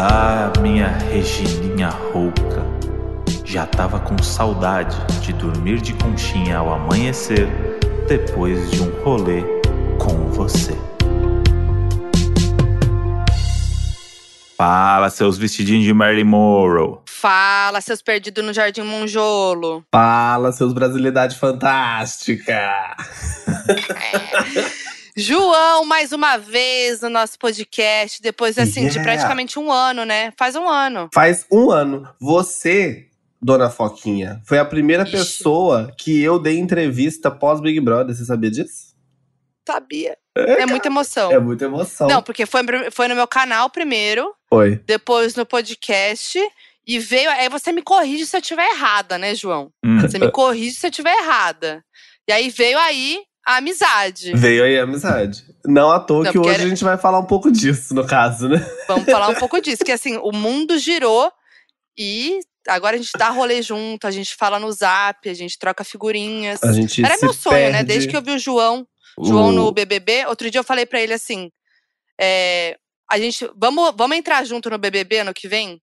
Ah, minha Regininha rouca, já tava com saudade de dormir de conchinha ao amanhecer, depois de um rolê com você. Fala, seus vestidinhos de Marilyn Monroe. Fala, seus perdidos no Jardim Monjolo. Fala, seus Brasilidade Fantástica! É. João, mais uma vez no nosso podcast, depois assim, de Yeah. praticamente um ano, né? Faz um ano. Faz um ano. Você, dona Foquinha, foi a primeira Ixi. pessoa que eu dei entrevista pós Big Brother. Você sabia disso? Sabia. É, muita emoção. É muita emoção. Não, porque foi, foi no meu canal primeiro, Foi. depois no podcast. E veio. Aí você me corrige se eu estiver errada, né, João? Hum. Você me corrige se eu estiver errada. E aí veio aí a amizade. Veio aí a amizade. Não à toa Não, que hoje era- a gente vai falar um pouco disso, no caso, né? Vamos falar um pouco disso. Que assim, o mundo girou e agora a gente dá rolê junto, a gente fala no zap, a gente troca figurinhas. A gente Era meu sonho, né? perde. Desde que eu vi o João, João O- no BBB. Outro dia eu falei pra ele assim: é, a gente, vamos, vamos entrar junto no BBB ano que vem?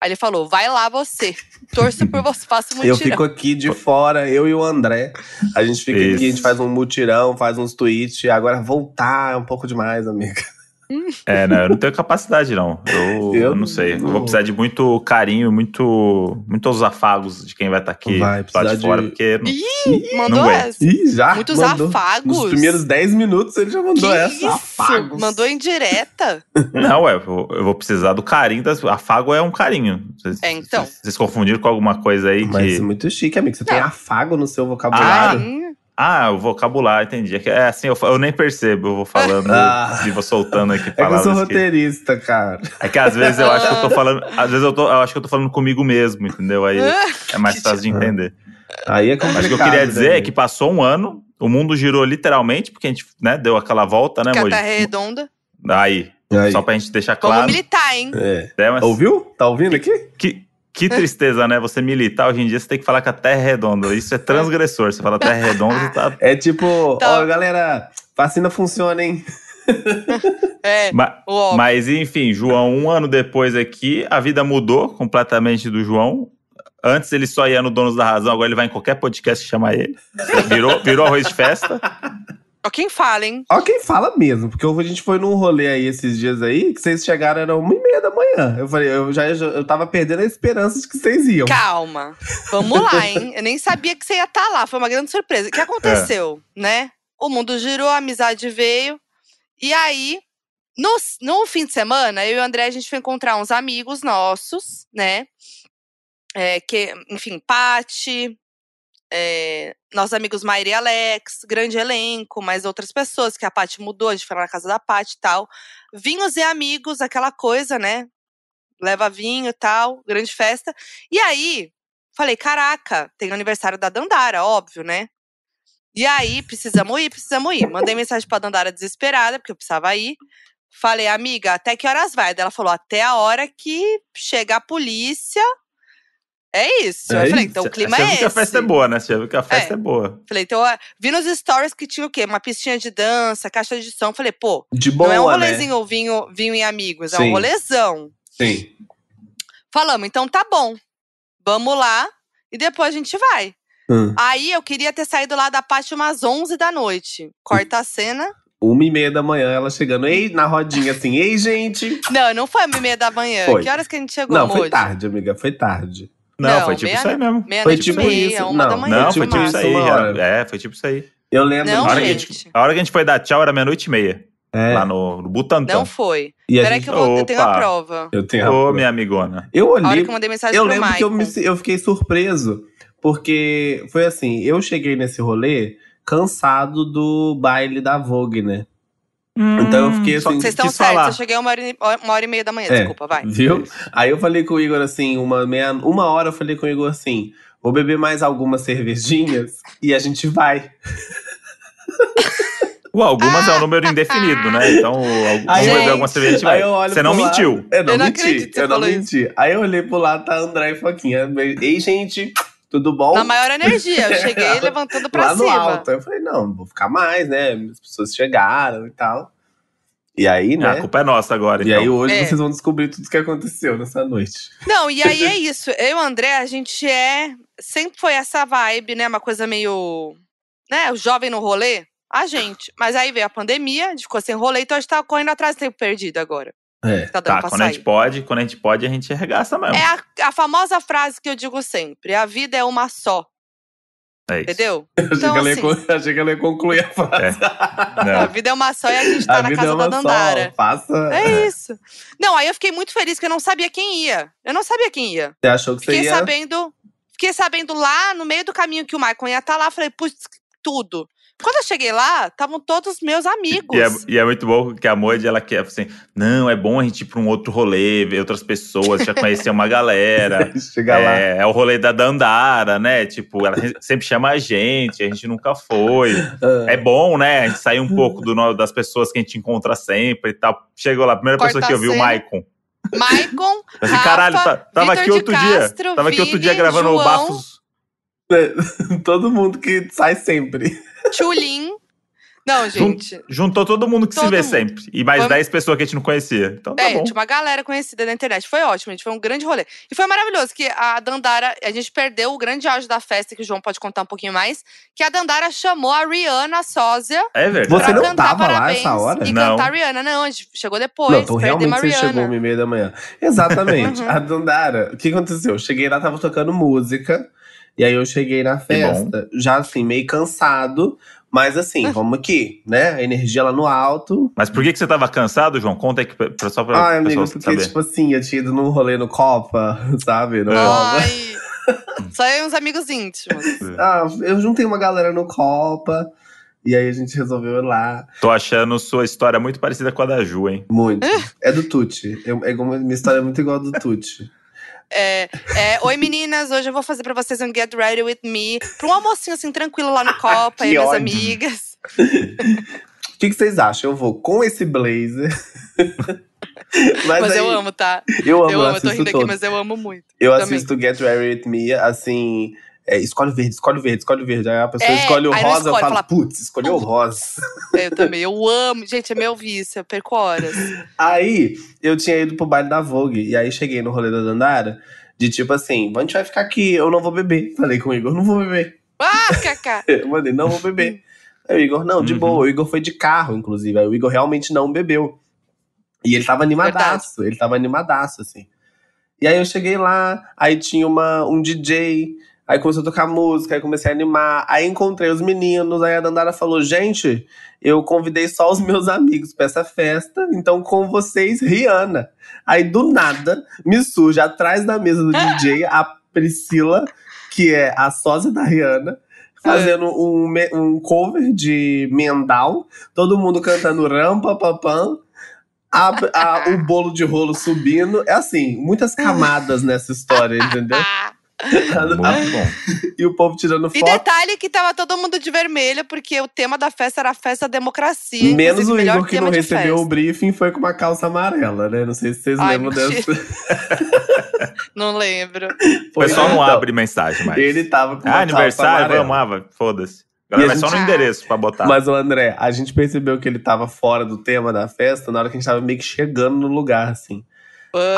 Aí ele falou: vai lá você. Torço por você, faço um Eu mutirão. fico aqui de fora, eu e o André. A gente fica Isso. aqui, a gente faz um mutirão, faz uns tweets. Agora voltar é um pouco demais, amiga. É, não, eu não tenho capacidade, não. Eu, Eu eu não sei. Eu vou precisar de muito carinho, muito, muitos afagos de quem vai estar aqui Vai lá precisar de fora, de- porque não- Ih, mandou não essa. Ih, já? Muitos mandou. afagos. Nos primeiros 10 minutos ele já mandou que essa. isso? Afagos. Mandou em direta. Não, ué, eu vou, eu vou precisar do carinho. Das, afago é um carinho. Vocês, É, então. Vocês, vocês confundiram com alguma coisa aí Mas que. é muito chique, amigo. Você tem Não. afago no seu vocabulário. Ai, Ah, o vocabulário, entendi. É que É assim, eu, eu nem percebo, eu vou falando Ah. e vou soltando aqui É que eu palavras sou que- roteirista, cara. É que às vezes eu acho que eu tô falando. Às vezes eu, tô, eu acho que eu tô falando comigo mesmo, entendeu? Aí é mais fácil de entender. Aí é complicado. Mas o que eu queria né, dizer é que passou um ano, o mundo girou literalmente, porque a gente né, deu aquela volta, né, que Moji? terra é redonda. Aí, Aí. só pra gente deixar Vamos claro. militar, hein? É. né, mas Ouviu? Tá ouvindo aqui? que, que tristeza, né? Você militar hoje em dia, você tem que falar que a terra é redonda. Isso é transgressor. Você fala terra é redonda, você tá. É tipo, ó, galera, vacina funciona, hein? É, Ma-. Mas enfim, João, um ano depois aqui, a vida mudou completamente do João. Antes ele só ia no Donos da Razão, agora ele vai em qualquer podcast que chama ele. Virou, virou arroz de festa. Ó, quem fala, hein? Ó, quem fala mesmo, porque a gente foi num rolê aí esses dias aí, que vocês chegaram, era uma e meia da manhã. Eu falei, eu já eu tava perdendo a esperança de que vocês iam. Calma. Vamos lá, hein? Eu nem sabia que você ia estar lá. Foi uma grande surpresa. O que aconteceu, né? O mundo girou, a amizade veio. E aí, no, no fim de semana, eu e o André, a gente foi encontrar uns amigos nossos, né? É, que, enfim, Pati, é, nossos amigos Maíra e Alex, grande elenco, mais outras pessoas, que a Pati mudou, a gente foi lá na casa da Pati e tal. Vinhos e amigos, aquela coisa, né? Leva vinho e tal, grande festa. E aí, falei, caraca, tem aniversário da Dandara, óbvio, né? E aí, precisamos ir, precisamos ir. Mandei mensagem pra Dandara desesperada, porque eu precisava ir. Falei, amiga, até que horas vai? Daí Ela falou, até a hora que chegar a polícia. É isso. É eu falei, isso. então o clima Você é esse. que a festa é boa, né? Você viu que a festa é, boa. Falei, então, ó, vi nos stories que tinha o quê? Uma piscina de dança, caixa de som. Falei, pô, De boa, não é um né? rolezinho vinho, vinho e amigos, é Sim. um rolezão. Sim. Falamos, então tá bom. Vamos lá e depois a gente vai. Hum. Aí eu queria ter saído lá da parte umas 11 da noite. Corta a cena. Uma e meia da manhã, ela chegando, ei, na rodinha assim, ei, gente. Não, não foi uma e meia da manhã. Foi. Que horas que a gente chegou, Não, foi tarde, amiga, foi tarde. Não, Não, foi tipo meia- isso aí mesmo. Foi Meia-noite tipo e meia, isso. uma da Não, manhã. Não, foi tipo isso, aí. É, foi tipo isso aí. Eu lembro. Não, a, hora que a, gente. gente, a hora que a gente foi dar tchau era meia-noite e meia. É, Lá no, no Butantã. Não foi. Peraí gente- que eu, vou, eu tenho a prova. eu tenho Ô, a- minha amigona. Eu A hora olhei que eu mandei mensagem Eu pro lembro que eu, me, eu fiquei surpreso, porque foi assim, eu cheguei nesse rolê cansado do baile da Vogue, né? Então eu fiquei só assim, Vocês estão certos, eu cheguei uma hora, e- uma hora e meia da manhã, É, desculpa, vai. Viu? Aí eu falei com o Igor assim, uma, meia, uma hora eu falei com o Igor assim, vou beber mais algumas cervejinhas e a gente vai. Ué, algumas é um número indefinido, né? Então, algum Aí vai eu- beber alguma cerveja, a gente Aí vai. Você não mentiu. Eu não, Eu não menti, eu não falou isso. menti. Aí eu olhei pro lado, tá André e Foquinha. Ei, gente, tudo bom? Na maior energia. Eu cheguei levantando pra lá no cima. alto. Aí eu falei, não, vou ficar mais, né? As pessoas chegaram e tal. E aí, né? A culpa é nossa agora, E então. aí hoje É. vocês vão descobrir tudo o que aconteceu nessa noite. Não, e aí é isso. Eu e o André, a gente é. Sempre foi essa vibe, né? Uma coisa meio. Né? O jovem no rolê. A gente. Mas aí veio a pandemia, a gente ficou sem rolê, então a gente tá correndo atrás do tempo perdido agora. É. Tá Tá, quando a gente pode, quando a gente pode, a gente arregaça mesmo. É a, a famosa frase que eu digo sempre: a vida é uma só, É isso. entendeu? Achei, Então, que ia, assim- con- achei que ela ia concluir a frase. Não. A vida é uma só e a gente tá a na vida casa é uma da Dandara. só. Faça. É isso. Não, aí eu fiquei muito feliz que eu não sabia quem ia. Eu não sabia quem ia. Você achou que você Fiquei ia. sabendo. Fiquei sabendo lá no meio do caminho que o Michael ia estar lá. Falei, putz, tudo. Quando eu cheguei lá, estavam todos meus amigos. E é, e é muito bom que a Moide, ela quer assim, não, é bom a gente ir pra um outro rolê, ver outras pessoas, já conhecer uma galera. Chegar lá. É, é o rolê da Dandara, né? Tipo, ela sempre chama a gente, a gente nunca foi. Ah, É bom, né? A gente sair um pouco do, das pessoas que a gente encontra sempre e tal. Chegou lá, a primeira Corta pessoa que eu vi, o. Maicon. Maicon, Assim, Rafa, caralho, tá- tava Vitor aqui outro Castro, dia. Tava aqui outro dia Vini, gravando o João. Bafos. Todo mundo que sai sempre. Tchulin. Não, gente. Juntou todo mundo que se Todo vê mundo. sempre. E mais Foi- 10 pessoas que a gente não conhecia. Então tá é, bom. tinha uma galera conhecida na internet. Foi ótimo, gente. Foi um grande rolê. E foi maravilhoso que a Dandara, a gente perdeu o grande auge da festa, que o João pode contar um pouquinho mais, que a Dandara chamou a Rihanna, a sósia, É verdade. Você não cantar tava lá essa hora? e Não. cantar a Rihanna. Não, a gente chegou depois, não, então realmente você Rihanna. chegou uma e meia da manhã. Exatamente. Uhum. A Dandara, o que aconteceu? Eu cheguei lá, tava tocando música. E aí eu cheguei na festa, já assim, meio cansado. Mas assim, vamos aqui, né? A energia lá no alto. Mas por que, que você tava cansado, João? Conta aí que, pra, só pra Ai, amigo, porque, saber. tipo assim, eu tinha ido num rolê no Copa, sabe? No Copa. Ai, só eu e uns amigos íntimos. Ah, eu juntei uma galera no Copa. E aí a gente resolveu ir lá. Tô achando sua história muito parecida com a da Ju, hein? Muito. É do Tuti. Eu- É, igual- minha história é muito igual a do Tuti. É, é, Oi meninas, hoje eu vou fazer pra vocês um Get Ready With Me. Pra um almocinho assim, tranquilo lá no Copa, Que e minhas ódio. amigas. O que, que vocês acham? Eu vou com esse blazer. mas Mas, aí, eu amo, tá? Eu amo, eu amo, eu tô rindo aqui, todos. mas eu amo muito. Eu também. assisto Get Ready With Me, assim. É, escolhe verde, escolhe verde, escolhe verde. Aí a pessoa É, escolhe o rosa, eu escolhe, falo, fala, putz, escolheu o rosa. Eu também, eu amo. Gente, é meu vício, eu perco horas. Aí eu tinha ido pro baile da Vogue, e aí cheguei no rolê da Dandara, de tipo assim, a gente vai ficar aqui, eu não vou beber. Falei com o Igor, não vou beber. Ah, Cacá! Eu mandei, não vou beber. Aí o Igor, não, de Uhum. boa. O Igor foi de carro, inclusive. Aí o Igor realmente não bebeu. E ele tava animadaço, ele tava animadaço, assim. E aí eu cheguei lá, aí tinha uma, um DJ, aí começou a tocar música, aí comecei a animar. Aí encontrei os meninos, aí a Dandara falou: gente, eu convidei só os meus amigos pra essa festa, então com vocês, Rihanna. Aí do nada, me surge atrás da mesa do DJ a Priscila, que é a sósia da Rihanna, fazendo um, me- um cover de Mendal, todo mundo cantando rampa, papam. A, a- o bolo de rolo subindo. É assim, muitas camadas nessa história, entendeu? Ah. Muito bom. E o povo tirando E foto. detalhe que tava todo mundo de vermelho, porque o tema da festa era a festa da democracia. Menos o Igor que não recebeu o briefing foi com uma calça amarela, né? Não sei se vocês Ai, lembram dessa. Não lembro. O pessoal não Então, abre mensagem mais. Ele tava com uma Ah, aniversário, vamos, ah, vai, foda-se. E Agora a vai só gente- no endereço pra botar. Mas o André, a gente percebeu que ele tava fora do tema da festa na hora que a gente tava meio que chegando no lugar, assim.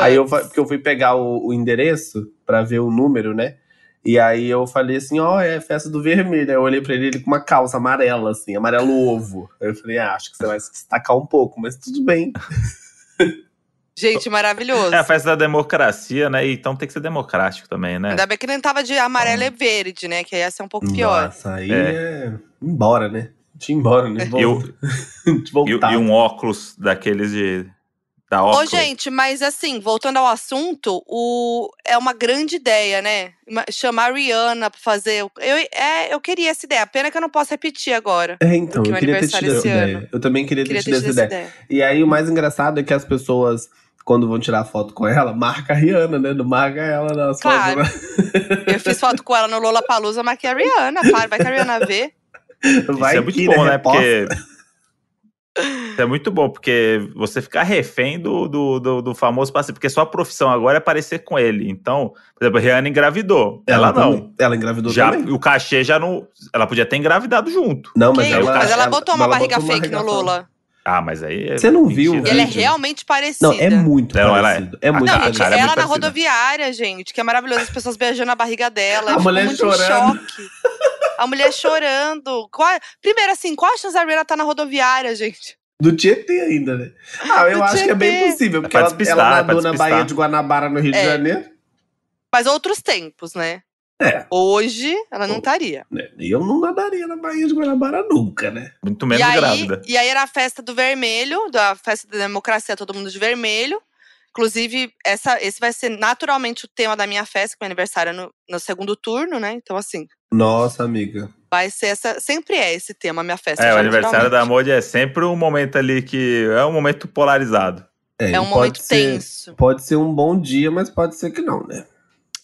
Aí eu, porque eu fui pegar o, o endereço pra ver o número, né? E aí eu falei assim, ó, é festa do vermelho. Aí eu olhei pra ele, ele com uma calça amarela, assim, amarelo ovo. Aí eu falei, ah, acho que você vai se destacar um pouco, mas tudo bem. Gente, maravilhoso. É a festa da democracia, né? Então tem que ser democrático também, né? Ainda bem que não tava de amarelo e verde, né? Que ia ser um pouco pior. Nossa, aí é. Embora, né? Tinha embora, né? E, o- De e, voltar. e um óculos daqueles de. Da Ô, óculos. gente, mas assim, voltando ao assunto, o... é uma grande ideia, né? Chamar a Rihanna pra fazer. Eu, é, eu queria essa ideia. Pena que eu não posso repetir agora. É, então, eu queria ter tido essa esse ideia. ano. Eu também queria ter Queria tido ter essa tido essa ideia. ideia. E aí o mais engraçado é que as pessoas, quando vão tirar foto com ela, marca a Rihanna, né? Não marca ela nas Claro. fotos. Eu fiz foto com ela no Lollapalooza, marquei a Rihanna, claro. Vai que a Rihanna vê. Vai Isso é muito que, bom, né? Reposta. Porque. Isso é muito bom, porque você ficar refém do, do, do, do famoso parceiro. Porque sua profissão agora é parecer com ele. Então, por exemplo, a Rihanna engravidou. Ela, não. também. Ela engravidou Já, também. o cachê já não. Ela podia ter engravidado junto. Não, mas Quem? ela, mas ela botou uma ela barriga botou fake no barriga Lula. Ah, mas aí. É Você não viu mentira. o E ela é realmente parecida. Não, é muito Não, ela é. parecido. É, muito Não, gente, é ela muito na parecida. rodoviária, gente, que é maravilhoso. As pessoas beijando a barriga dela. A fico mulher muito chorando. em choque. A mulher chorando. Qual- Primeiro, assim, qual a chance da Rihanna tá na rodoviária, gente? Do Tietê ainda, né? Ah, eu Do acho que é bem Tietê. possível, porque ela, despistar, ela é nadou na. Baía de Guanabara, no Rio de É. Janeiro. Mas outros tempos, né? É. Hoje, ela não estaria. né? E eu não nadaria na Baía de Guanabara nunca, né? Muito menos e, aí, grávida. e aí era a festa do vermelho, da festa da democracia, todo mundo de vermelho. Inclusive, essa, esse vai ser naturalmente o tema da minha festa, que é meu aniversário é no, no segundo turno, né? Então, assim, Nossa, amiga. vai ser essa. Sempre é esse tema, a minha festa. É, o aniversário da. Modi é sempre um momento ali que. É um momento polarizado. É e um pode momento ser- tenso. Pode ser um bom dia, mas pode ser que não, né?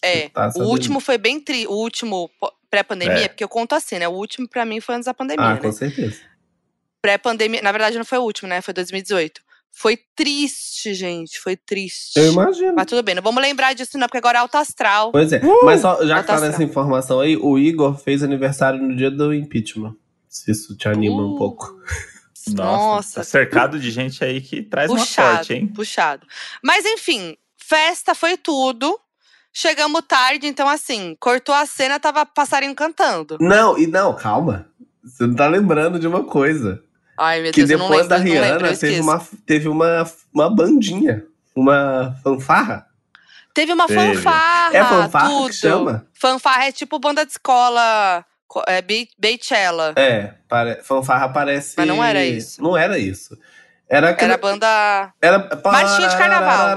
É. Tá O último foi bem tri. O último pré-pandemia, É. porque eu conto assim, né? O último pra mim foi antes da pandemia, Ah, né? com certeza. Pré-pandemia. Na verdade, não foi o último, né? Foi 2018. Foi triste, gente. Foi triste. Eu imagino. Mas tudo bem, não vamos lembrar disso, não, porque agora é alto astral. Pois é. Mas só, já que tá nessa informação aí, o Igor fez aniversário no dia do impeachment. Se isso te anima um Uh, pouco. Nossa, Nossa, tá cercado de gente aí que traz uma puxado, sorte, hein? puxado. Mas enfim, festa foi tudo. Chegamos tarde, então assim, cortou a cena, tava passarinho cantando. Não, e não, calma. Você não tá lembrando de uma coisa. Ai, meu que Deus, depois lembro, da Rihanna teve, uma, teve uma, uma bandinha. Uma fanfarra. Teve uma Teve. fanfarra, É fanfarra tudo. que chama? Fanfarra é tipo banda de escola, co- é Be- Beychella. É, pare, fanfarra parece. Mas não era isso. Não era isso. Era aquele. Era banda. Era Marchinha de carnaval.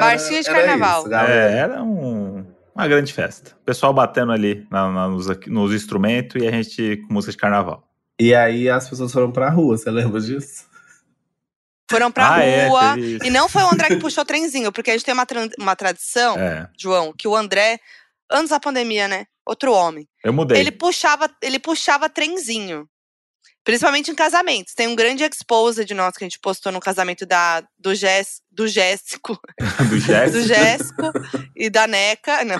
Marchinha de carnaval. É, era um- uma grande festa. O pessoal batendo ali na- na- nos, nos instrumentos e a gente com música de carnaval. E aí as pessoas foram pra rua, você lembra disso? Foram pra Ah, é, rua. isso. e não foi o André que puxou o trenzinho, porque a gente tem uma, tran- uma tradição, É, João, que o André, antes da pandemia, né? Outro homem. eu mudei. Ele puxava, ele puxava trenzinho. Principalmente em casamentos. Tem um grande exposed nosso que a gente postou no casamento da, do, Gés, do Jéssico. do Jéssico. Do Jéssico e da Neca. Não,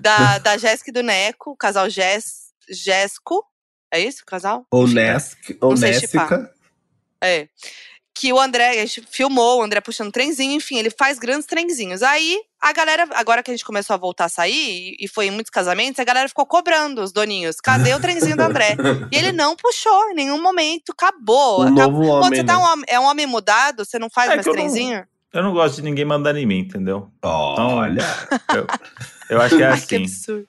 da, da Jéssica e do Neco, o casal Jés, Jéssico. É isso o casal? Ou Nesk, ou Néssica. É. Que o André, a gente filmou o André puxando trenzinho, enfim, ele faz grandes trenzinhos. Aí a galera, agora que a gente começou a voltar a sair, e, foi em muitos casamentos, a galera ficou cobrando os doninhos. Cadê o trenzinho do André? E ele não puxou em nenhum momento, acabou. Um acabou. Quando homem. você tá um homem, é um homem mudado, você não faz É mais que eu não- trenzinho? Eu não gosto de ninguém mandando em mim, entendeu? Olha. Eu acho que é Ai, que assim. absurdo.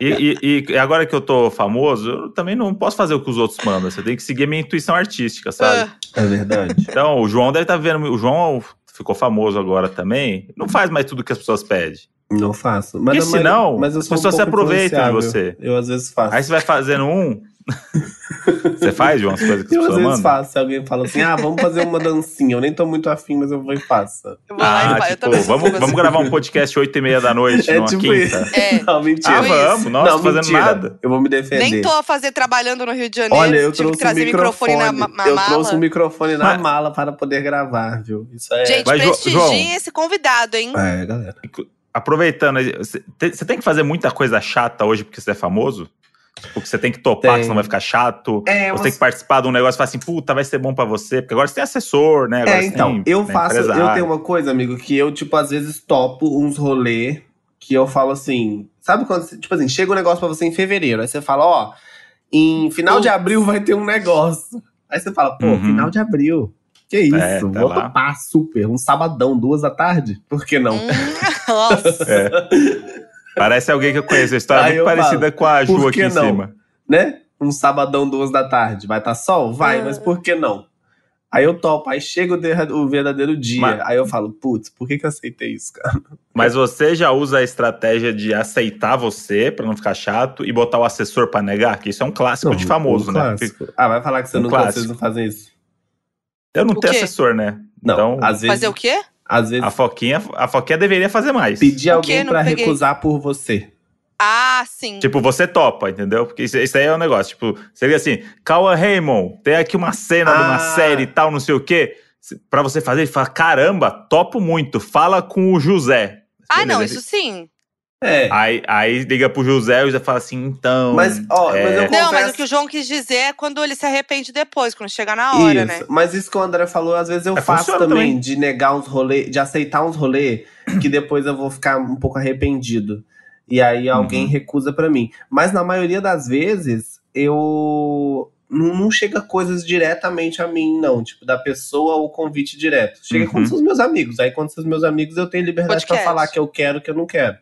E, e- e agora que eu tô famoso, eu também não posso fazer o que os outros mandam. Você tem que seguir a minha intuição artística, sabe? Ah, É verdade. Então, o João deve estar vendo. O João ficou famoso agora também. Não faz mais tudo que as pessoas pedem. Não faço. Porque Mas, senão, mas eu as sou um pessoas se aproveitam de você. Eu às vezes faço. Aí você vai fazendo um. você faz, João, as coisas que Eu às pessoas vezes mandam? faço. Se alguém fala assim, ah, vamos fazer uma dancinha. Eu nem tô muito afim, mas eu vou e faço. eu vou lá e Ah, eu tipo, sou vamos, assim. vamos gravar um podcast 8 e meia da noite, É numa tipo quinta. isso. É. Não, mentira. Ah, vamos, isso. nossa, não, fazendo mentira. nada. Eu vou me defender. Nem tô a fazer trabalhando no Rio de Janeiro. Olha, eu tive trouxe que trazer um microfone. na, ma- na eu mala. trouxe um microfone na Mas- mala para poder gravar, viu? Isso é. Gente, Mas, prestigiem esse convidado, hein? É, galera. Aproveitando, você você tem que fazer muita coisa chata hoje porque você é famoso? Porque você tem que topar, Tem. que senão vai ficar chato. É, você tem que participar de um negócio e falar assim, puta, vai ser bom pra você. Porque agora você tem assessor, né? Agora É, você então, tem, eu né, faço, eu empresário. tenho uma coisa, amigo, que eu, tipo, às vezes topo uns rolê que eu falo assim, sabe quando, tipo assim, chega um negócio pra você em fevereiro, aí você fala, ó, em final de abril vai ter um negócio. Aí você fala, pô, Uhum. final de abril. Que isso, É, tá vou lá. topar super, um sabadão, duas da tarde, por que não? Hum, nossa. É. Parece alguém que eu conheço. A história é muito parecida falo, com a Ju por aqui que em não? cima. Né? Um sabadão, duas da tarde, vai estar sol? Vai, Ah. mas por que não? Aí eu topo, aí chega o, verdadeiro dia, Mas- aí eu falo, putz, por que que eu aceitei isso, cara? Mas você já usa a estratégia de aceitar você, pra não ficar chato, e botar o assessor pra negar? Que isso é um clássico de famoso, um né? clássico. Ah, vai falar que você Um não vocês não fazem isso. Eu não O tenho quê? assessor, né? Não, então, às vezes, Fazer o quê? Às vezes a Foquinha, a Foquinha deveria fazer mais. pedir alguém peguei. recusar por você. Ah, sim. Tipo, você topa, entendeu? Porque isso, isso aí é um negócio. Tipo, seria assim: Cauã Raymond, tem aqui uma cena de uma Ah. série e tal, não sei o quê. Pra você fazer, ele fala: caramba, topo muito, fala com o José. ah, Beleza, não, isso sim. É. Aí, aí liga pro José e o José fala assim, então. Mas, ó, é, mas eu Não, mas confesso- o que o João quis dizer é quando ele se arrepende depois, quando chegar na hora, isso. né? Mas isso que o André falou, às vezes eu É, faço também, também. de negar uns rolês, de aceitar uns rolês que depois eu vou ficar um pouco arrependido. E aí alguém Uhum. recusa pra mim. Mas na maioria das vezes, eu. Não, não chega coisas diretamente a mim, não. Tipo, da pessoa o convite direto. Chega Uhum. quando são os meus amigos. Aí, quando são os meus amigos, eu tenho liberdade pra Podcast. falar que eu quero, que eu não quero.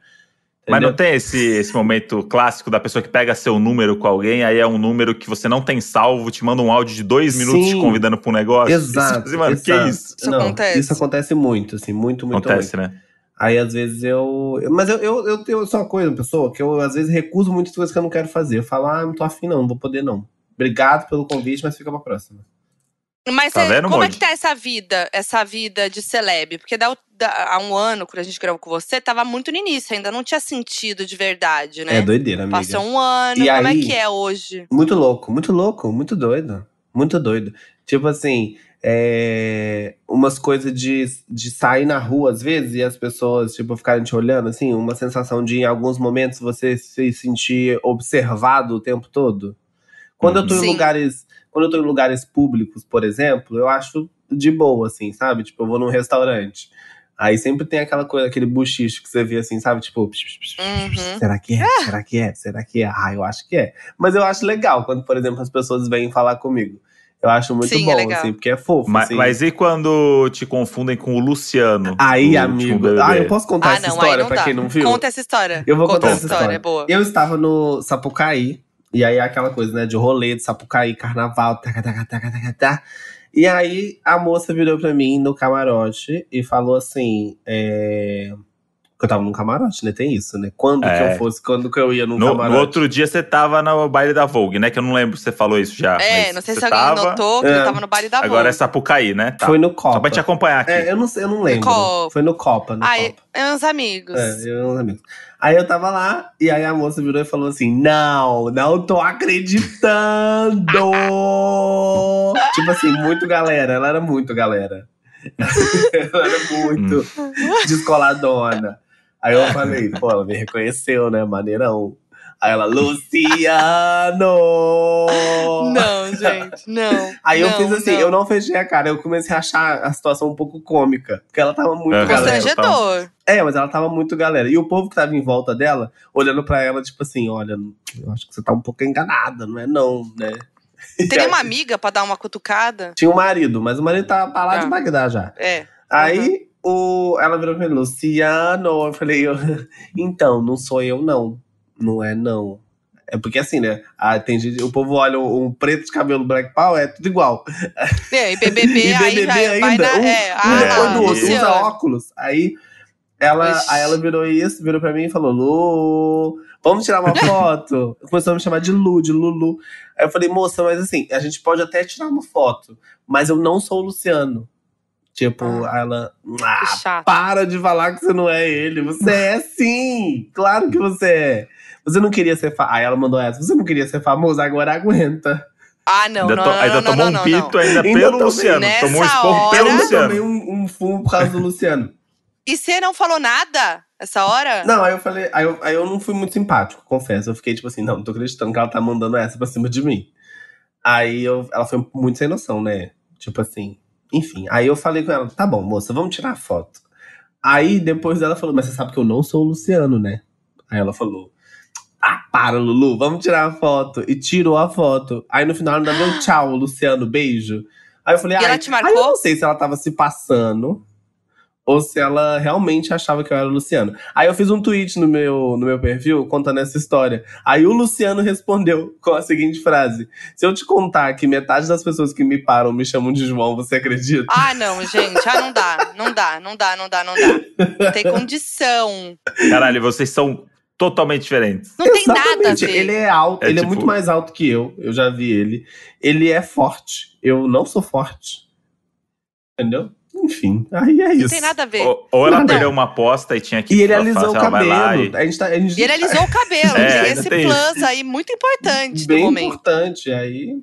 Mas não tem esse, esse momento clássico da pessoa que pega seu número com alguém, aí é um número que você não tem salvo, te manda um áudio de dois minutos te Sim. convidando pra um negócio. Exato. Isso, mano, que exato. isso? Isso Não, acontece. Isso acontece muito, assim, muito, muito, muito. Acontece, né? Aí, às vezes, eu. Mas eu, eu, eu, tenho- eu sou uma coisa, uma pessoa, que eu, às vezes, recuso muitas coisas que eu não quero fazer. Eu falo, ah, não tô afim, não, não vou poder, não. Obrigado pelo convite, mas fica pra próxima. Mas Tá vendo, como é Moji? que tá essa vida, essa vida de celeb? Porque da- da- há um ano, quando a gente gravou com você, tava muito no início, ainda não tinha sentido de verdade, né? É doideira, amiga. Passou um ano, E como aí- é que é hoje? Muito louco, muito louco, muito doido. Muito doido. Tipo assim, é, umas coisas de, de sair na rua às vezes e as pessoas, tipo, ficarem te olhando, assim, uma sensação de, em alguns momentos, você se sentir observado o tempo todo. Quando eu tô em Sim. lugares. Quando eu tô em lugares públicos, por exemplo, eu acho de boa, assim, sabe? Tipo, eu vou num restaurante. Aí sempre tem aquela coisa, aquele buchicho que você vê assim, sabe? Tipo, Uhum. será que é? Será que é? Será que é? Ah, eu acho que é. Mas eu acho legal quando, por exemplo, as pessoas vêm falar comigo. Eu acho muito Sim, é bom, legal. assim, porque é fofo. Mas, assim. mas e quando te confundem com o Luciano? Aí, amigo. Ah, eu posso contar Ah, essa não, história não pra dá. quem não viu? Conta essa história. Eu vou Conta contar essa essa história, história. é boa. Eu estava no Sapucaí, e aí é aquela coisa, né, de rolê de Sapucaí, carnaval, taca, taca, taca, taca, taca. E aí a moça virou pra mim no camarote e falou assim: é... que eu tava num camarote, né? Tem isso, né? Quando que É. eu fosse, quando que eu ia num No, camarote. no outro dia você tava no baile da Vogue, né? Que eu não lembro se você falou isso já. É, não sei se alguém tava, notou que É. eu tava no baile da Agora é Vogue. Sapucaí, né? Tá. Foi no Copa. Só pra te acompanhar aqui. É, eu não eu não lembro. Copa. Foi no Copa, no Ai, Copa. é uns amigos. É, eu e uns amigos. Aí eu tava lá, e aí a moça virou e falou assim: Não, não tô acreditando! tipo assim, muito galera. Ela era muito galera. ela era muito descoladona. Aí eu falei, pô, ela me reconheceu, né? Maneirão. Aí ela, Luciano! Não, gente, não. Aí eu não, fiz assim, não. eu não fechei a cara, eu comecei a achar a situação um pouco cômica. Porque ela tava muito galera. Constrangedor. É, mas ela tava muito galera. E o povo que tava em volta dela, olhando pra ela, tipo assim, olha, eu acho que você tá um pouco enganada, não é não, né? Teria uma amiga pra dar uma cutucada? Tinha um marido, mas o marido tava pra lá de Ah. Bagdá já. É. Aí o, ela virou pra mim, Luciano. Eu falei, eu, então, não sou eu, não. Não é, não. É porque assim, né? Ah, tem gente, o povo olha um, preto de cabelo Black Power, é tudo igual. É, e BBB, E aí BBB vai ainda, na. um- é, um ah, depois do outro, usa óculos. Aí ela, Oxi. aí ela virou isso, virou pra mim e falou: Lu, vamos tirar uma foto? Começou a me chamar de Lu, de Lulu. Aí eu falei, moça, mas assim, a gente pode até tirar uma foto, mas eu não sou o Luciano. Tipo, Ah. aí ela. Ah, para de falar que você não é ele. Você é sim! Claro que você é. Você não queria ser famoso. Aí ela mandou essa. Você não queria ser famoso, agora aguenta. Ah, não, ainda não, to- não, ainda não, tomou não, um pito não. ainda Ainda pelo. Luciano. Tomou um esporro hora- pelo Eu Luciano. tomei um, um fumo por causa do Luciano. E você não falou nada essa hora? Não, aí eu falei, aí eu, aí eu não fui muito simpático, confesso. Eu fiquei tipo assim, não, não tô acreditando que ela tá mandando essa pra cima de mim. Aí eu, ela foi muito sem noção, né? Tipo assim, enfim. Aí eu falei com ela, tá bom, moça, vamos tirar foto. Aí depois ela falou, mas você sabe que eu não sou o Luciano, né? Aí ela falou, ah, para, Lulu, vamos tirar a foto. E tirou a foto. Aí no final ainda deu tchau, Luciano, beijo. Aí eu falei, E ela te aí eu marcou? não sei se ela tava se passando ou se ela realmente achava que eu era o Luciano. Aí eu fiz um tweet no meu, no meu perfil contando essa história. Aí o Luciano respondeu com a seguinte frase: Se eu te contar que metade das pessoas que me param me chamam de João, você acredita? Ah, não, gente. Ah, não dá. Não dá, não dá, não dá, não dá. Não tem condição. Caralho, vocês são totalmente diferentes. Não tem nada a Exatamente. ver. Ele é alto, É ele é tipo- muito mais alto que eu. Eu já vi ele. Ele é forte. Eu não sou forte. Entendeu? Enfim, aí é isso. Não tem nada a ver. Ou, ou ela Nada. perdeu uma aposta e tinha que E ele alisou o cabelo. e- A gente tá, a gente E ele alisou o cabelo. É, esse plus aí muito importante bem no momento. importante. Aí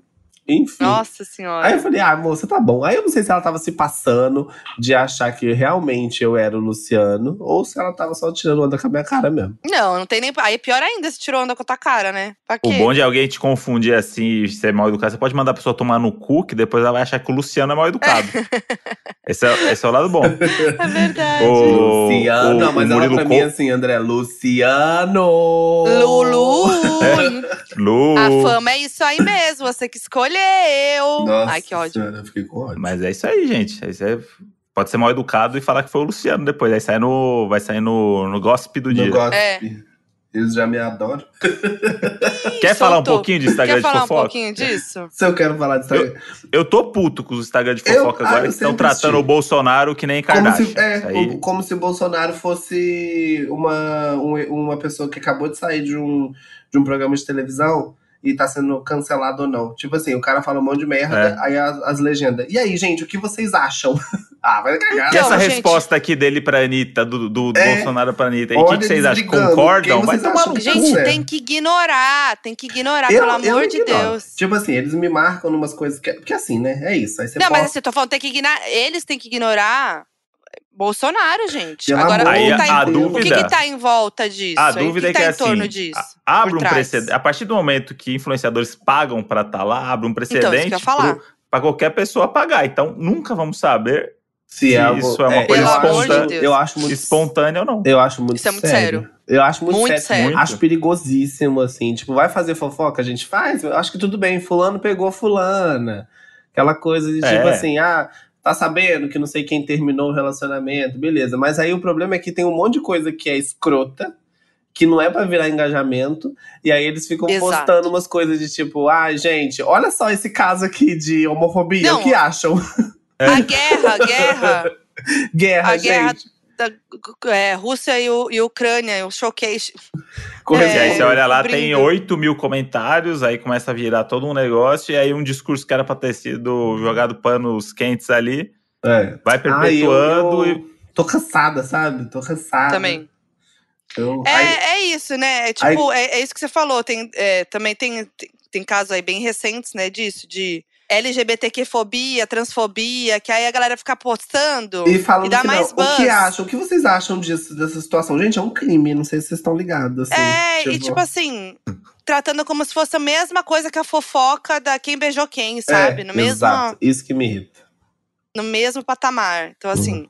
Enfim. Nossa senhora. Aí eu falei, ah, moça, tá bom. Aí eu não sei se ela tava se passando de achar que realmente eu era o Luciano, ou se ela tava só tirando onda com a minha cara mesmo. Não, não tem nem. Aí pior ainda se tirou onda com a tua cara, né? Pra quê? O bom de alguém te confundir assim e ser mal educado, você pode mandar a pessoa tomar no cu, que depois ela vai achar que o Luciano é mal educado. esse, é, esse é o lado bom. É verdade. O- Luciano. o- não, mas o ela pra mim é assim, André. Luciano! Lulu! Lu. A fama é isso aí mesmo, você que escolheu. Nossa Ai, que ódio. Senhora, eu fiquei com ódio. Mas é isso aí, gente. Aí você pode ser mal educado e falar que foi o Luciano depois. Aí sai no, vai sair no, no gossip do No dia. gossip. É. Eles já me adoram. Quer Ih, falar um soltou. pouquinho de Instagram Quer de falar um fofoca? pouquinho disso? Se eu quero falar disso aí. Eu tô puto com os Instagram de Eu- fofoca ah, agora eu que estão tratando assisti. o Bolsonaro que nem Como Kardashian. se, é, Isso aí- como, como se Bolsonaro fosse uma, um- uma pessoa que acabou de sair de um, de um programa de televisão e tá sendo cancelado ou não. Tipo assim, o cara fala um monte de merda, É. aí as, as legendas. E aí, gente, o que vocês acham? ah, vai cagar. E essa Não, gente. resposta aqui dele pra Anitta, do, do É. Bolsonaro pra Anitta, o que, vocês acham? Concordam? Quem Vai vocês tomar no tá. Gente, certo. tem que ignorar, tem que ignorar, Eu- pelo eu amor de ignoro. Deus. Tipo assim, eles me marcam numas coisas que. Porque assim, né? É isso. Aí você Não, mas posta- assim, eu tô falando, tem que ignorar. Eles têm que ignorar Bolsonaro, gente. Pelo Agora, amor o que, Aí tá em, a o que dúvida- que tá em volta disso? A dúvida o é que que tá é em torno assim, disso? a- abre um precedente. A partir do momento que influenciadores pagam pra estar lá, abre um Então, precedente que pro- pra qualquer pessoa pagar. Então, nunca vamos saber se se é isso é uma coisa amor de espontânea, Deus. Eu acho muito espontânea ou não. Eu acho muito Isso é muito sério. sério. Eu acho muito, Muito sério. sério. Acho perigosíssimo, assim. Tipo, vai fazer fofoca? A gente faz? Eu acho que tudo bem. Fulano pegou fulana. Aquela coisa de tipo É. assim, ah, tá sabendo que não sei quem terminou o relacionamento, beleza. Mas aí o problema é que tem um monte de coisa que é escrota, que não é pra virar engajamento. E aí eles ficam Exato. postando umas coisas de tipo, ah, gente, olha só esse caso aqui de homofobia. Não. O que acham? A guerra, a guerra, Guerra, A guerra- gente. Da é, Rússia e, o, e Ucrânia, o showcase. Corresponde. E aí você É, olha lá, cobrindo. tem 8 mil comentários, aí começa a virar todo um negócio, e aí um discurso que era pra ter sido jogado panos quentes ali, É. vai Ah, eu, perpetuando eu e. tô cansada, sabe? Tô cansada. Também. Eu- É, aí- é isso, né? É tipo, é, é isso que você falou. Tem, é, também tem, tem, tem casos aí bem recentes, né, disso, de LGBTQ-fobia, transfobia, que aí a galera fica postando E falando e dá que não. mais O buzz. que acham? O que vocês acham disso, dessa situação? Gente, é um crime, não sei se vocês estão ligados. Assim, É, e tipo assim, tratando como se fosse a mesma coisa que a fofoca da quem beijou quem, sabe? é, no, mesmo, Exato, isso que me irrita. no mesmo patamar. Então, assim,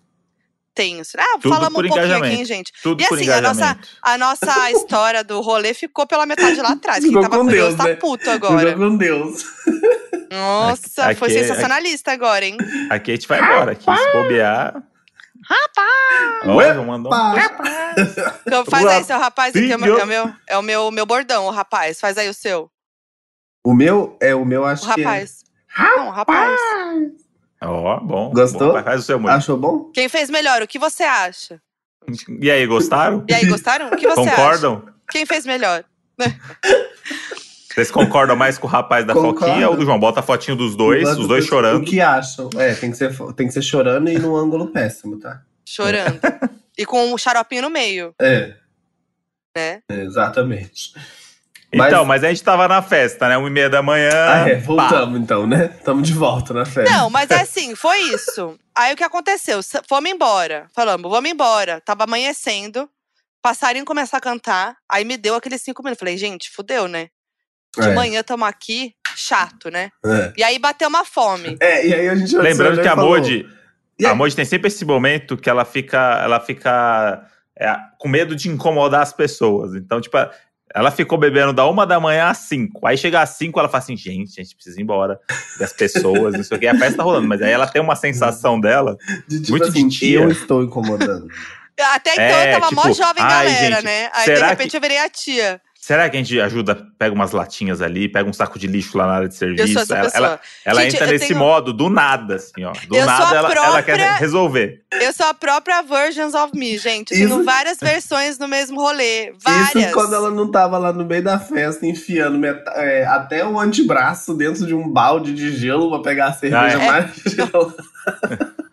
tenso. Ah, Tudo falamos um pouquinho aqui, hein, gente. Tudo E assim, a nossa-. A nossa história do rolê ficou pela metade lá atrás. Quem Ficou tava com curioso Deus, tá né? puto agora. Juro com Deus. Nossa, Aqui- foi aqui- sensacionalista agora, hein? Aqui a gente vai embora, aqui se bobear. Rapaz! Mandar um... Rapaz. Então, faz aí, seu rapaz. Aqui é o meu, é o meu, é o meu, meu bordão, o rapaz. Faz aí o seu. O meu, é, o meu acho O rapaz. que é. Não, o rapaz. Ó, bom. Gostou? bom. Faz o seu muito. Achou bom? Quem fez melhor? O que você acha? E aí, gostaram? E aí, gostaram? O que você acha? Concordam? Quem fez melhor? Vocês concordam mais com o rapaz da Concordo. Foquinha ou do João? Bota a fotinho dos dois, Bota os dois o chorando. que acham? É, tem que, ser, tem que ser chorando e num ângulo péssimo, tá? Chorando. e com um xaropinho no meio, É, né? exatamente. Mas- Então, mas a gente tava na festa, né? Uma e meia da manhã. Ah, é, pá. voltamos então, né? Tamo de volta na festa. Não, mas é assim, foi isso. Aí o que aconteceu? Fomos embora. Falamos, vamos embora. Tava amanhecendo. Passarinho começou a cantar. Aí me deu aqueles cinco minutos. Falei, gente, fudeu, né? De É, manhã tamo aqui, chato, né? é. E aí bateu uma fome. É, e aí a gente Lembrando que a Modi, a? Modi tem sempre esse momento que ela fica, ela fica é, com medo de incomodar as pessoas. Então, tipo, ela ficou bebendo da uma da manhã às cinco. Aí chega às cinco, ela fala assim, gente, a gente precisa ir embora das pessoas, não sei o que. A festa tá rolando, mas aí ela tem uma sensação dela. de, tipo muito assim, de tia. eu estou incomodando. Até então É, eu tava mó tipo, jovem ai, galera, gente, né? Aí de repente que- eu virei a tia. Será que a gente ajuda, pega umas latinhas ali, pega um saco de lixo lá na área de Eu serviço? sou essa ela, ela, ela Gente, entra eu nesse tenho- modo, do nada, assim, ó. Do Eu nada ela, ela quer própria- resolver. Eu sou a própria Versions of Me, gente. Eu tenho Isso- várias versões no mesmo rolê. Várias. Isso quando ela não tava lá no meio da festa, enfiando meta- é, até o antebraço dentro de um balde de gelo pra pegar a cerveja Ah, é. mais gelada.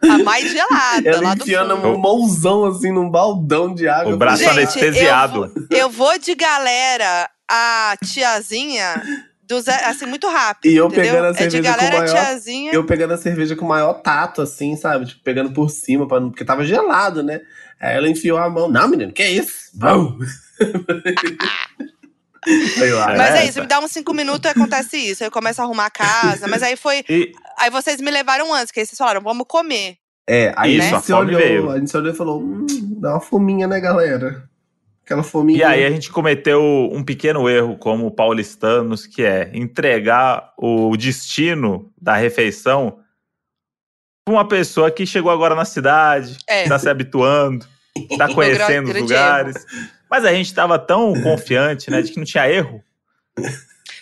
A mais gelada, Ela lá do enfiando um mãozão assim num baldão de água. O braço Gente, anestesiado. Eu vou, eu vou de galera, a tiazinha do zero, assim, muito rápido. E eu entendeu? pegando a é de cerveja com galera maior- tiazinha. Eu pegando a cerveja com o maior tato, assim, sabe? Tipo, pegando por cima, pra não- porque tava gelado, né? Aí ela enfiou a mão. Não, menino, que isso? Vamos! Ah, Mas é É, isso, me dá uns cinco minutos e acontece isso. Aí eu começo a arrumar a casa. Mas aí foi. E, Aí vocês me levaram antes, que aí vocês falaram, vamos comer. É, aí Isso, a a gente olhou, veio. a gente olhou e falou, hum, dá uma fominha, né, galera? Aquela fominha. e aí a gente cometeu um pequeno erro como paulistanos, que é entregar o destino da refeição pra uma pessoa que chegou agora na cidade, É. tá se habituando, tá conhecendo os lugares. Mas a gente tava tão confiante, né, de que não tinha erro.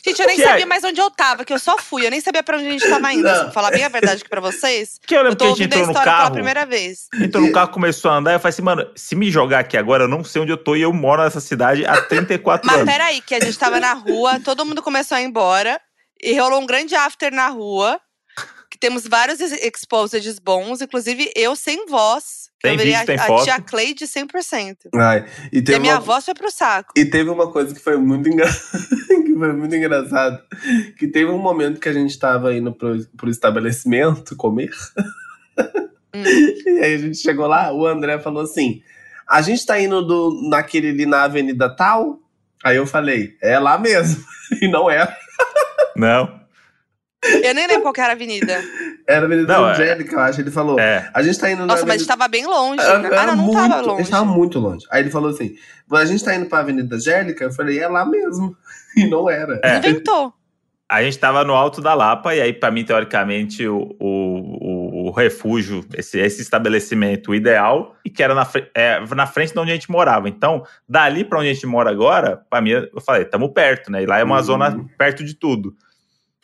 Gente, eu nem Que sabia mais onde eu tava, que eu só fui. Eu nem sabia pra onde a gente tava indo. Não. Pra falar bem a verdade aqui pra vocês. Que eu Eu lembro que tô a gente entrou no história pela carro, primeira vez. entrou no carro, começou a andar, eu falei assim, mano, se me jogar aqui agora, eu não sei onde eu tô e eu moro nessa cidade há 34 Mas anos. peraí, que a gente tava na rua, todo mundo começou a ir embora. E rolou um grande after na rua. Que temos vários ex- exposeds bons, inclusive eu sem voz. Tem eu vídeo, a, tem a foto. tia Cleide 100%. Ai, e E a minha uma... voz foi pro saco. E teve uma coisa que foi muito engra... que foi muito engraçado. Que teve um momento que a gente tava indo pro, pro estabelecimento comer. Hum. E aí a gente chegou lá, o André falou assim: a gente tá indo do, naquele ali na avenida tal. Aí eu falei, é lá mesmo. E não era. Não, Eu nem lembro qual que era a avenida. Era a Avenida Não, é- Angélica, eu acho. Ele falou. é. A gente tá indo na Nossa, mas a gente Avenida... tava bem longe. Era- né? era Ah, não, não muito, tava A longe. gente tava muito longe. Aí ele falou assim: a gente tá indo pra Avenida Angélica? Eu falei, é lá mesmo. E não era. É. Inventou. A gente tava no alto da Lapa, e aí, pra mim, teoricamente, o, o, o refúgio, esse, esse estabelecimento ideal, e que era na, é, na frente de onde a gente morava. Então, dali pra onde a gente mora agora, pra mim, eu falei, tamo perto, né? E lá é uma Uhum. zona perto de tudo.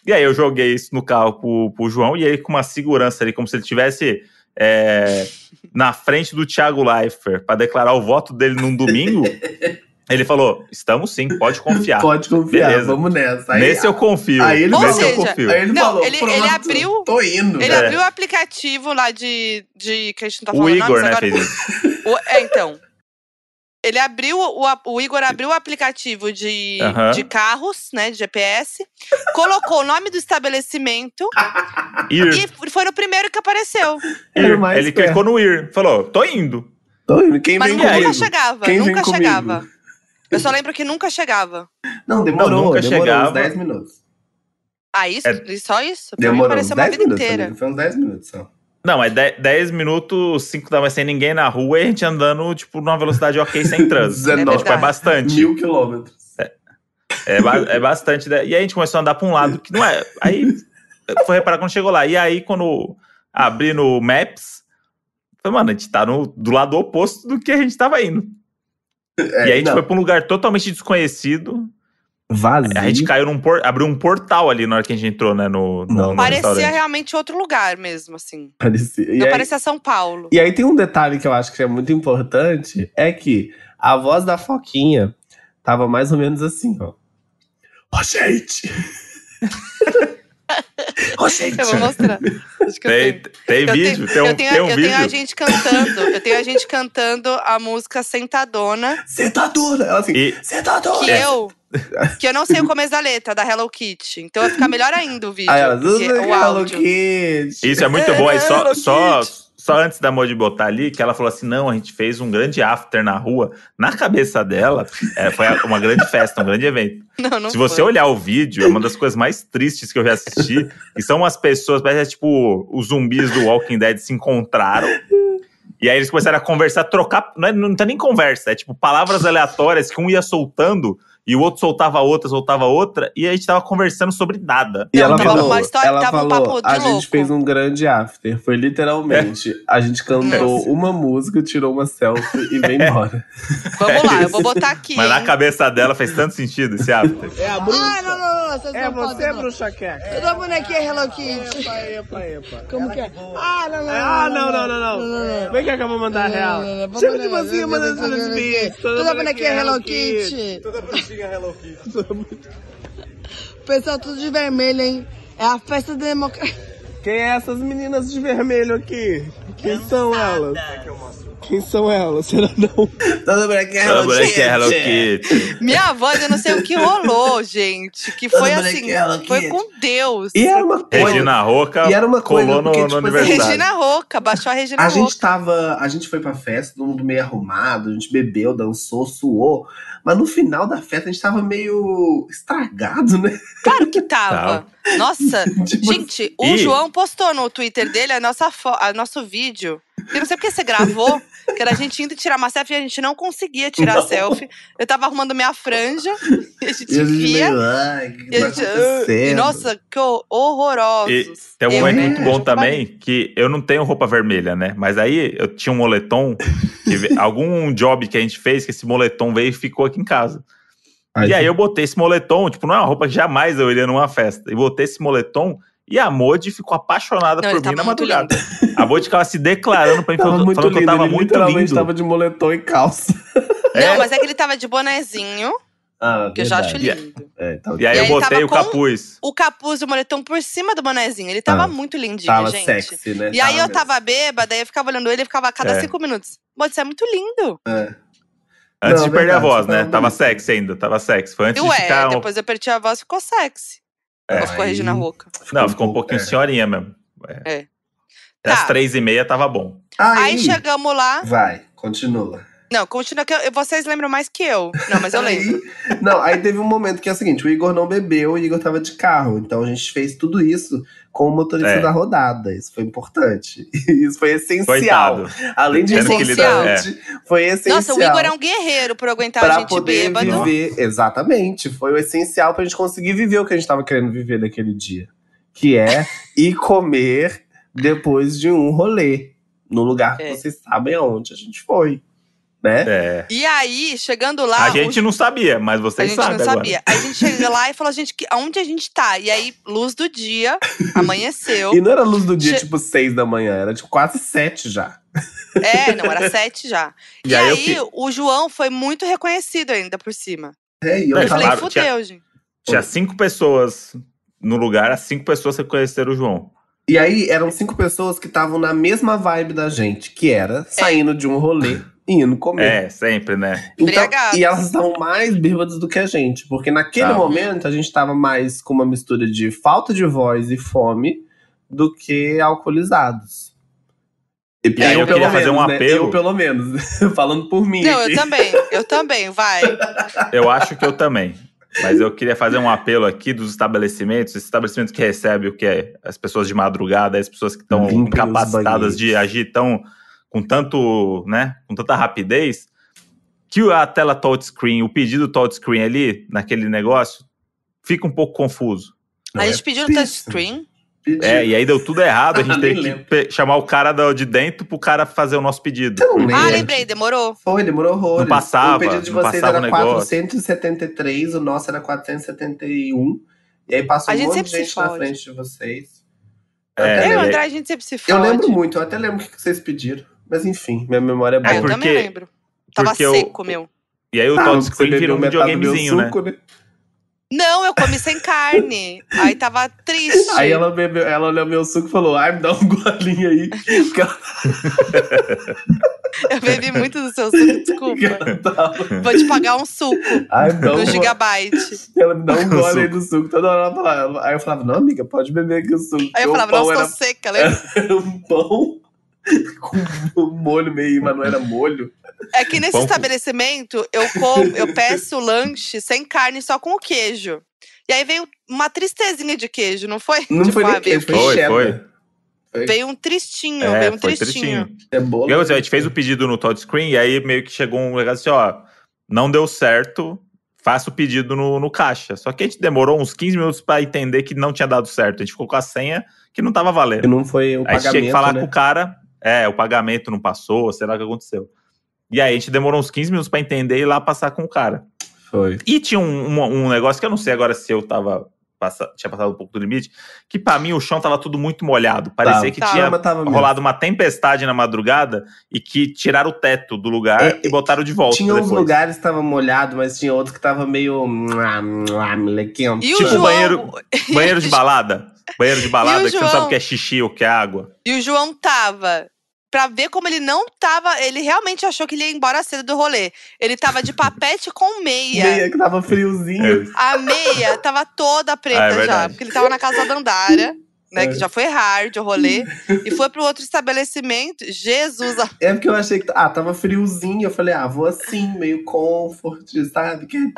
E aí eu joguei isso no carro pro, pro João, e ele com uma segurança ali, como se ele tivesse é, na frente do Thiago Leifert pra declarar o voto dele num domingo. Ele falou: estamos sim, pode confiar. Pode confiar, Beleza. vamos nessa. Aí, Nesse eu confio. aí ele Ou Nesse eu seja, confio. aí ele Não, falou: ele- ele "Pronto, abriu- Tô indo. Ele É. abriu o aplicativo lá de, de. que a gente não tá O falando Igor, nomes né, agora. fez isso. O- é, então. Ele abriu, o, o Igor abriu o aplicativo de, de carros, né, de GPS, colocou o nome do estabelecimento Ir. e foi no primeiro que apareceu. Ir. mais Ele perto. clicou no ir. Falou, tô indo. Tô indo. Quem Mas vem nunca comigo? chegava, Quem nunca comigo? chegava. Eu só lembro que nunca chegava. Não, demorou. Não, nunca demorou chegava. uns 10 minutos. Ah, isso? É- Só isso? Pra mim Demorou uns pareceu uma 10 vida minutos. inteira. amigo. Foi uns 10 minutos só. Não, é 10 minutos, 5 da manhã sem ninguém na rua e a gente andando, tipo, numa velocidade ok, sem trânsito. É, 19. tipo, é bastante. Mil quilômetros. É, ba- é bastante. né? E aí a gente começou a andar pra um lado que não é. Aí foi reparar quando chegou lá. E aí, quando abri no Maps, falei, mano, a gente tá no, do lado oposto do que a gente tava indo. É, e aí a gente não, foi pra um lugar totalmente desconhecido. Vazio. A gente caiu num por... abriu um portal ali na hora que a gente entrou, né? No, no, Não, no Parecia restaurante. realmente outro lugar mesmo, assim. Parecia. E Não aí, parecia São Paulo. e aí tem um detalhe que eu acho que é muito importante: é que a voz da Foquinha tava mais ou menos assim, ó. Ó, gente! Gente! Eu vou mostrar. Acho que Tem, vídeo, tenho, tem um, eu tenho, tem um eu vídeo. tenho a gente cantando. Eu tenho a gente cantando a música Sentadona. Sentadora! Ela assim, E- sentadora! Que eu. Que eu não sei o começo da letra, da Hello Kitty. Então vai ficar melhor ainda o vídeo. Aí ela, o Hello áudio. Kitty! Isso é muito bom. Aí só, Hello só, Kitty. Só antes da Modi botar ali, que ela falou assim: não, a gente fez um grande after na rua. Na cabeça dela, é, foi uma grande festa, um grande evento. Não, não Se você foi. olhar o vídeo, é uma das coisas mais tristes que eu já assisti. e são umas pessoas, parece que é tipo os zumbis do Walking Dead se encontraram. E aí eles começaram a conversar, trocar. Não, é, não tá nem conversa, é tipo palavras aleatórias que um ia soltando e o outro soltava outra, soltava outra, e a gente tava conversando sobre nada. E ela tava falou, uma história- ela tava um falou, papo de a gente louco. fez um grande after. Foi literalmente, a gente cantou Nossa. uma música, tirou uma selfie e veio embora. Vamos lá, eu vou botar aqui. Mas na cabeça dela fez tanto sentido esse after. É a bruxa. Ah, não, não, É não você, podem, não. bruxa queca. Eu dou bonequinha Hello Kitty. Epa, epa, epa. Como que é? Ah, não, não, não. Ah, não, não, não, não. Vem cá que eu vou mandar real. Chama de mocinha mandando seus vídeos. Toda bonequinha Hello Kitty. Toda bruxinha Hello Kitty. Pessoal, tudo de vermelho, hein? É a festa da democracia. Quem é essas meninas de vermelho aqui? Quem são elas? Quem são elas? Será não? Toda que é Toda Hello é Hello Kitty. Minha voz, eu não sei o que rolou, gente. Que Toda foi assim, ela foi com Deus. E era uma coisa. Regina Roca E era uma coisa, colou no, porque, no tipo assim, aniversário. Regina Roca, baixou a Regina A Roca. gente tava. A gente foi pra festa, todo mundo meio arrumado, a gente bebeu, dançou, suou. Mas no final da festa a gente tava meio estragado, né? Claro que tava. Nossa, Tipo, gente, o E- João postou no Twitter dele a nossa fo- a nosso vídeo. Eu não sei porque você gravou, que era a gente indo tirar uma selfie e a gente não conseguia tirar Não. selfie. Eu tava arrumando minha franja e a gente E via. ai, que E, a tá e nossa, que ho- horrorosos. E tem um Eu momento muito bom também, que eu não tenho roupa vermelha, né? Mas aí eu tinha um moletom, que algum job que a gente fez, que esse moletom veio e ficou aqui em casa. Ai, e aí eu botei esse moletom, tipo, não é uma roupa que jamais eu iria numa festa. E botei esse moletom e a Modi ficou apaixonada Não, por mim tava na madrugada. A Modi ficava se declarando pra mim, Tava falando, muito falando que eu lindo, tava ele muito literalmente lindo. tava de moletom e calça. É. Não, mas é que ele tava de bonezinho, Ah, que eu já acho verdade. lindo. É, tava, E aí E eu aí ele botei tava o capuz. O capuz e o moletom por cima do bonezinho. Ele tava Ah, muito lindinho, tava gente. sexy, né? E aí eu tava bêbada, aí eu ficava olhando ele e ficava a cada É. cinco minutos. Modi, você é muito lindo. É. Antes Não, de perder a verdade, voz, você né? tava sexy ainda, tava sexy. Foi antes E de ué, ficar. um- depois eu perdi a voz ficou sexy. É. Ou ficou a Aí- Regina Roca. Não, ficou um pouquinho é. senhorinha mesmo. É. Até Tá. as três e meia tava bom. Aí chegamos lá. Vai, continua. Não, continua que eu- vocês lembram mais que eu. Não, mas eu lembro. Aí, não, aí teve um momento que é o seguinte: o Igor não bebeu, o Igor tava de carro. Então a gente fez tudo isso com o motorista É. da rodada. Isso foi importante. Isso foi essencial. Coitado. Além de que lidar, importante, foi essencial. Nossa, o Igor é um guerreiro por aguentar a Pra gente poder bêbado. viver. Exatamente. Foi o essencial pra gente conseguir viver o que a gente tava querendo viver naquele dia. Que é ir comer depois de um rolê. No lugar que É. vocês sabem aonde a gente foi. Né? É. E aí, chegando lá. A gente não sabia, mas A vocês gente não sabem agora. sabia. Aí a gente chega lá e falou, gente, que, aonde a gente tá? E aí, luz do dia, amanheceu. E não era luz do dia, Che- tipo, seis da manhã, era tipo quase sete já. É, não, era sete já. E, E aí aí, fi- o João foi muito reconhecido ainda por cima. É, e eu É, Eu falei, fudeu, gente. Tinha cinco pessoas no lugar, as cinco pessoas que conheceram o João. E aí eram cinco pessoas que estavam na mesma vibe da gente, que era saindo de um rolê indo comer. É, sempre, né? Então, e elas estavam mais bêbadas do que a gente, porque naquele Tá. momento a gente tava mais com uma mistura de falta de voz e fome do que alcoolizados. E, E aí eu queria fazer um né? apelo. Eu, pelo menos. Falando por mim. Não, aqui. eu também, eu também, vai. Eu acho que eu também. Mas eu queria fazer um apelo aqui dos estabelecimentos, esses estabelecimentos que recebem o que é as pessoas de madrugada, as pessoas que estão incapacitadas de agir tão com tanto, né, com tanta rapidez, que a tela touchscreen, o pedido touchscreen ali naquele negócio fica um pouco confuso. A é gente pediu no touchscreen. É, e aí deu tudo errado, a gente Nem teve que chamar o cara de dentro pro cara fazer o nosso pedido. Ah, lembrei, demorou. Foi, demorou horrores. Não passava, O pedido de vocês era o negócio. 473, o nosso era 471. E aí passou A um gente monte de gente na frente de vocês. É, eu, André, a gente sempre se fode. eu lembro muito, eu até lembro o que vocês pediram. Mas enfim, minha memória é boa. Ah, eu porque- também lembro. Tava porque eu- seco, meu. E aí o Ah, você touchscreen virou um bebeu metade do meu videogamezinho, né? suco, né? Não, eu comi sem carne. Aí tava triste. Aí ela bebeu, ela olhou meu suco e falou: ai, me dá um golinho aí. Eu bebi muito do seu suco, desculpa. Vou te pagar um suco Ai, me dá um Gigabyte. Ela me dá um gole aí do suco. Toda hora ela falava. Aí eu falava: não, amiga, pode beber aqui o suco. Aí eu falava, o pão nossa, era tô seca, lembra? Era um pão com molho meio, mas não era molho. É que nesse Pão estabelecimento, eu, com, eu peço lanche sem carne, só com o queijo. E aí veio uma tristezinha de queijo, não foi? Não Tipo, foi nem queijo, foi, Foi, foi. Foi. Veio um tristinho, É, veio um foi tristinho. tristinho. É bolo. A gente fez o pedido no touchscreen e aí meio que chegou um negócio assim, ó, não deu certo, faça o pedido no, no caixa. Só que a gente demorou uns 15 minutos pra entender que não tinha dado certo. A gente ficou com a senha que não tava Que valendo. não foi o Aí a gente tinha que pagamento, falar né? com o cara, é, o pagamento não passou, sei lá o que aconteceu. E aí a gente demorou uns 15 minutos pra entender e ir lá passar com o cara. Foi. E tinha um, um, um negócio que eu não sei agora se eu tava. passa- tinha passado um pouco do limite, que pra mim o chão tava tudo muito molhado. Parecia Tava. que Tava. tinha tava rolado uma tempestade na madrugada e que tiraram o teto do lugar É, e botaram de volta. Tinha uns depois. lugares que tava molhado, mas tinha outros que tava meio. E o Tipo João, banheiro- Banheiro de balada. Banheiro de balada o que você não sabe João? o que é xixi ou o que é água. E o João tava pra ver como ele não tava. Ele realmente achou que ele ia embora cedo do rolê. Ele tava de papete com meia. Meia que tava friozinho. A meia tava toda preta Ah, é já, porque ele tava na casa da Dandara, né? É. Que já foi hard o rolê. e foi pro outro estabelecimento. Jesus, a- É porque eu achei que. Ah, tava friozinho. Eu falei, ah, vou assim, meio comfort, sabe? Quietinho.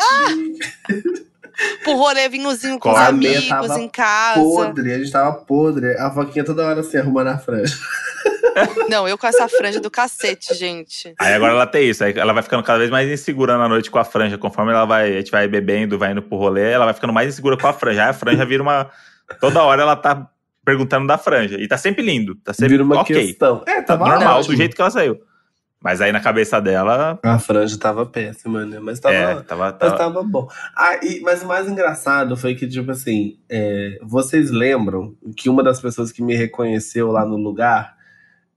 pro rolê vinhozinho com os amigos em casa. podre, a gente tava podre. A Foquinha toda hora assim, arrumando a franja. Não, eu com essa franja do cacete, gente. Aí agora ela tem isso, aí ela vai ficando cada vez mais insegura na noite com a franja. Conforme ela vai, a gente vai bebendo, vai indo pro rolê, ela vai ficando mais insegura com a franja. Aí a franja vira uma. Toda hora ela tá perguntando da franja. E tá sempre lindo. Tá sempre Vira uma ok. questão. É, Tá tava normal ótimo. do jeito que ela saiu. Mas aí na cabeça dela. A franja tava péssima, né? Mas tava. é, tava. Mas tava- tava bom. Ah, e- mas o mais engraçado foi que, tipo assim, é, vocês lembram que uma das pessoas que me reconheceu lá no lugar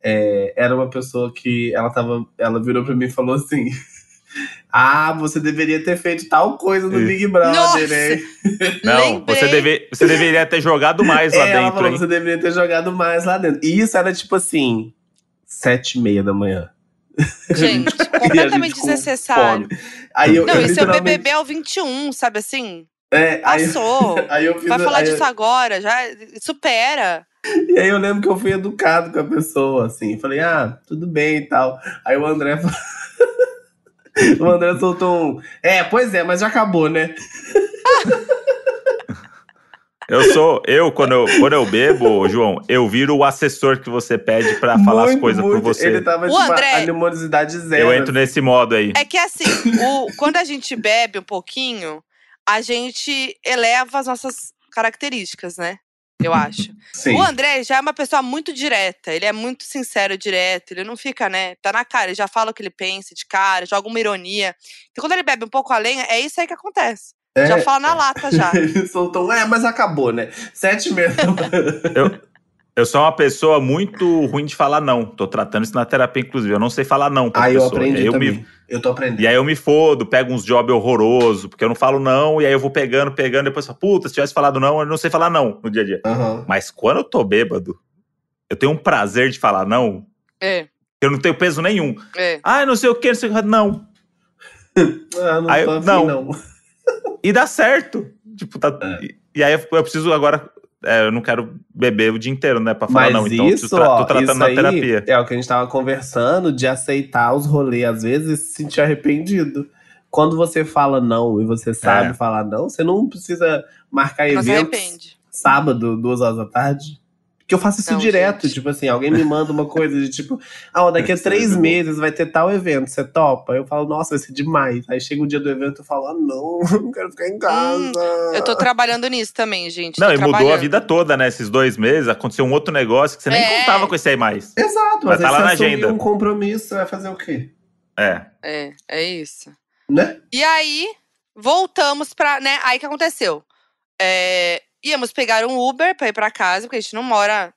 é, era uma pessoa que ela tava. Ela virou pra mim e falou assim. Ah, você deveria ter feito tal coisa no Isso. Big Brother, Nossa! hein? Não, você, deve, você deveria ter jogado mais lá É, ela dentro, falou hein? você deveria ter jogado mais lá dentro. E isso era tipo assim, sete e meia da manhã. Gente, completamente gente desnecessário. Aí eu, Não, eu seu literalmente- BBB é o 21, sabe assim? É, aí, Passou. aí eu fiz, Vai falar aí, disso agora, já supera. E aí eu lembro que eu fui educado com a pessoa, assim. Falei, ah, tudo bem e tal. Aí o André. fa- o André soltou um. É, pois é, mas já acabou, né? Eu sou. Eu, quando eu, quando eu bebo, João, eu viro o assessor que você pede pra falar as Muito, coisas por muito. você. Ele tava, O tipo, André- animosidade zero. Eu entro nesse modo aí. É que assim, o- quando a gente bebe um pouquinho, a gente eleva as nossas características, né? Eu acho. Sim. O André já é uma pessoa muito direta, ele é muito sincero, direto, ele não fica, né? Tá na cara, ele já fala o que ele pensa de cara, joga uma ironia. Então quando ele bebe um pouco além, é isso aí que acontece. É. Já fala na lata já. Ele soltou um. É, mas acabou, né? Sete meses. Eu, eu sou uma pessoa muito ruim de falar não. Tô tratando isso na terapia, inclusive. Eu não sei falar não pra aí eu pessoa. aprendi e aí eu também. me, Eu tô aprendendo. E aí eu me fodo, pego uns jobs horrorosos, porque eu não falo não, e aí eu vou pegando, pegando, depois falo, puta, se tivesse falado não, eu não sei falar não no dia a dia. Aham. Mas quando eu tô bêbado, eu tenho um prazer de falar não, É, eu não tenho peso nenhum. é. Ah, não sei o que, não sei o que, não. Ah, não Aí eu- tô afim, não. não. E dá certo. Tipo, tá. É. E, e aí eu, eu preciso agora. é, eu não quero beber o dia inteiro, né? Pra falar Mas não. Então eu isso, preciso tra- ó, tô tratando isso na terapia. é o que a gente tava conversando, de aceitar os rolês, às vezes, e se sentir arrependido. Quando você fala não e você sabe É. falar não, você não precisa marcar se eventos arrepende. sábado, duas horas da tarde. Porque eu faço isso Não, direto, gente. tipo assim, alguém me manda uma coisa de tipo, ah, ó, daqui a é três meses vai ter tal evento, você topa? Eu falo, nossa, vai ser demais. Aí chega o dia do evento eu falo, ah, não, não quero ficar em casa. Hum, Eu tô trabalhando nisso também, gente. Não, tô e mudou a vida toda, né? Esses dois meses, aconteceu um outro negócio que você nem É. contava com esse aí mais. Exato, Vai mas tá lá você na agenda. um compromisso, você vai fazer o quê? É. É, é isso. Né? E aí, voltamos pra, né? Aí o que aconteceu? É, íamos pegar um Uber pra ir pra casa, porque a gente não mora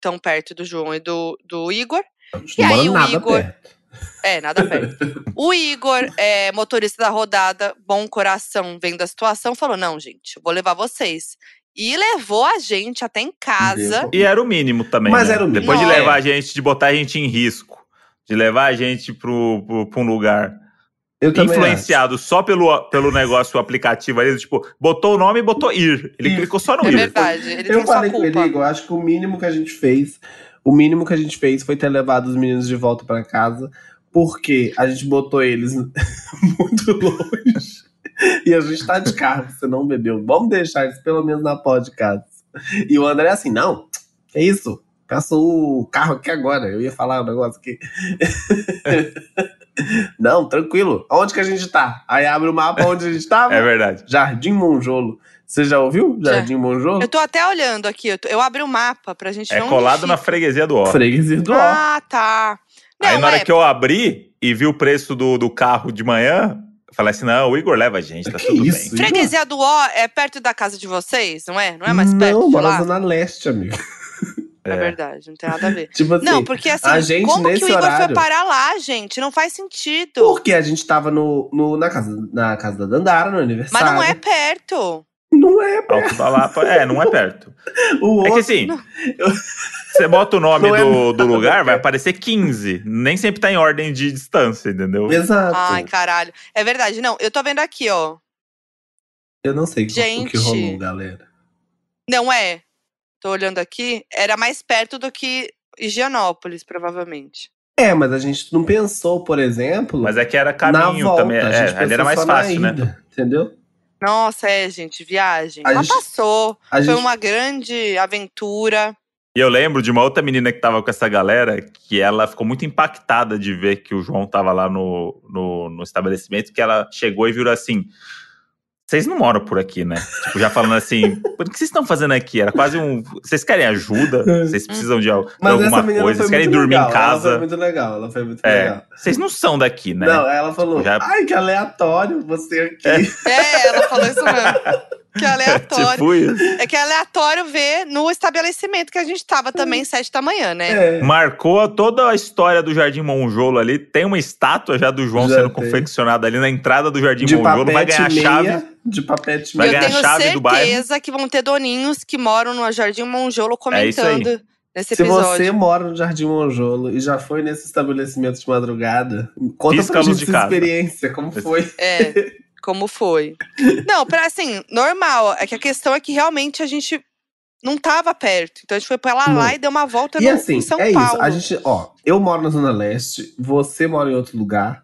tão perto do João e do, do Igor. E não aí, mora o nada Igor- perto. É, nada perto. o Igor, é, motorista da rodada, bom coração, vendo a situação, falou: não, gente, eu vou levar vocês. E levou a gente até em casa. E era o mínimo também. Mas né? era o mínimo. Depois de Não, é. levar a gente, de botar a gente em risco, de levar a gente pro, pro, pra um lugar Eu influenciado só pelo, pelo negócio, o aplicativo ali, tipo, botou o nome e botou ir. Ele Ir. clicou só no É ir. verdade, ele Eu falei com ele. Igor, acho que o mínimo que a gente fez, o mínimo que a gente fez foi ter levado os meninos de volta pra casa, porque a gente botou eles muito longe. E a gente tá de carro, você não bebeu. Vamos deixar eles pelo menos na pó de casa. E o André assim, não, que isso? Peço o carro aqui agora. Eu ia falar um negócio aqui. não, tranquilo. Onde que a gente tá? Aí abre o mapa onde a gente tava. É verdade. Jardim Monjolo. Você já ouviu? Já. Jardim Monjolo? Eu tô até olhando aqui, eu, tô- eu abri o mapa pra gente É ver onde colado na freguesia do ó. Freguesia do Ó. Ah, tá. Não, Aí na hora é, que eu abri e vi o preço do, do carro de manhã, eu falei assim: não, o Igor leva a gente, tá Que tudo isso? bem. Freguesia do Ó é perto da casa de vocês, não é? Não é mais perto Não, mora na Zona Leste, amigo. É. É. verdade, não tem nada a ver. Tipo assim, não, porque assim, a gente, como que nesse o Igor foi horário- parar lá, gente? Não faz sentido. porque a gente tava no, no- na, casa, na casa da Dandara, no Mas aniversário. não é perto. Não é, pé. Alto da Lapa, é, não é perto. O É que assim, você bota o nome Não é do, do nada lugar, vai perto. aparecer 15. Nem sempre tá em ordem de distância, entendeu? Exato. Ai, caralho. É verdade. Não, eu tô vendo aqui, ó. Eu não sei o que- o Gente. que rolou, galera. Não é. Tô olhando aqui. Era mais perto do que Higienópolis, provavelmente. É, mas a gente não pensou, por exemplo, Mas é que era na caminho volta. também. a É, ali era mais fácil, né? ida, Entendeu? Nossa, é, gente, viagem. A Mas gente- passou. A Foi gente, uma grande aventura. E eu lembro de uma outra menina que tava com essa galera, que ela ficou muito impactada de ver que o João tava lá no, no, no estabelecimento, que ela chegou e virou assim. Vocês não moram por aqui, né? Tipo, já falando assim, por que vocês estão fazendo aqui? Era quase um. Vocês querem ajuda? Vocês precisam de, de alguma coisa? Vocês querem dormir legal. em Ela foi casa? muito legal, ela foi muito É. legal. Vocês não são daqui, né? Não, ela falou, Já- ai, que aleatório você aqui. É, ela falou isso mesmo. Que aleatório. tipo isso. É que é aleatório ver no estabelecimento que a gente tava também, sete da manhã, né? É. Marcou toda a história do Jardim Monjolo ali. Tem uma estátua já do João Já sendo tem. confeccionada ali na entrada do Jardim De Monjolo. Vai ganhar a meia, chave. de papete Vai eu meia. ganhar a tenho chave do bairro. certeza que vão ter doninhos que moram no Jardim Monjolo É isso aí. comentando nesse Se você mora no Jardim Monjolo e já foi nesse estabelecimento de madrugada, conta Pisca pra gente de sua casa. experiência, como foi. É, como foi. Não, pra assim, normal. É que a questão é que realmente a gente não tava perto. Então a gente foi pra lá, lá e deu uma volta E no, assim, em São é Paulo. isso. A gente, ó, eu moro na Zona Leste, você mora em outro lugar.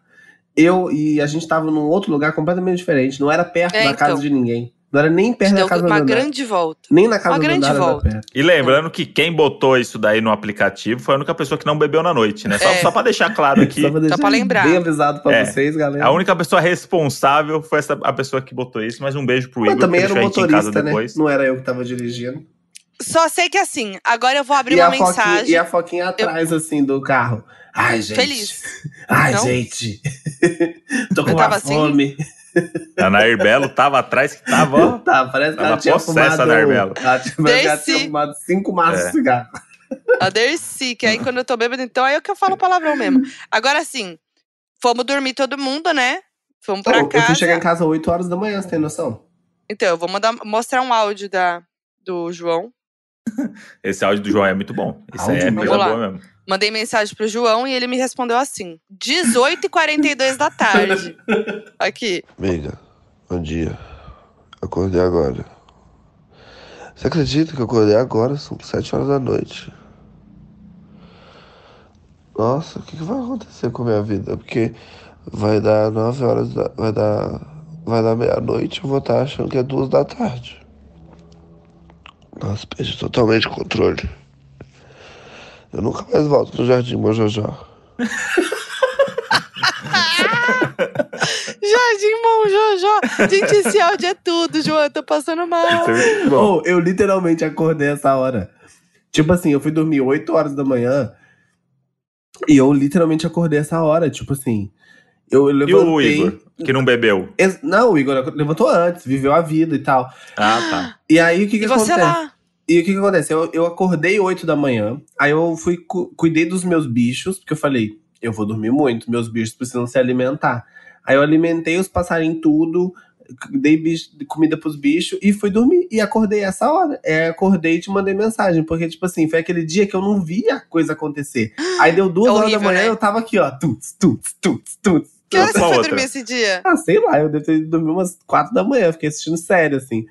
Eu e a gente tava num outro lugar completamente diferente. Não era perto É, da casa então. de ninguém. Não era nem perto da casa uma grande volta. Nem na casa uma da grande volta. E lembrando que quem botou isso daí no aplicativo foi a única pessoa que não bebeu na noite, né? Só, É. só pra deixar claro aqui. Só pra deixar pra lembrar. bem avisado pra É. vocês, galera. A única pessoa responsável foi essa, a pessoa que botou isso, mas um beijo pro Mas Igor, também era o motorista, né? depois. Não era eu que tava dirigindo. Só sei que assim, agora eu vou abrir e, uma Foquinha, mensagem. e a Foquinha atrás, assim, do carro. Ai, gente. Feliz. Ai, Não? gente. Tô com Eu uma tava assim? A Nair Belo tava atrás que tava, ó. Tá, parece que Tava ela tinha fumado. né, Arbelo? Ela tinha, tinha fumado cinco maços É. de cigarro. A Dercy, que aí quando eu tô bêbada, então aí é que eu falo palavrão mesmo. Agora sim, fomos dormir todo mundo, né? Fomos pra Então, eu fui casa. chegar em casa às 8 horas da manhã, você tem noção? Então, eu vou mandar, mostrar um áudio da, do João. Esse áudio do João é muito bom. Isso aí é coisa boa mesmo. Mandei mensagem pro João e ele me respondeu assim: 18h42 da tarde. Aqui. Amiga, bom dia. Acordei agora. Você acredita que eu acordei agora? São sete horas da noite. Nossa, o que, que vai acontecer com a minha vida? Porque vai dar nove horas da. Vai dar. Vai dar meia-noite eu vou estar achando que é duas da tarde. Nossa, perdi totalmente o controle. Eu nunca mais volto pro Jardim Mojojó. Jardim Monjojó. Gente, esse áudio é tudo, João. Eu tô passando mal. É. Oh, eu literalmente acordei essa hora. Tipo assim, eu fui dormir 8 horas da manhã e eu literalmente acordei essa hora. Tipo assim, eu E levantei. o Igor, que não bebeu? Não, o Igor levantou antes, viveu a vida e tal. Ah, tá. E aí o que, que E você acontece? lá? E o que, que acontece? Eu, eu acordei 8 da manhã, aí eu fui cu- cuidei dos meus bichos, porque eu falei, eu vou dormir muito, meus bichos precisam se alimentar. Aí eu alimentei os passarinhos tudo, dei bicho- comida pros bichos e fui dormir. E acordei essa hora. É, acordei e te mandei mensagem, porque, tipo assim, foi aquele dia que eu não vi a coisa acontecer. Aí deu duas horas da Horrível, manhã né? eu tava aqui, ó, tuts, tuts, tuts, tuts. Que hora você foi outra? dormir esse dia? Ah, sei lá, eu devo ter ido dormir umas quatro da manhã, fiquei assistindo sério, assim.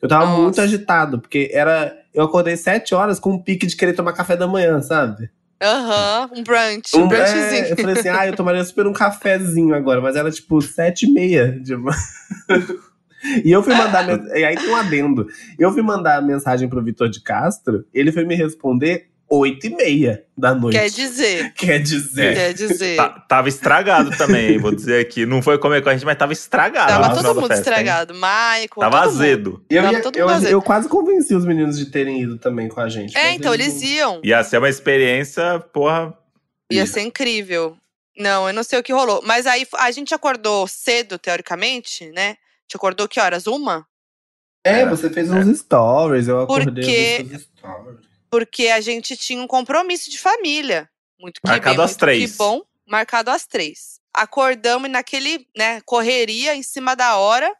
Eu tava Nossa. muito agitado, porque era. Eu acordei sete horas com um pique de querer tomar café da manhã, sabe? Aham, um brunch. Um, Um, é, brunchzinho. eu falei assim, ah, eu tomaria super um cafezinho agora, mas era tipo sete e meia. de e eu fui mandar. E aí tem um adendo. Eu fui mandar a mensagem pro Vitor de Castro, ele foi me responder oito e meia da noite. Quer dizer. Quer dizer. Quer dizer. Tá- tava estragado também, vou dizer aqui. Não foi comer com a gente, mas tava estragado. Tava todo mundo festa, hein? estragado. Maicon, Tava todo mundo. azedo. Eu, Tava ia- eu, mundo azedo. eu quase convenci os meninos de terem ido também com a gente. É, então, eles não- iam. Ia ser uma experiência, porra. Ia ser incrível. Não, eu não sei o que rolou. Mas aí a gente acordou cedo, teoricamente, né? A gente acordou que horas? Uma? É, você fez uns stories, eu acordei Porque- stories. Porque a gente tinha um compromisso de família. Muito que Marcado bem, às muito três. Que bom, marcado às três. Acordamos e naquele, né, correria em cima da hora.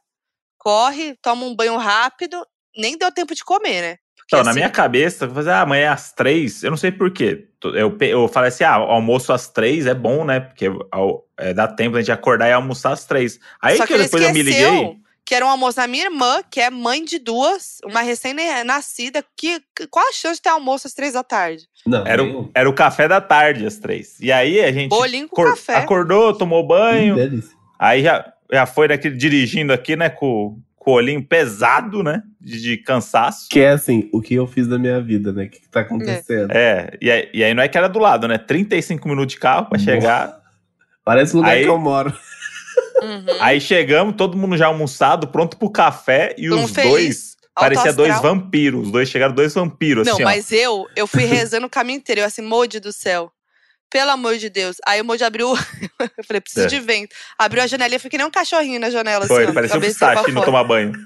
corre, toma um banho rápido, nem deu tempo de comer, né? Porque, Então, na assim, minha cabeça, eu vou fazer, ah, amanhã é às três, eu não sei porquê. Eu, eu falei assim, ah, almoço às três é bom, né? Porque ao- é, dá tempo da gente acordar e almoçar às três. Aí que, que depois eu me esqueceu liguei. Que era um almoço da minha irmã, que é mãe de duas, uma recém-nascida, que que- qual a chance de ter almoço às três da tarde? Não, Era o, era o café da tarde, às três. E aí a gente Bolinho com acor- café. acordou, tomou banho, delícia. aí já, já foi naquele, dirigindo aqui, né, com, com o olhinho pesado, né, de, de cansaço. Que é assim, o que eu fiz da minha vida, né? O que, que tá acontecendo? É, e aí, e aí não é que era do lado, né? 35 minutos de carro pra chegar. Parece o lugar Aí- que eu moro. Uhum. Aí chegamos, todo mundo já almoçado, pronto pro café, e Todo os feliz, dois. Parecia dois vampiros. Os dois chegaram dois vampiros, Não, assim, mas eu, eu fui rezando o caminho inteiro. Eu assim, Modi do céu. Pelo amor de Deus. Aí o Modi abriu. eu falei, preciso É. de vento. Abriu a janelinha, eu fiquei que nem um cachorrinho na janela. Foi, assim, parecia um pistache no fora. tomar banho.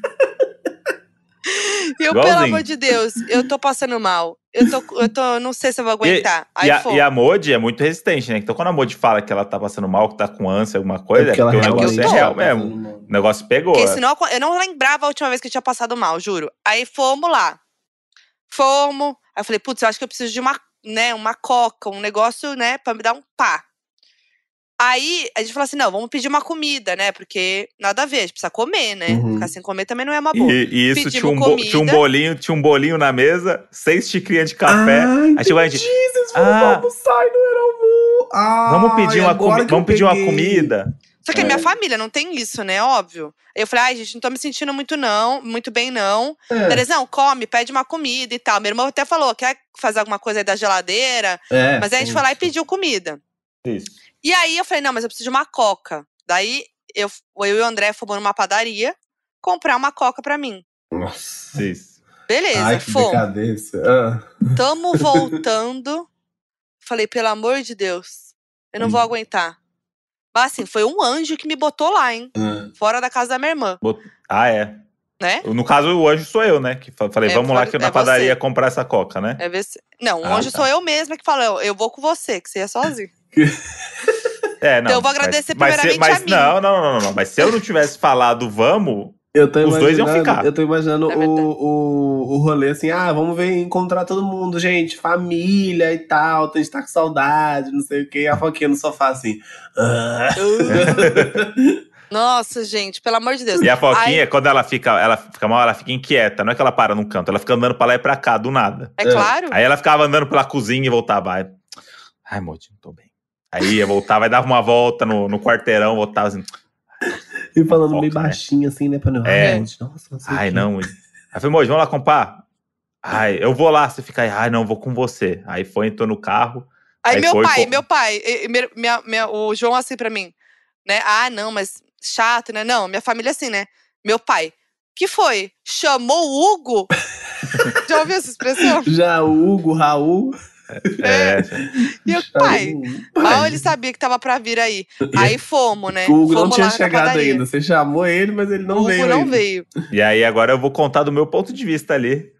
E eu, pelo Igualzinho. amor de Deus, eu tô passando mal. Eu tô, eu tô, não sei se eu vou aguentar. Aí E a, e a Modi é muito resistente, né? Então quando a Modi fala que ela tá passando mal, que tá com ânsia, alguma coisa, é porque, o realmente negócio é tá real mesmo. O negócio pegou. Porque é. senão eu não lembrava a última vez que eu tinha passado mal, juro. Aí fomos lá. Fomos. Aí eu falei, putz, eu acho que eu preciso de uma, né, uma coca, um negócio, né, pra me dar um pá. Aí a gente falou assim: não, vamos pedir uma comida, né? Porque nada a ver, a gente precisa comer, né? Uhum. Ficar sem comer também não é uma boa. E, e isso tinha um, bo- tinha um bolinho, tinha um bolinho na mesa, seis xicrinhas de café. Ah, Aí a gente, vocês foram Ah. almoçar e não era almoço. Ah, vamos pedir uma, comi vamos pedir uma comida. Só que a É. minha família não tem isso, né? Óbvio. Aí eu falei, ai, gente, não tô me sentindo muito, não, muito bem, não. É, Terezão, come, pede uma comida e tal. Meu irmão até falou, quer fazer alguma coisa aí da geladeira? é, Mas aí a gente foi lá e pediu comida. Isso. E aí eu falei, não, mas eu preciso de uma coca. Daí eu, eu e o André fomos numa padaria comprar uma coca pra mim. Nossa. Isso. Beleza, Ai, que fomos. Ah. Tamo voltando. Falei, pelo amor de Deus, eu não vou Hum. aguentar. Mas assim, foi um anjo que me botou lá, hein? Ah. Fora da casa da minha irmã, Ah, é. né? No caso, o anjo sou eu, né? Que fa- falei, É, vamos lá que na é padaria você. comprar essa coca, né? É Não, o Ah, anjo tá. sou eu mesma que fala, eu, eu vou com você, que você é sozinho. É, não. Então eu vou mas- agradecer mas, se- primeiramente mas, a mim. Não, não, não, não, não. Mas se eu não tivesse falado vamos, Eu tô Os dois iam ficar. Eu tô imaginando É o, o, o rolê assim, ah, vamos ver encontrar todo mundo, gente, família e tal, a gente tá com saudade, não sei o quê. A Foquinha no sofá assim. ah. Nossa, gente, pelo amor de Deus. E a Foquinha, quando ela fica, ela fica mal, ela fica inquieta. Não é que ela para num canto, ela fica andando pra lá e pra cá, do nada. É claro. Aí ela ficava andando pela cozinha e voltava. Ai, ai Moji, não tô bem. Aí ia voltar, vai dar uma volta no, no quarteirão, voltava assim. E falando Foca, meio né? baixinho assim, né? Pra não. É. Nossa, não Ai, quê. não. Aí eu falei, Moji, vamos lá comprar? Ai, eu vou lá, você fica aí. Ai, não, vou com você. Aí foi, entrou no carro. Aí, Aí meu foi, pai, meu pai, minha- minha- o João assim pra mim, né? Ah, não, mas chato, né? Não, minha família assim, né? Meu pai, que foi? Chamou o Hugo? Já ouviu essa expressão? Já o Hugo, Raul. É, E o pai, mal ele sabia que tava pra vir aí. Aí fomos, né? O Hugo não tinha chegado ainda. Você chamou ele, mas ele não o Hugo veio. não ainda. veio. E aí agora eu vou contar do meu ponto de vista ali.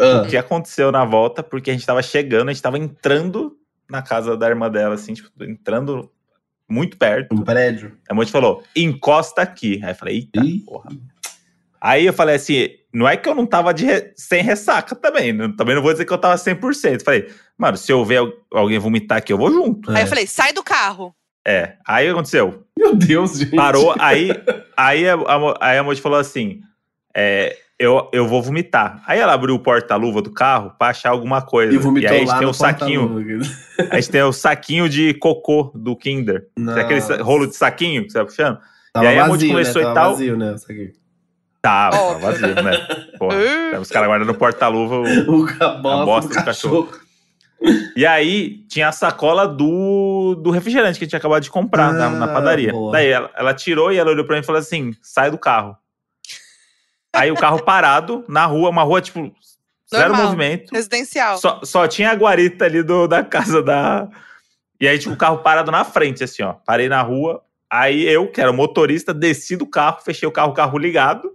Ah, O que aconteceu na volta, porque a gente tava chegando, a gente tava entrando na casa da irmã dela, assim, tipo, entrando muito perto. um prédio. A Monte falou, encosta aqui. Aí eu falei, eita, Ih. porra. Aí eu falei assim, não é que eu não tava de re- sem ressaca também, né? também não vou dizer que eu tava 100%. Falei, mano, se eu ver al- alguém vomitar aqui, eu vou junto. Aí É. eu falei, sai do carro. É, aí o que aconteceu? Meu Deus, gente. Parou, aí, aí, a, a, Mo- aí a Monte falou assim, é, eu, eu vou vomitar. Aí ela abriu o porta-luva do carro pra achar alguma coisa. E vomitou aí a gente tem um saquinho, a gente tem o saquinho de cocô do Kinder. Sabe aquele rolo de saquinho que você vai puxando? Tava E aí a Monte vazio, começou né? e Tava tal. vazio, né? Tá, tá vazio, né? Porra. Aí Os caras guardam no porta-luva. o- O a bosta, bosta do do cachorro. E aí tinha a sacola do, do refrigerante que a gente tinha acabado de comprar na, na Ah, padaria. boa. Daí ela, ela tirou e ela olhou pra mim e falou assim: sai do carro. Aí o carro parado na rua, uma rua, tipo, zero Normal. movimento. residencial. Só, só tinha a guarita ali do, da casa da. E aí, tipo, o carro parado na frente, assim, ó. Parei na rua. Aí eu, que era o motorista, desci do carro, fechei o carro, o carro ligado.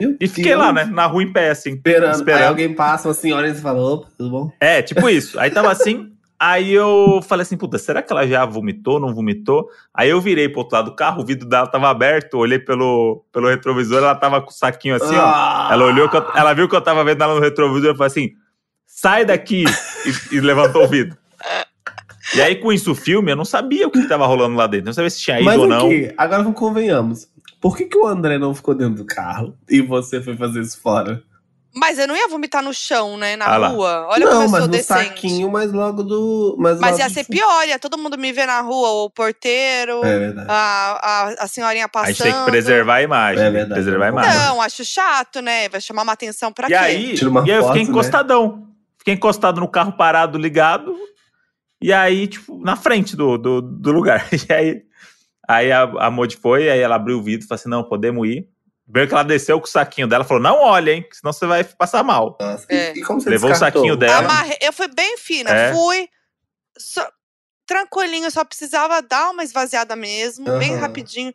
Meu E fiquei Deus. lá, né? Na rua em pé, assim. Esperando. Esperando. Aí alguém passa, uma senhora e você fala, opa, tudo bom? É, tipo isso. Aí tava assim, Aí eu falei assim, puta, será que ela já vomitou, não vomitou? Aí eu virei pro outro lado do carro, o vidro dela tava aberto, olhei pelo, pelo retrovisor, ela tava com o saquinho assim, ó. Ah. Ela olhou, eu- ela viu que eu tava vendo ela no retrovisor e falou assim: sai daqui! E, e levantou o vidro. E aí, com isso, o filme, eu não sabia o que, que tava rolando lá dentro. Não sabia se tinha ido Mas ou não. quê? Agora convenhamos. Por que, que o André não ficou dentro do carro e você foi fazer isso fora? Mas eu não ia vomitar no chão, né? Na Ah rua. Olha não, como eu mas sou no decente. saquinho, mas logo do. Mas, Mas logo ia ser fundo. pior, ia todo mundo me ver na rua, o porteiro, É verdade. a, a, a senhorinha A passando. gente tem que preservar a imagem. É verdade. preservar a imagem. Não, acho chato, né? Vai chamar uma atenção pra E quê? aí, e aí eu fiquei né? encostadão. Fiquei encostado no carro parado, ligado. E aí, tipo, na frente do, do, do lugar. E aí, aí a, a Modi foi, aí ela abriu o vidro e falou assim: não, podemos ir. Veio que ela desceu com o saquinho dela falou: não olha, hein? que Senão você vai passar mal. Nossa, É. e, e como você Levou o descartou? saquinho dela. Amarrei- eu fui bem fina, É. fui só- tranquilinho, só precisava dar uma esvaziada mesmo, bem Aham. rapidinho.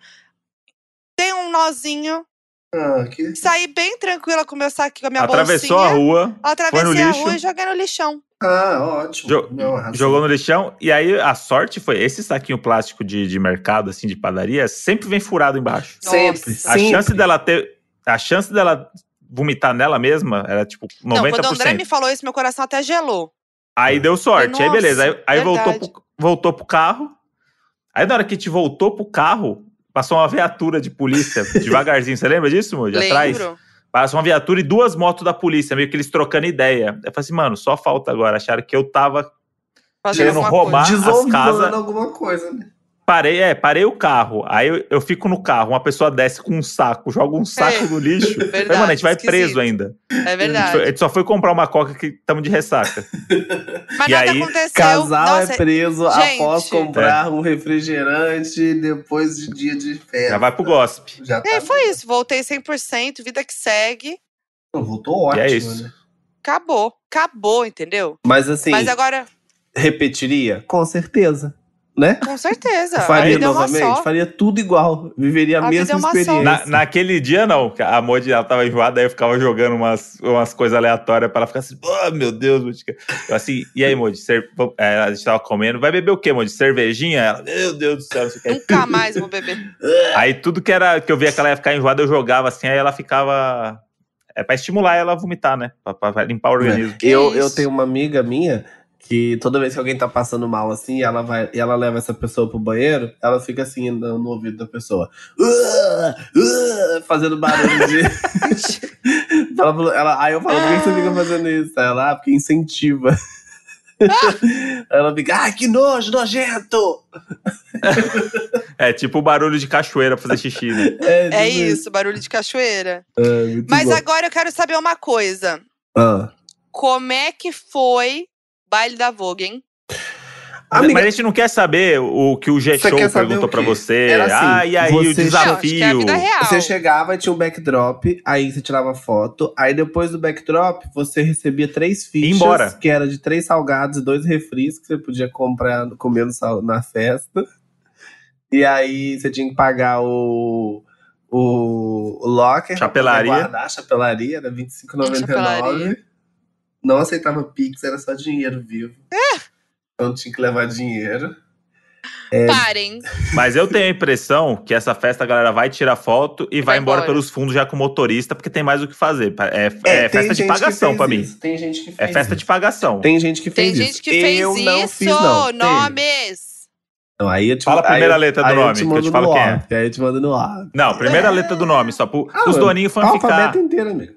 Dei um nozinho, Ah, que... saí bem tranquila com o meu saquinho, com a minha Atravessou bolsinha. a rua, Atravessei foi no a lixo. rua e joguei no lixão. Ah ótimo. jo- Não, arrasou. jogou no lixão. E aí a sorte foi: esse saquinho plástico de, de mercado, assim, de padaria, sempre vem furado embaixo. Sempre, Nossa. A sempre. chance dela ter. A chance dela vomitar nela mesma era tipo 90%. Não, quando o André me falou isso, meu coração até gelou. Aí deu sorte. Eu, aí beleza. Aí, nossa, aí voltou, pro, voltou pro carro. Aí na hora que a gente voltou pro carro, passou uma viatura de polícia devagarzinho. Você lembra disso, amor? De atrás? Lembro. Passou uma viatura e duas motos da polícia, meio que eles trocando ideia. Eu falei assim, mano, só falta agora. Acharam que eu tava. Fazendo Querendo roubar. coisa. as casas- alguma coisa, né? Parei, é, parei o carro. Aí eu, eu fico no carro, uma pessoa desce com um saco, joga um saco É, no lixo. Verdade, mano, a gente vai esquisito. preso ainda. É A gente, foi- a verdade. gente só foi comprar uma coca que estamos de ressaca. Mas E nada aí, aconteceu. Casal Nossa, é preso gente. após comprar um refrigerante depois de dia de festa. Já vai pro gossip. Já tá É, foi isso. Voltei 100%, vida que segue. Não, voltou ótimo, E é isso. né? Acabou. Acabou, entendeu? Mas assim, Mas agora, repetiria? Com certeza. Né? com certeza. Faria é novamente? Faria tudo igual. Viveria a, A mesma é experiência. Na, naquele dia, não. A Modi ela tava enjoada, aí eu ficava jogando umas, umas coisas aleatórias pra ela ficar assim, oh, meu Deus, Modi. Eu assim, e aí, Modi? Cer- é, a gente tava comendo, vai beber o quê, Modi? Cervejinha? Ela, meu Deus do céu, não sei o que. Nunca mais vou beber. Aí tudo que era que eu via que ela ia ficar enjoada, eu jogava assim, aí ela ficava. É pra estimular ela a vomitar, né? Pra, pra limpar o organismo. Que eu, eu tenho uma amiga minha que toda vez que alguém tá passando mal assim, ela vai e ela leva essa pessoa pro banheiro, ela fica assim no, no ouvido da pessoa, "Ah, ah", fazendo barulho de. ela, ela- aí eu falo, por que você fica fazendo isso? Aí Ela, ah, porque incentiva. Aí ela fica, ai, que nojo, nojento! É tipo o barulho de cachoeira pra fazer xixi, né? É tipo isso, barulho de cachoeira. É, Mas bom. agora eu quero saber uma coisa. Ah. Como é que foi baile da Vogue, hein? Amiga, Mas a gente não quer saber o que o G-Show perguntou pra você. Era assim, ah, e aí o Não, é desafio. vida real. Você chegava e tinha um backdrop, aí você tirava foto, aí depois do backdrop você recebia três fichas, embora. que era de três salgados e dois refris que você podia comprar comer no sal- na festa. E aí você tinha que pagar o, o, o locker. pra poder Chapelaria. Guardar, a chapelaria, era R$25,99. Não aceitava Pix, era só dinheiro vivo. Então tinha que levar dinheiro. É. Parem. Mas eu tenho a impressão que essa festa a galera vai tirar foto e vai, Vai embora, embora. pelos fundos já com motorista, porque tem mais o que fazer. É, é tem festa de pagação pra mim. isso, Tem gente que fez É festa isso. de pagação. Tem gente que fez Tem isso. gente que fez eu isso. não fiz, não. Nomes. Não, aí eu te, Fala a aí primeira eu- letra do aí nome, eu te que eu mando te falo no quem é. Aí eu te mando no ar. Não, primeira letra do nome, só pro, os doninhos foram ficar. alfabeto inteiro, amigo.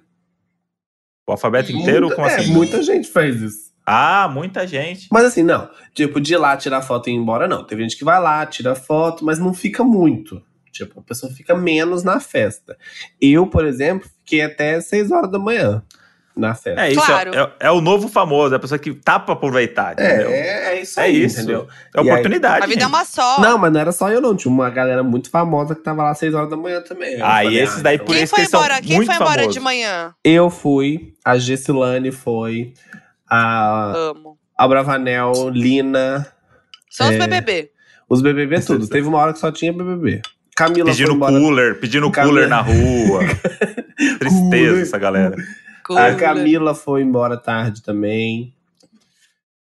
O alfabeto inteiro? Muita- Como é, assim? muita gente fez isso. Ah, muita gente. Mas assim, não. Tipo, de ir lá tirar foto e ir embora, não. Teve gente que vai lá, tira foto, mas não fica muito. Tipo, a pessoa fica menos na festa. Eu, por exemplo, fiquei até 6 horas da manhã na festa. É isso, é- Claro. é, é o novo famoso, é a pessoa que tá pra aproveitar, entendeu? É, é, é isso É aí, isso. entendeu? É E aí- oportunidade. A vida é uma só. Não, mas não era só eu, não. Tinha uma galera muito famosa que tava lá às 6 horas da manhã também. Eu Ah, e falei, esses daí então- por Quem isso foi que eles são embora? Quem muito foi embora famosos. de manhã? Eu fui, a Gessilane foi, a, Amo. a Bravanel, Lina, Só os É. BBB. os BBB tudo. Teve uma hora que só tinha BBB. Camila Pedindo foi embora. cooler, pedindo Camila- cooler na rua. Tristeza essa galera. A Cooler. Camila foi embora tarde também.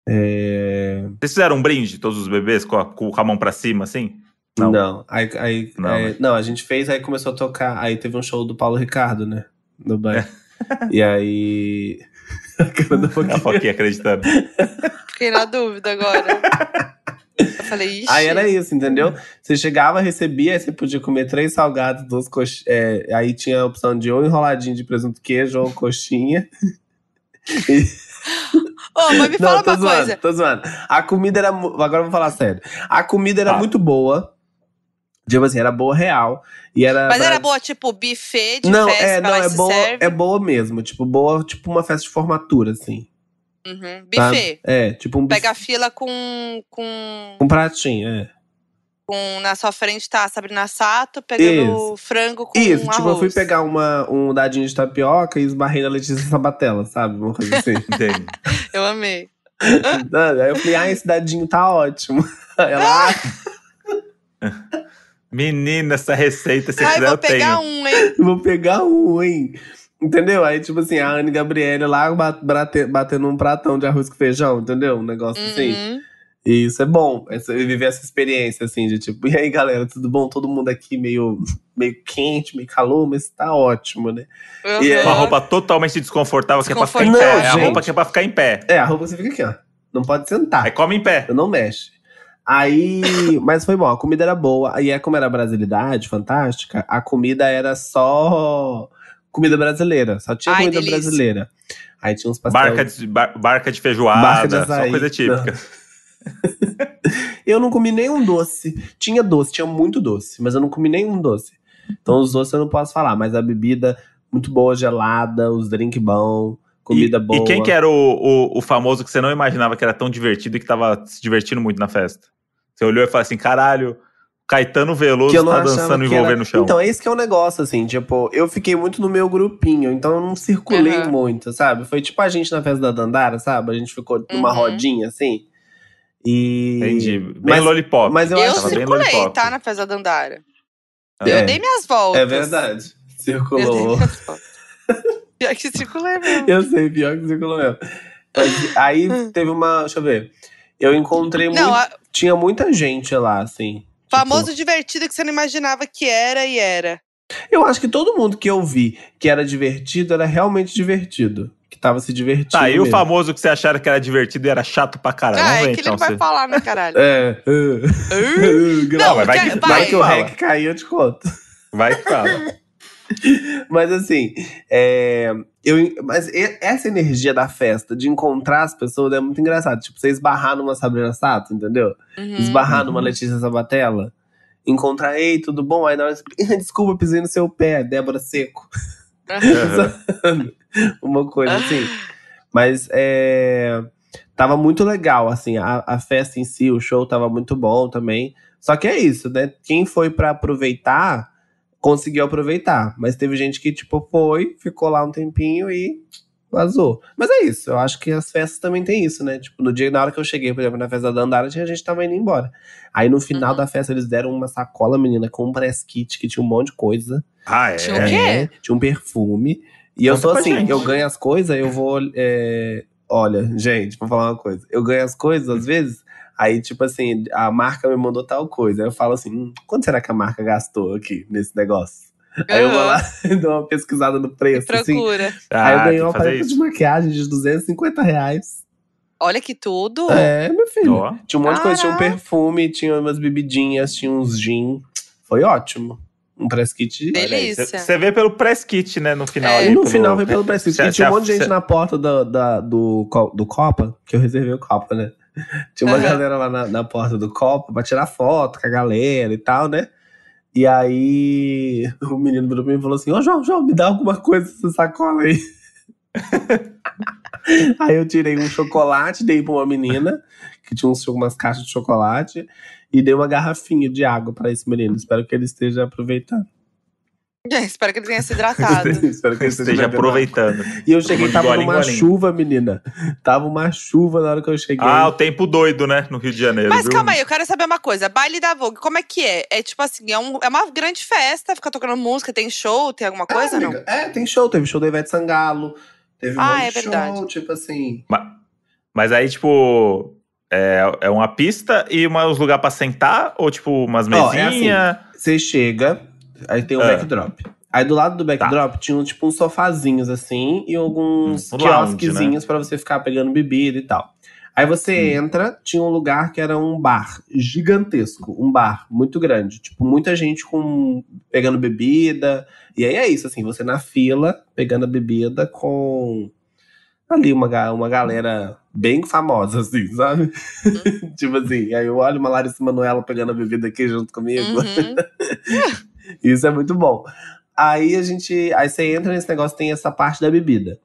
É... Vocês fizeram um brinde, todos os bebês, com a, com a mão pra cima, assim? Não. Não. Aí, aí, Não, é, né? não, a gente fez, aí começou a tocar. Aí teve um show do Paulo Ricardo, né? No bairro. e aí. A cara da A Foquinha. Foquinha acreditando. Fiquei na dúvida agora. Eu falei, ixi. Aí era isso, entendeu? Você chegava, recebia, aí você podia comer três salgados, duas coxinhas. aí tinha a opção de ou enroladinho de presunto queijo ou coxinha. Ô, mas me fala tô uma zoando, coisa. tô zoando. A comida era. Agora eu vou falar sério. A comida era Tá. muito boa. Tipo assim, era boa real. E era. Mas era boa, tipo, buffet de Não, festa, é, não, é boa, serve. é boa mesmo. Tipo, boa, tipo uma festa de formatura, assim. Uhum, sabe? Buffet. É, tipo um Pega a buffet fila com, com, com pratinho, é. com. Na sua frente tá a Sabrina Sato pegando frango com Isso, arroz. tipo, eu fui pegar uma, um dadinho de tapioca e esbarrei na Letícia Sabatella, sabe? Uma coisa assim. Eu amei. Aí eu falei, ah, esse dadinho tá ótimo. Ela, ah, Menina, essa receita, se Ai, quiser, vou eu pegar tenho. um, hein? vou pegar um, hein? Entendeu? Aí, tipo assim, a Anne Gabriele lá ba- bate- batendo um pratão de arroz com feijão, entendeu? Um negócio assim. Uhum. E isso é bom, essa, viver essa experiência, assim, de tipo, e aí, galera, tudo bom? Todo mundo aqui meio, meio quente, meio calor, mas tá ótimo, né? Uhum. E é- Uma roupa totalmente desconfortável que é pra ficar em Desconfortável. pé. É a Não, roupa que é pra ficar em pé. É, a roupa você fica aqui, ó. Não pode sentar. Aí come em pé. não mexe. Aí, mas foi bom, a comida era boa. E é como era brasilidade, fantástica, a comida era só comida brasileira. Só tinha Ai, comida delícia. brasileira. Aí tinha uns pastéis. Barca de, bar- barca de feijoada, Barca de só coisa típica. Eu não comi nenhum doce. Tinha doce, tinha muito doce, mas eu não comi nenhum doce. Então os doces eu não posso falar, mas a bebida muito boa, gelada, os drink bom, comida e, boa. E quem que era o, o, o famoso que você não imaginava que era tão divertido e que tava se divertindo muito na festa? Você olhou e falou assim, caralho, Caetano Veloso que eu não tá dançando que envolver era... no chão. Então, esse que é o negócio, assim, tipo, eu fiquei muito no meu grupinho, então eu não circulei Aham. muito, sabe? Foi tipo a gente na festa da Dandara, sabe? A gente ficou numa Uhum. rodinha, assim. E. Entendi. Bem Mas- lollipop. mas eu Eu, acho- bem circulei, lollipop. tá? Na festa da Dandara. É. Eu dei minhas voltas. É verdade. Eu dei Circulou. minhas voltas. Pior que circulei mesmo. Eu sei, pior que circulou mesmo. Mas aí teve uma. Deixa eu ver. Eu encontrei muito. Não, a- Tinha muita gente lá, assim. Famoso divertido que você não imaginava que era e era. Eu acho que todo mundo que eu vi que era divertido era realmente divertido. Que tava se divertindo. Tá, e o mesmo. famoso que você achava que era divertido e era chato pra caralho. ah, é ver que ele então. não vai você- falar, né, caralho? É. Não, mas vai que- Vai vai. que o rec caiu, eu te conto. Vai que fala. Mas assim, é, eu, mas essa energia da festa, de encontrar as pessoas, é muito engraçado. Tipo, você esbarrar numa Sabrina Sato, entendeu? Uhum. Esbarrar numa Letícia Sabatella. Encontrar, ei, tudo bom? Aí na hora você, desculpa, pisei no seu pé, Débora Seco. Aham. Uma coisa assim. Mas é, tava muito legal, assim, a, a festa em si, o show tava muito bom também. Só que é isso, né? Quem foi pra aproveitar, conseguiu aproveitar. Mas teve gente que, tipo, foi, ficou lá um tempinho e vazou. Mas é isso, eu acho que as festas também tem isso, né? Tipo, no dia, na hora que eu cheguei, por exemplo, na festa da Dandara, tinha gente que tava indo embora. Aí no final Uhum. da festa eles deram uma sacola, menina, com um press kit que tinha um monte de coisa. Ah, é. Tinha o quê? Tinha um perfume. E eu Conta sou pra assim, gente. eu ganho as coisas, eu vou. é, Olha, gente, vou falar uma coisa. Eu ganho as coisas, às vezes, aí, tipo assim, a marca me mandou tal coisa. Aí eu falo assim: hum, quanto será que a marca gastou aqui nesse negócio? Aí eu vou lá e dou uma pesquisada no preço. Assim. Procura. Aí eu Ah, ganhei tem uma que fazer paleta de maquiagem de 250 reais. Olha que tudo. É, meu filho. Ó. Tinha um monte de coisa, tinha um Caraca. perfume, tinha umas bebidinhas, tinha uns gin. Foi ótimo. Um press kit. Delícia. Aí, Você vê pelo press kit, né, no final. É. ali, E no pelo- final veio pelo press kit. E se tinha um monte de gente se- na porta do, da, do, do Copa, que eu reservei o Copa, né? Tinha uma Aham. galera lá na, na porta do Copa pra tirar foto com a galera e tal, né? E aí o menino virou pra mim e falou assim: Ô João, João, me dá alguma coisa dessa sacola aí. aí eu tirei um chocolate, dei pra uma menina, que tinha uns, umas caixas de chocolate, e dei uma garrafinha de água pra esse menino. Espero que ele esteja aproveitando. Espero que ele tenha se hidratado. Espero que ele Esteja aproveitando. E eu cheguei, tava numa golinho. chuva, menina. Tava uma chuva na hora que eu cheguei. Ah, o tempo doido, né? No Rio de Janeiro. Mas viu? calma aí, eu quero saber uma coisa. Baile da Vogue, como é que é? É tipo assim, é, um- é uma grande festa, fica tocando música, tem show, tem alguma coisa, é, não? amiga, É, tem show. Teve show da Ivete Sangalo. Teve um Ah, é de show, verdade. tipo assim. Ma- Mas aí, tipo, é, é uma pista e uma, uns lugares pra sentar? Ou, tipo, umas Ó, é assim, mesinhas? Você chega, aí tem um Ah. backdrop. Aí do lado do backdrop tinha tipo uns sofazinhos assim e alguns Hum, um quiosquezinhos pra você ficar pegando bebida e tal. Aí você Hum. entra, tinha um lugar que era um bar gigantesco, um bar muito grande, tipo muita gente com pegando bebida. E aí é isso assim, você na fila pegando a bebida com ali uma, uma galera bem famosa assim, sabe? tipo assim, aí eu olho uma Larissa Manoela pegando a bebida aqui junto comigo. Uhum. Isso é muito bom. Aí a gente. Aí você entra nesse negócio, tem essa parte da bebida.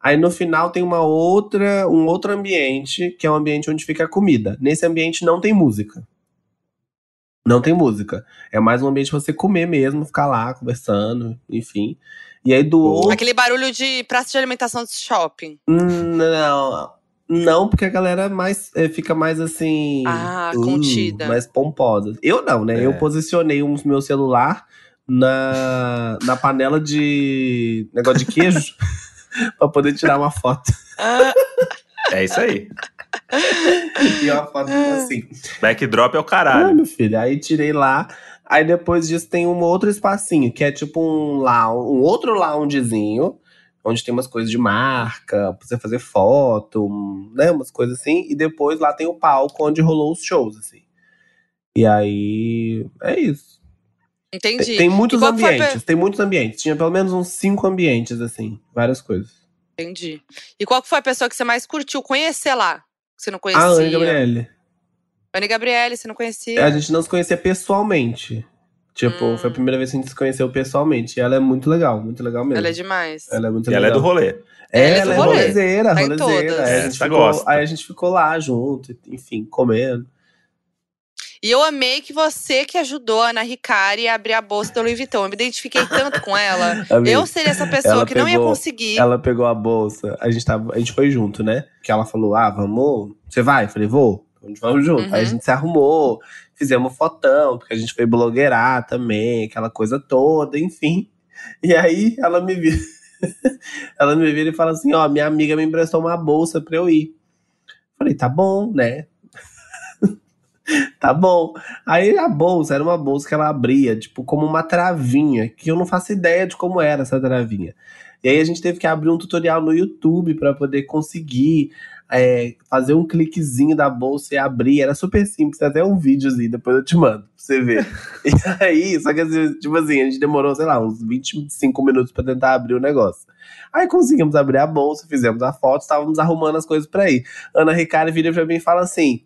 Aí no final tem uma outra, um outro ambiente, que é um ambiente onde fica a comida. Nesse ambiente não tem música. Não tem música. É mais um ambiente pra você comer mesmo, ficar lá conversando, enfim. E aí do outro. Aquele barulho de praça de alimentação de shopping. Não, não, porque a galera mais, é, fica mais assim. Ah, uh, contida. Mais pomposa. Eu não, né? É. Eu posicionei o meu celular na, na panela de negócio de queijo pra poder tirar uma foto. Ah, É isso aí. E uma foto assim. Backdrop é o Ah, caralho. meu filho. Aí tirei lá. Aí depois disso tem um outro espacinho, que é tipo um lounge, um outro loungezinho, onde tem umas coisas de marca, pra você fazer foto, né? Umas coisas assim. E depois lá tem o palco onde rolou os shows, assim. E aí. É isso. entendi. Tem, tem muitos ambientes, tem muitos ambientes. Tinha pelo menos uns cinco ambientes, assim. Várias coisas. Entendi. E qual que foi a pessoa que você mais curtiu conhecer lá? Que você não conhecia? A Anne Gabriele. Anne Gabriele, você não conhecia? A gente não se conhecia pessoalmente. Tipo, Hum. foi a primeira vez que a gente se conheceu pessoalmente. E ela é muito legal, muito legal mesmo. Ela é demais. Ela é muito E ela é do rolê. É, Ela é ela é do rolê. rolezeira, Tá rolezeira. todas. Aí, a gente ficou, gosta. aí a gente ficou lá junto, enfim, comendo. E eu amei que você que ajudou a Ana Ricari a abrir a bolsa da Louis Vuitton. Eu me identifiquei tanto com ela. Eu seria essa pessoa ela que não ia conseguir. Ela pegou a bolsa, a gente, tava, a gente foi junto, né? Que ela falou: Ah, vamos. Você vai? Eu falei, vou. A gente vamos junto. Uhum. Aí a gente se arrumou, fizemos fotão, porque a gente foi blogueirar também, aquela coisa toda, enfim. E aí ela me vira. ela me vira e fala assim: Ó, minha amiga me emprestou uma bolsa pra eu ir. Falei, tá bom, né? tá bom. Aí a bolsa era uma bolsa que ela abria, tipo, como uma travinha, que eu não faço ideia de como era essa travinha. E aí a gente teve que abrir um tutorial no YouTube para poder conseguir é, fazer um cliquezinho da bolsa e abrir. Era super simples, até um videozinho, depois eu te mando pra você ver. e aí, só que assim, tipo assim, a gente demorou, sei lá, uns 25 minutos para tentar abrir o negócio. Aí conseguimos abrir a bolsa, fizemos a foto, estávamos arrumando as coisas para ir. Ana Ricari vira pra mim e fala assim: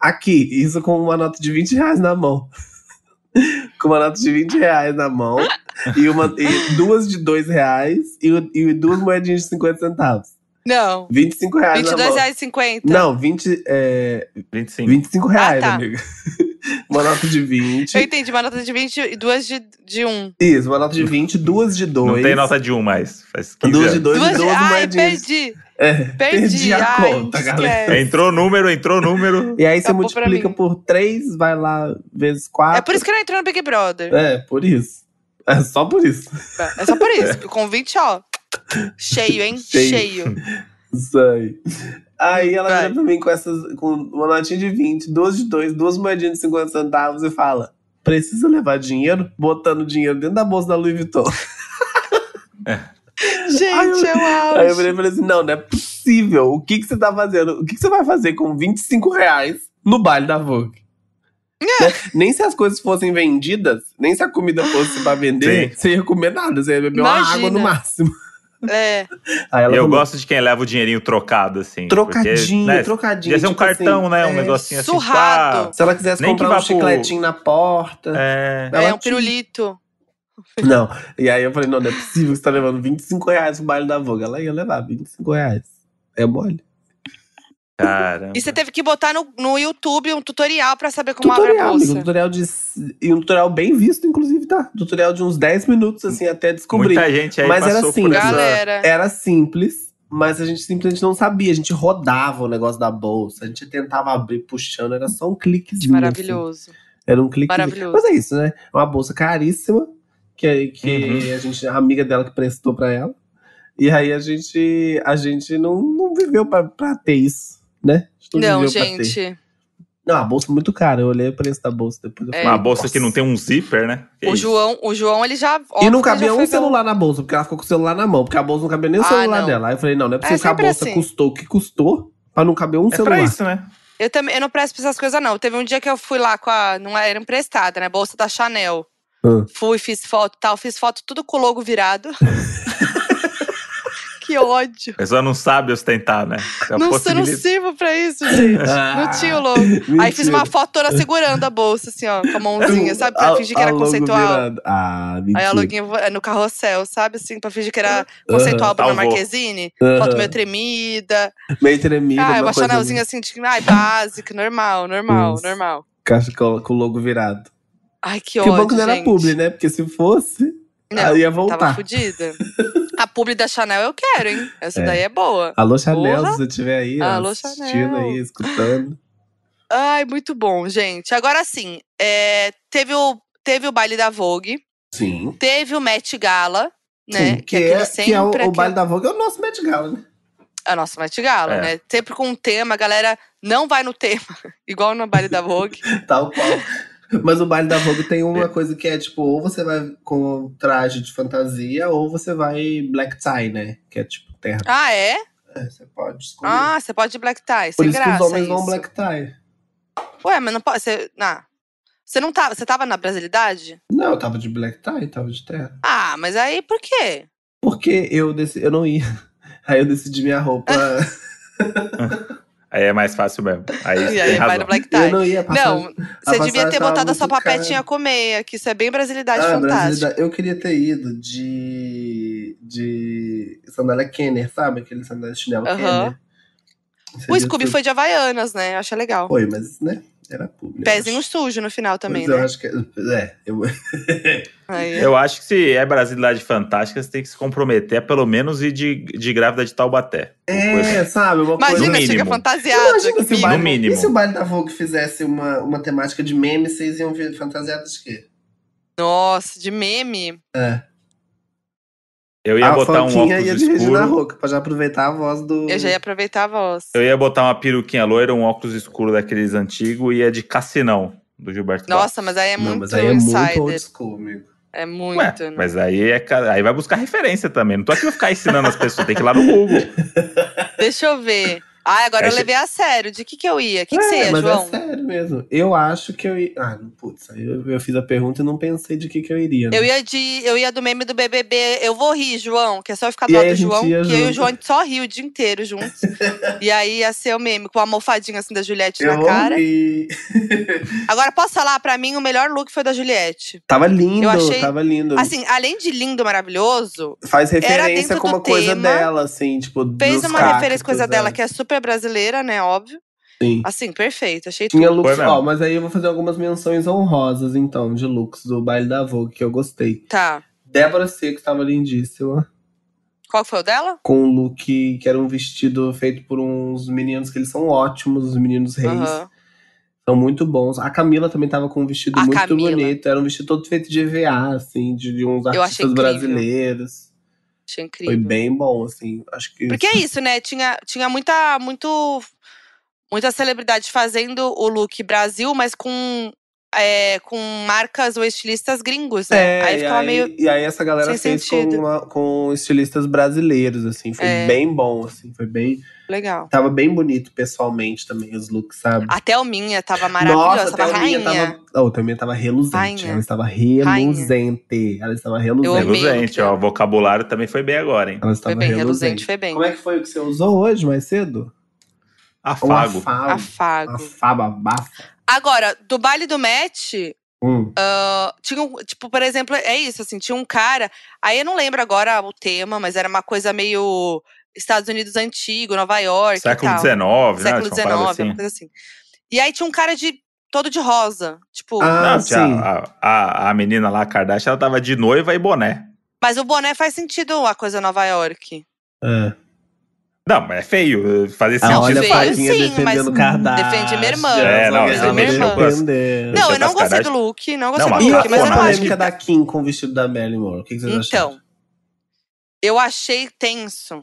aqui, isso com uma nota de 20 reais na mão. com uma nota de 20 reais na mão e, uma, e duas de 2 reais e, e duas moedinhas de 50 centavos. Não. 25 reais na mão. R$22,50. Não, 20, é, 25. 25 reais, tá. amiga. uma nota de 20. Eu entendi, uma nota de 20 e duas de, de um. Isso, uma nota de 20, duas de 2. Não tem nota de um mais. Faz 15 Duas de anos. 2 Duas e de... 12 Ai, moedinhas. perdi. É, Perdi. perdi a Ai, conta, galera. esquece. Entrou número, entrou número. E aí você Acabou pra multiplica por 3, vai lá, vezes 4. É por isso que não entrou no Big Brother. É, por isso. É só por isso. É só por isso. que Com 20, ó. Cheio, hein? Cheio. Cheio. Isso aí. Aí ela vira pra mim com, essas, com uma notinha de 20, duas de 2, duas moedinhas de 50 centavos e fala: precisa levar dinheiro? Botando dinheiro dentro da bolsa da Louis Vuitton. Gente, Aí eu- eu acho. Aí eu virei e falei assim: não, não é possível. O que, que você tá fazendo? O que, que você vai fazer com 25 reais no baile da Vogue? É. Né? Nem se as coisas fossem vendidas, nem se a comida fosse pra vender, Sim. você ia comer nada, você ia beber uma Imagina. água no máximo. É. Aí ela Eu falou, gosto de quem leva o dinheirinho trocado, assim. Trocadinho, porque, né, trocadinho. Podia ser um tipo cartão, assim, né? Um é, negocinho assim. surrado. tipo, ah, Se ela quisesse Nem que comprar um vá pro- chicletinho na porta. É. É um pirulito. Não. E aí eu falei, não, não é possível que você tá levando 25 reais pro baile da Vogue. Ela ia levar 25 reais. É mole. Cara. E você teve que botar no, no YouTube um tutorial pra saber como abre a Tutorial, amigo. bolsa. Tutorial de. E um tutorial bem visto, inclusive, tá? Tutorial de uns 10 minutos, assim, até descobrir. Muita gente aí Mas era assim, por essa. Era simples, mas a gente simplesmente não sabia. A gente rodava o negócio da bolsa, a gente tentava abrir puxando, era só um cliquezinho. Maravilhoso. assim. Era um clique. Maravilhoso. Mas é isso, né? É uma bolsa caríssima, que, que Uhum. a gente, a amiga dela que prestou pra ela. E aí a gente, a gente não, não viveu pra ter isso. Né? Não, gente. Não, a bolsa é muito cara. Eu olhei o preço da bolsa depois. Eu É. falei, Uma bolsa que não tem um zíper, né? Que O? João, o João, ele já. E não cabia um celular na bolsa, porque ela ficou com o celular na mão. Porque a bolsa não cabia nem o Ah, celular não. dela. Aí eu falei, não, não é É possível que a bolsa assim. custou o que custou pra não caber um É celular. pra isso, né? Eu também, eu não presto pra essas coisas, não. Teve um dia que eu fui lá com a. Não era emprestada, né? Bolsa da Chanel. Hum. Fui, fiz foto e tal. Fiz foto tudo com o logo virado. que ódio. A pessoa não sabe ostentar, né? É Não, eu não possibilidade- sirvo pra isso, gente. Não tinha o logo. Aí fiz uma foto toda segurando a bolsa, assim, ó, com a mãozinha, sabe? Pra A- fingir que era conceitual. Ah, mentira. Aí a loguinha vo- no carrossel, sabe? Assim, pra fingir que era conceitual Bruna Salvou. Marquezine. Aham. Foto meio tremida. Meio tremida. Ah, uma chanelzinha assim, de, ai, básica, normal, normal, Nossa. normal. Caixa com o logo virado. Ai, que Que ódio, bom que não era publi, né? Porque se fosse, Não, aí ia Tava voltar. fodida. A publi da Chanel eu quero, hein? Essa É. daí é boa. Alô, Chanel, Porra. se você estiver aí, Alô, assistindo Chanel. aí, escutando. Ai, muito bom, gente. Agora sim, é, teve, o, teve o baile da Vogue, Sim. teve o Met Gala, né? Sim, que, é, que é o, sempre o aquele- baile da Vogue, é o nosso Met Gala, né? A nossa Met Gala, É. né? Sempre com um tema, a galera não vai no tema, igual no baile da Vogue. Tal qual. Mas o baile da Vogue tem uma coisa que é tipo, ou você vai com traje de fantasia, ou você vai black tie, né? Que é tipo terra. Ah, é? É, você pode escolher. Ah, você pode black tie, Por sem isso que graça os homens vão isso. black tie. Ué, mas não pode. Você, não. você não tava. Você tava na brasilidade? Não, eu tava de black tie, tava de terra. Ah, mas aí por quê? Porque eu, decidi, eu não ia. Aí eu decidi minha roupa. Aí é mais fácil mesmo. Aí E aí vai no black eu tie. não ia passar. Não, você devia ter botado a sua cara. papetinha com meia, que isso é bem brasilidade Ah, fantástica. brasilidade. Eu queria ter ido de. de sandália Kenner, sabe? Aquele sandália de chinelo Aham. Kenner. O Scooby tudo. foi de Havaianas, né? Eu achei legal. Foi, mas, né? Era público. Pezinho sujo no final também, mas eu né? acho que. É, eu, Eu acho que se é brasilidade fantástica, você tem que se comprometer a pelo menos ir de, de grávida de Taubaté. é, sabe? Uma Imagina, No chega mínimo. fantasiado. Imagina se o No baile, mínimo. E se o baile da Vogue fizesse uma, uma temática de meme, vocês iam ver fantasiados de quê? Nossa, de meme. É. Eu ia a botar um óculos ia de escuro. Roca, pra já aproveitar a voz do. Eu já ia aproveitar a voz. Eu ia botar uma peruquinha loira, um óculos escuro daqueles antigos e ia de Cassinão, do Gilberto. Nossa, mas aí é Não, muito mas aí é muito insider. old school, amigo. É muito, Ué, né? mas aí, é, aí vai buscar referência também. Não tô aqui pra ficar ensinando as pessoas, tem que ir lá no Google. Deixa eu ver. Ah, agora Aí eu levei a sério. De que que eu ia? O que, que é, você ia, mas João? é sério mesmo. Eu acho que eu ia. Ah, putz, aí eu, eu fiz a pergunta e não pensei de que, que eu iria. né? Eu ia de. Eu ia do meme do BBB. Eu vou rir, João, que é só eu ficar do lado a do João, que eu e o. João a só ri o dia inteiro juntos. e aí ia ser o meme, com uma almofadinha assim da Juliette Eu na cara. ouvi. Agora, posso falar, pra mim, o melhor look foi da Juliette. Tava lindo, Eu achei- tava lindo. Assim, além de lindo, maravilhoso, Faz referência com uma coisa tema, dela, assim, tipo. fez uma cactos, referência coisa é. dela que é super brasileira, né? Óbvio. Sim. Assim, perfeito. Achei Tinha tudo. looks, ó, mas aí eu vou fazer algumas menções honrosas, então, de looks do baile da Vogue, que eu gostei. Tá. Débora Seco estava lindíssima. Qual foi o dela? Com um look que era um vestido feito por uns meninos que eles são ótimos, os meninos reis. Aham. São muito bons. A Camila também tava com um vestido A muito Camila. bonito. Era um vestido todo feito de EVA, assim, de, de uns artistas incrível. brasileiros. Achei incrível. Foi bem bom, assim. Acho que. Porque é isso, né? Tinha, tinha muita, muito, muita celebridade fazendo o look Brasil, mas com, é, com marcas ou estilistas gringos, né? É, aí ficava aí, meio. e aí essa galera fez com, uma- com estilistas brasileiros, assim. Foi É. bem bom, assim. Foi bem. Legal. Tava bem bonito pessoalmente também, os looks, sabe? A Thelminha tava maravilhosa, Nossa, tava rainha. tava. Oh, a Thelminha tava reluzente. Rainha. Ela estava reluzente. Ela estava reluzente. Reluzente, ó. O vocabulário também foi bem agora, hein? Ela Foi estava bem, reluzente, reluzente. foi bem. Como é que foi o que você usou hoje, mais cedo? Afago. afago. Afago. Afago, abafa. Agora, do baile do match, Hum. ah, tinha um, tipo, por exemplo, é isso, assim, tinha um cara, aí eu não lembro agora o tema, mas era uma coisa meio Estados Unidos antigo, Nova York Século e. XIX, né? século XIX, assim. uma coisa assim. E aí tinha um cara de todo de rosa, tipo, Ah, Não, a, a, a menina lá, a Kardashian, ela tava de noiva e boné. mas o boné faz sentido a coisa Nova York. É. Não, mas é feio. Fazer Ah, sentido. olha a feio, sim, defendendo mas Kardashian. defende minha irmã. É, não, com as- defender. Não, eu não gostei do look, não gostei Não, do E mas look, a mas eu não acho polêmica da Kim com o vestido da Marilyn Monroe? O que que vocês acharam? Então, eu achei tenso.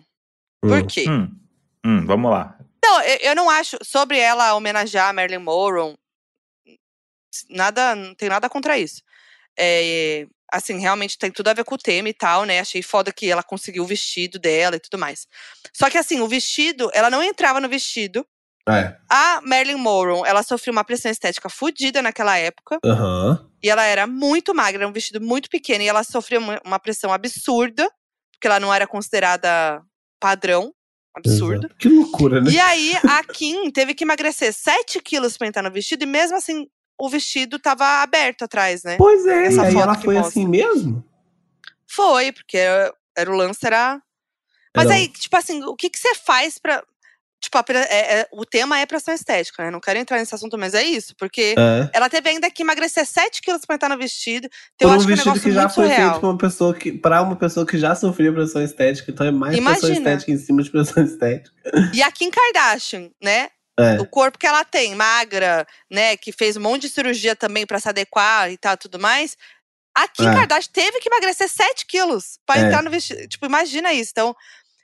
Por quê? Hum, hum, vamos lá. Não, eu, eu não acho. Sobre ela homenagear a Marilyn Monroe, nada, não tem nada contra isso. É, assim, realmente tem tudo a ver com o tema e tal, né? Achei foda que ela conseguiu o vestido dela e tudo mais. Só que assim, o vestido, ela não entrava no vestido. É. A Marilyn Monroe, ela sofreu uma pressão estética fodida naquela época. Aham. E ela era muito magra, era um vestido muito pequeno. E ela sofreu uma pressão absurda, porque ela não era considerada padrão. Absurdo. Exato. Que loucura, né? E aí, a Kim teve que emagrecer 7 quilos pra entrar no vestido. E mesmo assim, o vestido tava aberto atrás, né? Pois é, Essa e ela foi mostra. assim mesmo? Foi, porque era, era o lance, era. Mas Era- aí, tipo assim, o que que você faz pra. Tipo, a é- é- o tema é pressão estética, né? Não quero entrar nesse assunto, mas é isso. Porque É. ela teve ainda que emagrecer 7 quilos pra entrar no vestido. Então Por eu um acho que é um vestido negócio que já foi surreal. feito pra uma pessoa que, pra uma pessoa que já sofria pressão estética, então é mais pressão Imagina. estética em cima de pressão estética. E a Kim Kardashian, né? É. O corpo que ela tem, magra, né? Que fez um monte de cirurgia também pra se adequar e tal, tudo mais. A Kim É. Kardashian teve que emagrecer 7 quilos pra entrar no vestido. Tipo, imagina isso. Então,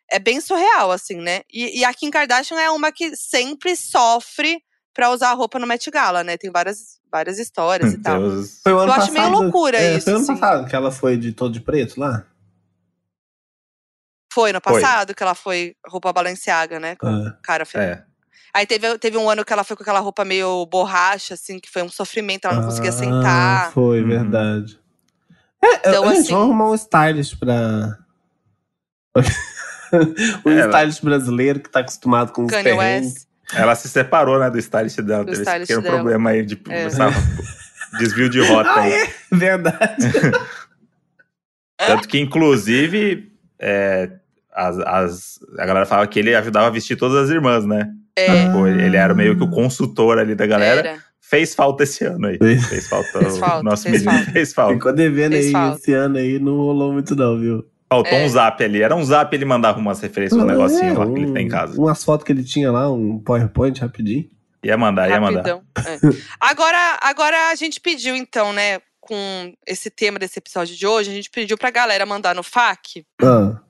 é bem surreal, assim, né? E, e a Kim Kardashian é uma que sempre sofre pra usar a roupa no Met Gala, né? Tem várias, várias histórias e tal. Deus. Foi o ano Eu acho meio passado- loucura é, isso, Foi ano assim. passado que ela foi de todo de preto lá? Foi no Foi. passado que ela foi roupa Balenciaga, né? Com É. cara feia. É. Aí teve, teve um ano que ela foi com aquela roupa meio borracha, assim, que foi um sofrimento, ela não conseguia Ah, sentar. Foi, Uhum. verdade. É, Então, gente, assim- vamos arrumar um stylist pra. um É, stylist brasileiro que tá acostumado com os Kanye perrengues. West. Ela se separou, né, do stylist dela. Do Teve esse stylist pequeno dela. problema aí de É. desvio de rota Ah, aí. é? Verdade. Tanto que, inclusive, é, as, as- a galera falava que ele ajudava a vestir todas as irmãs, né? É, Tipo, ele, ele era meio que o consultor ali da galera. era. Fez falta esse ano aí. Fez. Fez falta. Fez o falta, nosso fez menino falta. fez falta. Ficou devendo Fez aí falta. esse ano aí, não rolou muito, não, viu? Faltou É. um zap ali. Era um zap, ele mandava umas referências, um negocinho lá que ele tem em casa. Umas fotos que ele tinha lá, um PowerPoint rapidinho. Ia mandar, ia mandar. É. Agora, agora a gente pediu, então, né, com esse tema desse episódio de hoje, a gente pediu pra galera mandar no FAQ. Ah,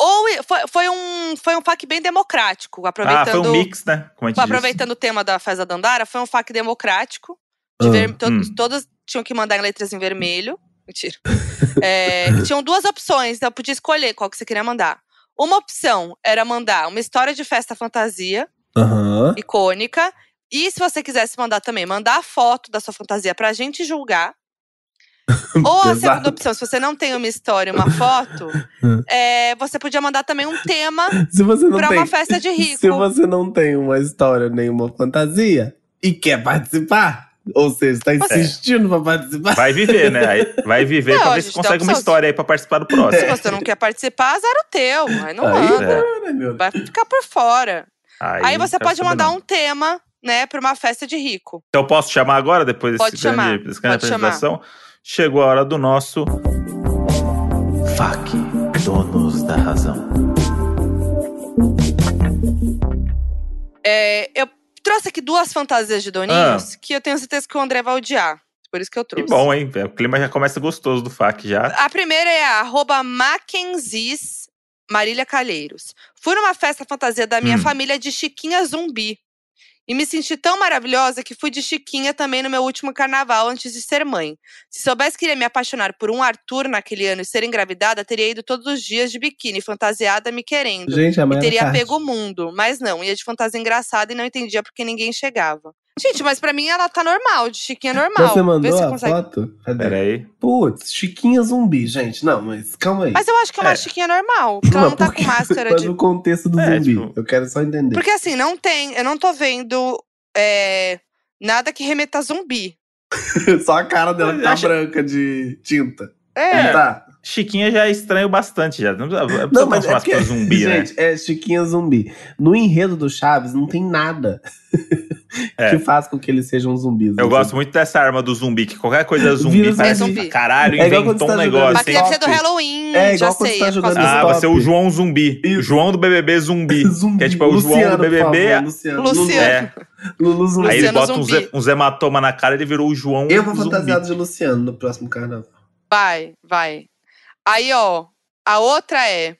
Ou foi, foi um, foi um FAQ bem democrático, Ah, aproveitando. foi um mix, né? Como a gente Aproveitando o tema da Festa da Dandara, foi um FAQ democrático. De Ah, ver- to- hum. Todas tinham que mandar em letras em vermelho. Mentira. É, tinham duas opções, então eu podia escolher qual que você queria mandar. Uma opção era mandar uma história de festa fantasia, Aham. icônica. E se você quisesse mandar também, mandar a foto da sua fantasia pra gente julgar. Ou a segunda opção, se você não tem uma história, uma foto, é, você podia mandar também um tema Se você não pra tem. uma festa de rico. Se você não tem uma história nem uma fantasia e quer participar, ou seja, tá insistindo pra participar, Vai viver, né? Aí vai viver Não, pra ver se consegue uma história aí pra participar do Se próximo. você não quer participar, azar o teu. Aí não Aí, manda. É. Vai ficar por fora. Aí, você quero pode mandar não. um tema, né, pra uma festa de rico. Então eu posso chamar agora, depois desse Pode chamar, grande, dessa grande pode chamar. apresentação? Chegou a hora do nosso. FAQ, donos da razão. É, eu trouxe aqui duas fantasias de doninhos que eu tenho certeza que o André vai odiar. Por isso que eu Ah. Que trouxe. bom, hein? O clima já começa gostoso do FAQ já. A primeira é a arroba Marília Calheiros. Fui numa festa fantasia da minha Hum. família de Chiquinha Zumbi. E me senti tão maravilhosa que fui de Chiquinha também no meu último carnaval antes de ser mãe. Se soubesse que iria me apaixonar por um Arthur naquele ano e ser engravidada, teria ido todos os dias de biquíni, fantasiada, me querendo. Gente, E Mayra teria Card. pego o mundo. Mas não, ia de fantasia engraçada e não entendia porque ninguém chegava. Gente, mas pra mim ela tá normal, de Chiquinha normal. Você mandou Vê se a consegue. foto? Cadê? Pera aí. Putz, Chiquinha zumbi, gente. Não, mas calma aí. Mas eu acho que é uma É. Chiquinha normal. Porque ela Não, não tá porque- com máscara Mas de. no contexto do É, zumbi. tipo- Eu quero só entender. Porque assim, não tem. Eu não tô vendo é, nada que remeta a zumbi. só a cara dela que tá acho- branca de tinta. É. Não tá? Chiquinha já é estranho bastante já. Não precisa, não mas é transformar porque, zumbi, né? gente, é Chiquinha zumbi. No enredo do Chaves não tem nada É. que faz com que eles sejam zumbis. Eu entendeu? gosto muito dessa arma do zumbi, que qualquer coisa é zumbi, Vira parece zumbi. que caralho, É inventou quando um tá negócio. Mas deve ser do. Halloween. É, já igual quando sei. você tá é Ah, vai ser o João Zumbi. Isso. O João do BBB Zumbi. Zumbi. Que é tipo é o João Luciano, do BBB. favor, Luciano. Luciano. É. Lulu Zumbi. Aí ele Luciano bota uns, Zumbi. uns hematomas na cara e ele virou o João Eu vou Zumbi. fantasiado de Luciano no próximo carnaval. Vai, vai. Aí, ó. A outra é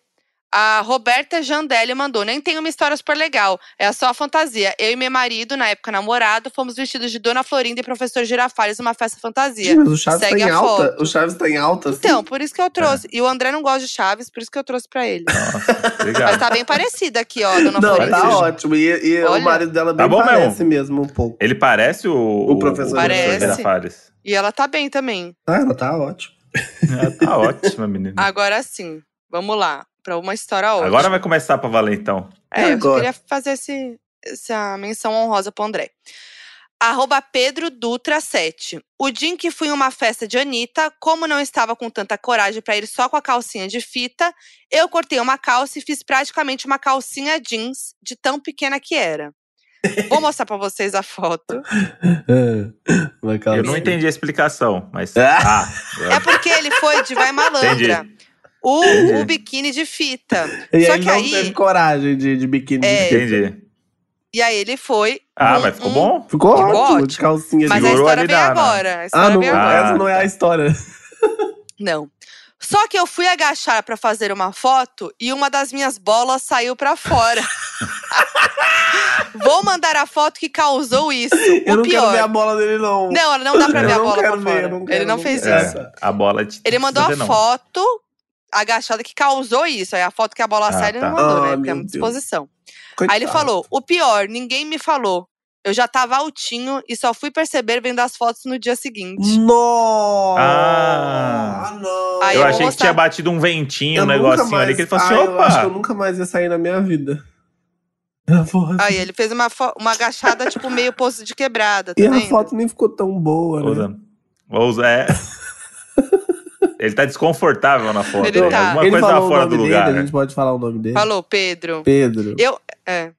A Roberta Jandelli mandou: Nem tem uma história super legal. É só a fantasia. Eu e meu marido, na época namorado, fomos vestidos de Dona Florinda e professor Girafales numa festa fantasia. Gente, mas o Chaves Segue tá em a alta. foto. O Chaves tá em alta, assim. Então, por isso que eu trouxe. E o André não gosta de Chaves, por isso que eu trouxe pra ele. Nossa, Mas obrigado. tá bem parecida aqui, ó, Dona Não, Florinda. tá ótimo. E, e o marido dela Tá bem bom parece mesmo um pouco. Ele parece o, O professor Parece. Girafales. E ela tá bem também. Ah, ela tá ótima. Ah, tá ótima, menina. Agora sim, vamos lá. Pra uma história ótima. Agora vai começar pra valer, então. É, eu agora? queria fazer esse, essa menção honrosa pro André. Arroba Pedro Dutra 7. O dia em que fui em uma festa de Anitta, como não estava com tanta coragem pra ir só com a calcinha de fita, eu cortei uma calça e fiz praticamente uma calcinha jeans, de tão pequena que era. Vou mostrar pra vocês a foto. Eu não entendi a explicação, mas. Ah. Ah, É porque ele foi de Vai Malandra. Entendi. O, Entendi. o biquíni de fita. E Só aí que não aí- teve coragem de, de biquíni. É. de fita. entendi. E aí ele foi. Ah, um- mas ficou um- bom? Ficou Ficou ótimo, de calcinha. Mas de... a história ali vem na- agora. A história Ah, não, Ah. agora. essa não é a história. Não. Só que eu fui agachar pra fazer uma foto e uma das minhas bolas saiu pra fora. Vou mandar a foto que causou isso. Eu o não pior. quero ver a bola dele, não. Não, não dá pra Eu ver a bola quero pra ver, fora. eu não quero, Ele não não fez quero. isso. É, a bola de. Ele mandou a foto agachada que causou isso. Aí a foto que a bola Ah, sai, ele não tá. mandou, Ah, né? Porque é uma disposição. Coitado. Aí ele falou: o pior, ninguém me falou. Eu já tava altinho e só fui perceber vendo as fotos no dia seguinte. Nossa! Ah. não. Aí Eu eu achei que mostrar- tinha batido um ventinho, Eu um negocinho mais- ali, que ele falou assim: Ah, Eu acho que eu opa! nunca mais ia sair na minha vida. A foto. Aí ele fez uma, uma agachada, tipo, meio poço de quebrada, tá E a vendo? foto nem ficou tão boa, né? Usa. Usa, é. Ele tá desconfortável na foto. Ele né? tá. Alguma Ele coisa falou tá o fora nome do dele, lugar. a gente pode falar o nome dele. Falou, Pedro. Pedro. Eu. É.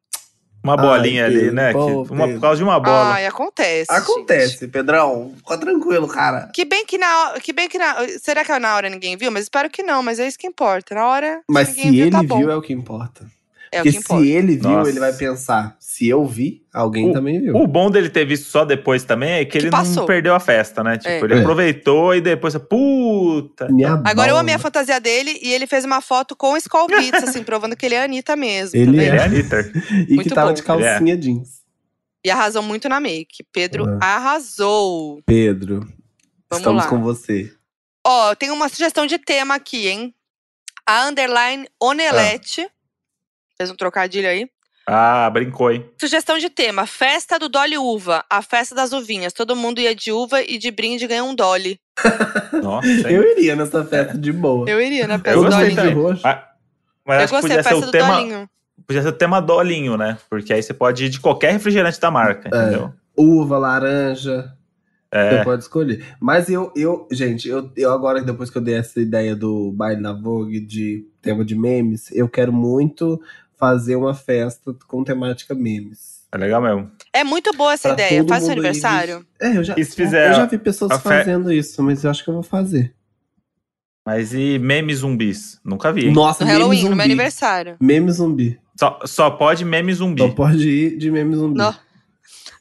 Uma bolinha Ai, ali, né? pô, que- uma, por causa de uma bola. Ai, acontece. Acontece, gente. Pedrão. Fica tranquilo, cara. Que bem que na hora. Que bem que na. Será que na hora ninguém viu? Mas espero que não, mas é isso que importa. Na hora. Mas se viu, ele tá bom. viu, é o que importa. É Porque que importa. se ele viu, Nossa. ele vai pensar. Se eu vi, alguém O- também viu. O bom dele ter visto só depois também é que, Que ele passou. não perdeu a festa, né? Tipo, É. ele É. aproveitou e depois, puta. Minha Agora eu amei a fantasia dele e ele fez uma foto com Skull Beats, assim, provando que ele é a Anitta mesmo. Ele tá Ele é Anitta. E que Muito tava bom. de calcinha jeans. E arrasou muito na make. Pedro Uhum. arrasou. Pedro, Vamos estamos lá. com você. Ó, tem uma sugestão de tema aqui, hein? A underline Onelete. Fez um trocadilho aí. Ah, brincou, hein? Sugestão de tema: Festa do Dolly Uva, a festa das uvinhas. Todo mundo ia de uva e de brinde ganha um Dolly. Nossa, hein? Eu iria nessa festa de boa. Eu iria na Eu festa do gostei Dolinho. de roxo. Mas, mas Eu gostei da festa o do tema. Dolinho. Podia ser o tema Dolinho, né? Porque aí você pode ir de qualquer refrigerante da marca, entendeu? Uva, laranja. É. Você pode escolher. Mas eu, eu gente, eu, eu agora, depois que eu dei essa ideia do baile da Vogue, de tema de memes, eu quero muito fazer uma festa com temática memes. É legal mesmo. É muito boa essa Pra ideia. Faz seu ir aniversário. vestido. É, eu já, E se fizer eu já vi pessoas fe- fazendo isso, mas eu acho que eu vou fazer. Mas e memes zumbis? Nunca vi. hein? Nossa, No Halloween, zumbi. no meu aniversário. Meme zumbi. Só, só pode meme zumbi. Só pode ir de meme zumbi. Não.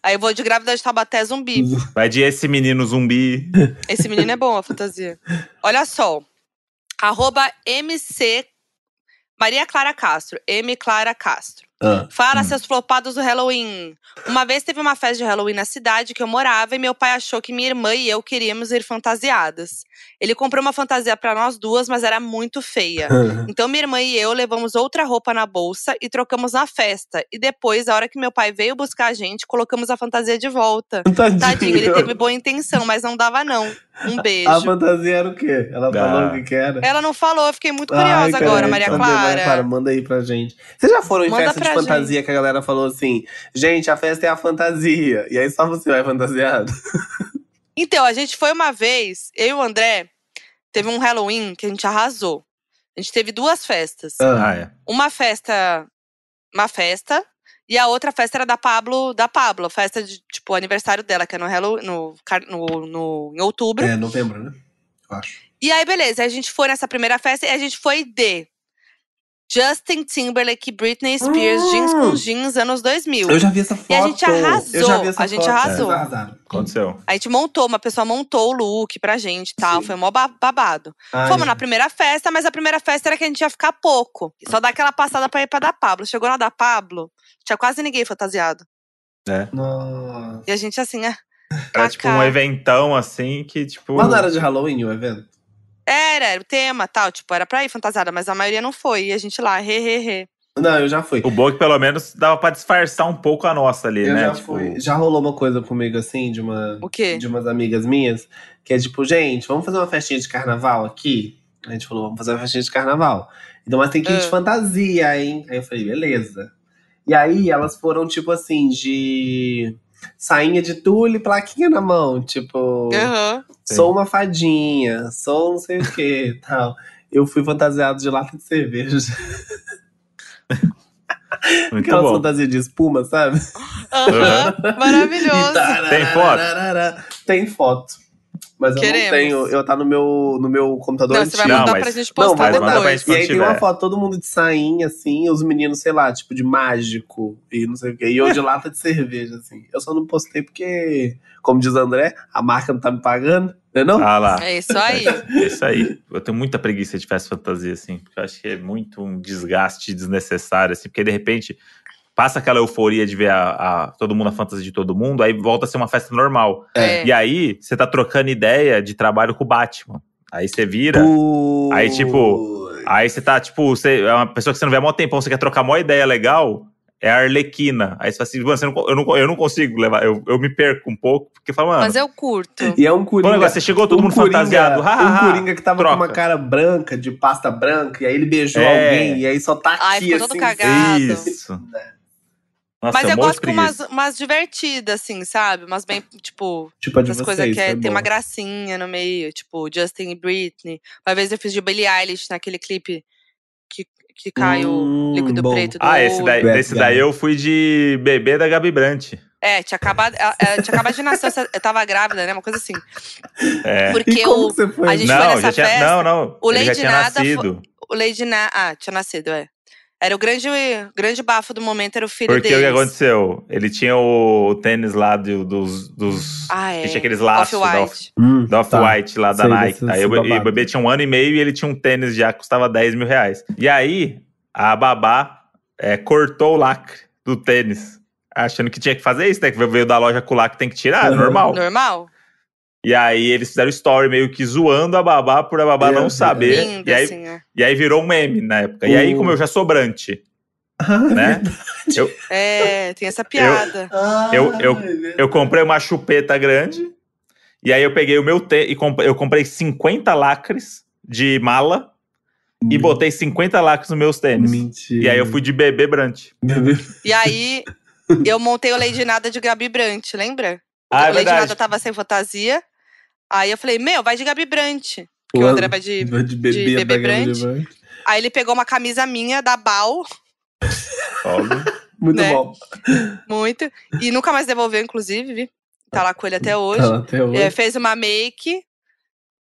Aí eu vou de grávida de Taubaté zumbi. Vai de esse menino zumbi. Esse menino é bom, a fantasia. Olha só. Arroba MC Maria Clara Castro. M Clara Castro. Ah, Fala, seus flopados do Halloween. Uma vez teve uma festa de Halloween na cidade que eu morava e meu pai achou que minha irmã e eu queríamos ir fantasiadas. Ele comprou uma fantasia pra nós duas, mas era muito feia. Então minha irmã e eu levamos outra roupa na bolsa e trocamos na festa. E depois, a hora que meu pai veio buscar a gente, colocamos a fantasia de volta. Tadinho. Tadinho, ele teve boa intenção, mas não dava não. Um beijo. A fantasia era o quê? Ela falou Ah. o que que era? Ela não falou, eu fiquei muito Ai, curiosa cara, agora, Maria? Clara. Maria Clara, manda aí pra gente. Vocês já foram em Manda festa de fantasia que a galera falou assim: gente, a festa é a fantasia. E aí só você vai fantasiado? Então, a gente foi uma vez, eu e o André, teve um Halloween que a gente arrasou. A gente teve duas festas. Ah, é. Uma festa, uma festa, e a outra festa era da Pablo, da Pablo, festa de, tipo, aniversário dela, que é no Halloween, no, no, no- em outubro. É, novembro, né? Eu acho. E aí, beleza, a gente foi nessa primeira festa e a gente foi de Justin Timberlake, Britney Spears, jeans com Hum. jeans, anos 2000. Eu já vi essa foto. E a gente arrasou, Eu já vi essa a gente foto. arrasou. Arrasaram. Aconteceu. A gente montou, uma pessoa montou o look pra gente e tal. Sim. Foi mó ba- babado. Ai, Fomos na primeira festa, mas a primeira festa era que a gente ia ficar pouco. Só dar aquela passada pra ir pra da Pablo. Chegou na da Pablo, tinha quase ninguém fantasiado. Nossa. E a gente assim, ah, Era tipo um eventão assim que, tipo. Mas não era de Halloween o evento? Era, era o tema tal. Tipo, era pra ir fantasiada, mas a maioria não foi. E a gente lá, he, he, he. Não, eu já fui. O bom é que pelo menos dava pra disfarçar um pouco a nossa ali, Eu né? já Tipo, fui. Já rolou uma coisa comigo assim, de uma. O quê? De umas amigas minhas, que é tipo, gente, vamos fazer uma festinha de carnaval aqui? A gente falou, vamos fazer uma festinha de carnaval. Então, mas tem que ir de Ah. fantasia, hein? Aí eu falei, beleza. E aí elas foram, tipo assim, de sainha de tule e plaquinha na mão. Tipo, Aham. Sou uma fadinha, sou não sei o que tal. Eu fui fantasiado de lata de cerveja. muito Aquela bom. fantasia de espuma, sabe? Aham. Maravilhoso. Tararara, Tem foto? Tem foto. Mas eu Queremos. não tenho. Eu tá no meu, no meu computador Não, você vai antigo. Não, mandar mas- pra gente Não, postar mandar pra depois. gente E aí tem uma tiver. foto, todo mundo de sainha, assim, os meninos, sei lá, tipo de mágico e não sei o quê. E eu de lata de cerveja, assim. Eu só não postei porque, como diz o André, a marca não tá me pagando, né não? Ah lá. É isso aí. É isso aí. Eu tenho muita preguiça de festa fantasia, assim, porque eu acho que é muito um desgaste desnecessário, assim, porque de repente passa aquela euforia de ver a, a- todo mundo a fantasia de todo mundo, aí volta a ser uma festa normal. É. E aí você tá trocando ideia de trabalho com o Batman. Aí você vira. Aí, tipo, aí você tá, tipo, você é uma pessoa que você não vê há mó tempão, você quer trocar uma ideia legal, é a Arlequina. Aí você fala assim, "Mano, você não- eu, não, eu não consigo levar, eu, eu me perco um pouco, porque fala, mano, Mas eu curto. E é um coringa. negócio, você chegou todo um mundo coringa- fantasiado. ha, ha, um coringa que tava troca. com uma cara branca, de pasta branca, e aí ele beijou É. alguém, e aí só tá aqui, Ai, ficou todo assim. cagado. Isso. Nossa, Mas eu gosto com umas, umas divertidas, assim, sabe? Umas bem, tipo, Tipo a de coisas que é- foi tem uma gracinha no meio, tipo, Justin e Britney. Uma vez eu fiz de Billie Eilish naquele clipe que, que cai Hum, o líquido bom. preto do Ah, esse daí, guy. daí eu fui de bebê da Gabi Brant. É, tinha acabado, ela- ela tinha acabado de nascer, eu tava grávida, né? Uma coisa assim. É. Porque E como o, foi? a gente foi Não, nessa já tinha, festa, não, não. o Lady tinha Nada foi- nascido. o Lady Na... Ah, tinha nascido, é. Era o grande, grande bafo do momento, era o filho Porque o que deles. aconteceu? Ele tinha o tênis lá do- dos. dos Ah, é. que tinha aqueles laços Off- Off-White. Hum, da tá. Off-White lá da Sei Nike. desse- Aí desse o, e o bebê tinha um ano e meio e ele tinha um tênis já que custava 10 mil reais. E aí, a babá é, cortou o lacre do tênis. Achando que tinha que fazer isso, né? Que veio da loja com o lacre tem que tirar, Uhum. normal. Normal? E aí eles fizeram story meio que zoando a babá por a babá Meu não saber. Linda, E aí, assim, é. e aí virou um meme na época. E aí, como eu já sou brante, Ah, né? É, tem essa piada. Eu- eu- Ai, Eu comprei uma chupeta grande. E aí eu peguei o meu tênis. Eu comprei 50 lacres de mala. E botei 50 lacres nos meus tênis. Mentira. E aí eu fui de bebê brante. Bebê. E aí, eu montei o Lady Nada de Gabi Brant, lembra? Ah, é o Lady tava sem fantasia. Aí eu falei, meu, vai de Gabi Brant. O Porque o An- André vai de... Vai de bebê, de bebê. Brant. Aí ele pegou uma camisa minha da Bal, Óbvio. Muito Né? bom. muito. E nunca mais devolveu, inclusive. vi. Tá lá com ele até hoje. Tá até hoje. É, fez uma make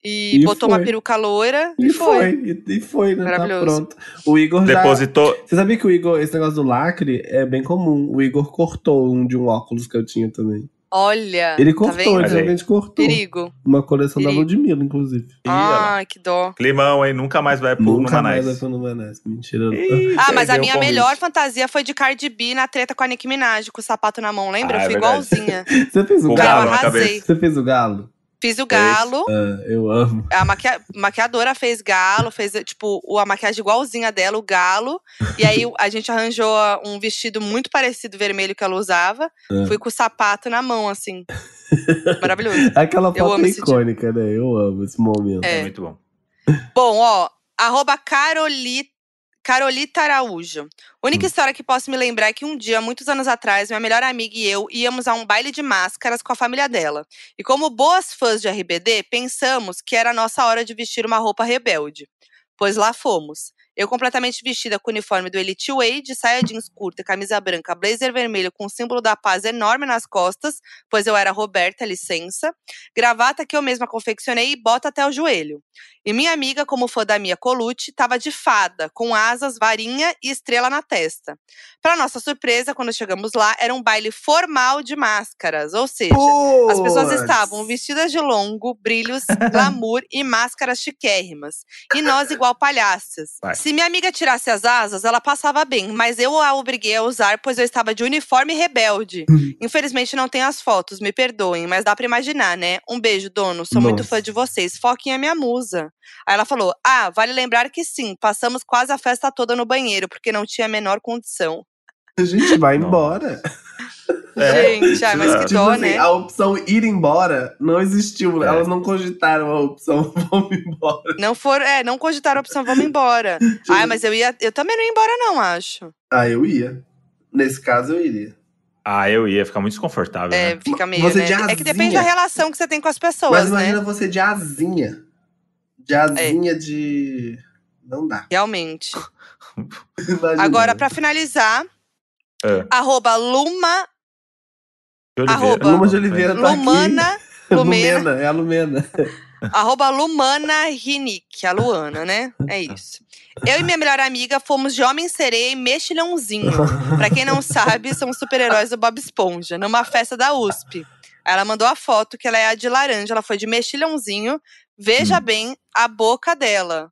e, E botou foi. uma peruca loira E e foi, foi. e, e foi, né? Tá Maravilhoso. pronto. O Igor já. Depositou. Você sabia que o Igor, esse negócio do lacre é bem comum. O Igor cortou um de um óculos que eu tinha também. Olha, Ele tá cortou, vendo? ele aí- realmente cortou. Perigo. Uma coleção da Perigo. Ludmilla, inclusive. Ai, que dó. Climão, hein? Nunca mais vai pro Nunca mais Numanais. vai pro Numanais. Mentira. Ih, Ah, mas a o minha melhor fantasia foi de Cardi B na treta com a Nicki Minaj, com o sapato na mão, lembra? Ah, eu é fui verdade. igualzinha. Você fez o Com Galo, galo? Você fez o galo? Fiz o galo. Ah, eu amo. A maquia- maquiadora fez galo, fez, tipo, o- a maquiagem igualzinha dela, o galo. E aí a gente arranjou um vestido muito parecido vermelho que ela usava. Ah. Fui com o sapato na mão, assim. Maravilhoso. Aquela foto é esse icônica, né? Eu amo esse momento. É É. muito bom. Bom, ó, arroba Caroli, Carolita Araújo. Única história que posso me lembrar é que um dia, muitos anos atrás, minha melhor amiga e eu íamos a um baile de máscaras com a família dela. E como boas fãs de RBD, pensamos que era a nossa hora de vestir uma roupa rebelde. Pois lá fomos. Eu completamente vestida com o uniforme do Elite Way, de saia jeans curta, camisa branca, blazer vermelho com o símbolo da paz enorme nas costas, pois eu era Roberta, licença, gravata que eu mesma confeccionei e bota até o joelho. E minha amiga, como fã da Mia Colucci, estava de fada, com asas, varinha e estrela na testa. Para nossa surpresa, quando chegamos lá, era um baile formal de máscaras, ou seja, as pessoas Puts. estavam vestidas de longo, brilhos, glamour e máscaras chiquérrimas. E nós igual palhaças. Vai. Se minha amiga tirasse as asas, ela passava bem, mas eu a obriguei a usar, pois eu estava de uniforme rebelde. Infelizmente não tem as fotos, me perdoem, mas dá pra imaginar, né? Um beijo, dono. Sou muito Nossa. fã de vocês. Foquem a minha musa. Aí ela falou: Ah, vale lembrar que sim, passamos quase a festa toda no banheiro, porque não tinha a menor condição. A gente vai embora. É. Gente, ai, mas que Tipo dó, assim, né? a opção ir embora não existiu. É. Elas não cogitaram a opção vamos embora. Não foram, é, não cogitaram a opção, vamos embora. Ai, mas eu ia, eu também não ia embora, não, acho. Ah, eu ia. Nesse caso, eu iria. Ah, eu ia ficar muito desconfortável. É, né? fica meio, Você né? de É que depende da relação que você tem com as Mas pessoas, imagina né? você de asinha. De asinha de. Não dá. Realmente. Agora, pra finalizar, É. arroba Luma, De Oliveira. arroba Luma de Oliveira tá Lumana, aqui. Lumena, Lumena, é a Lumena. arroba Lumana Rinick, a Luana, né? É isso. Eu e minha melhor amiga fomos de Homem-Sereia e Mexilhãozinho. Pra quem não sabe, são os super-heróis do Bob Esponja, numa festa da USP. Aí ela mandou a foto, que ela é a de laranja, ela foi de Mexilhãozinho. Veja Hum. bem a boca dela.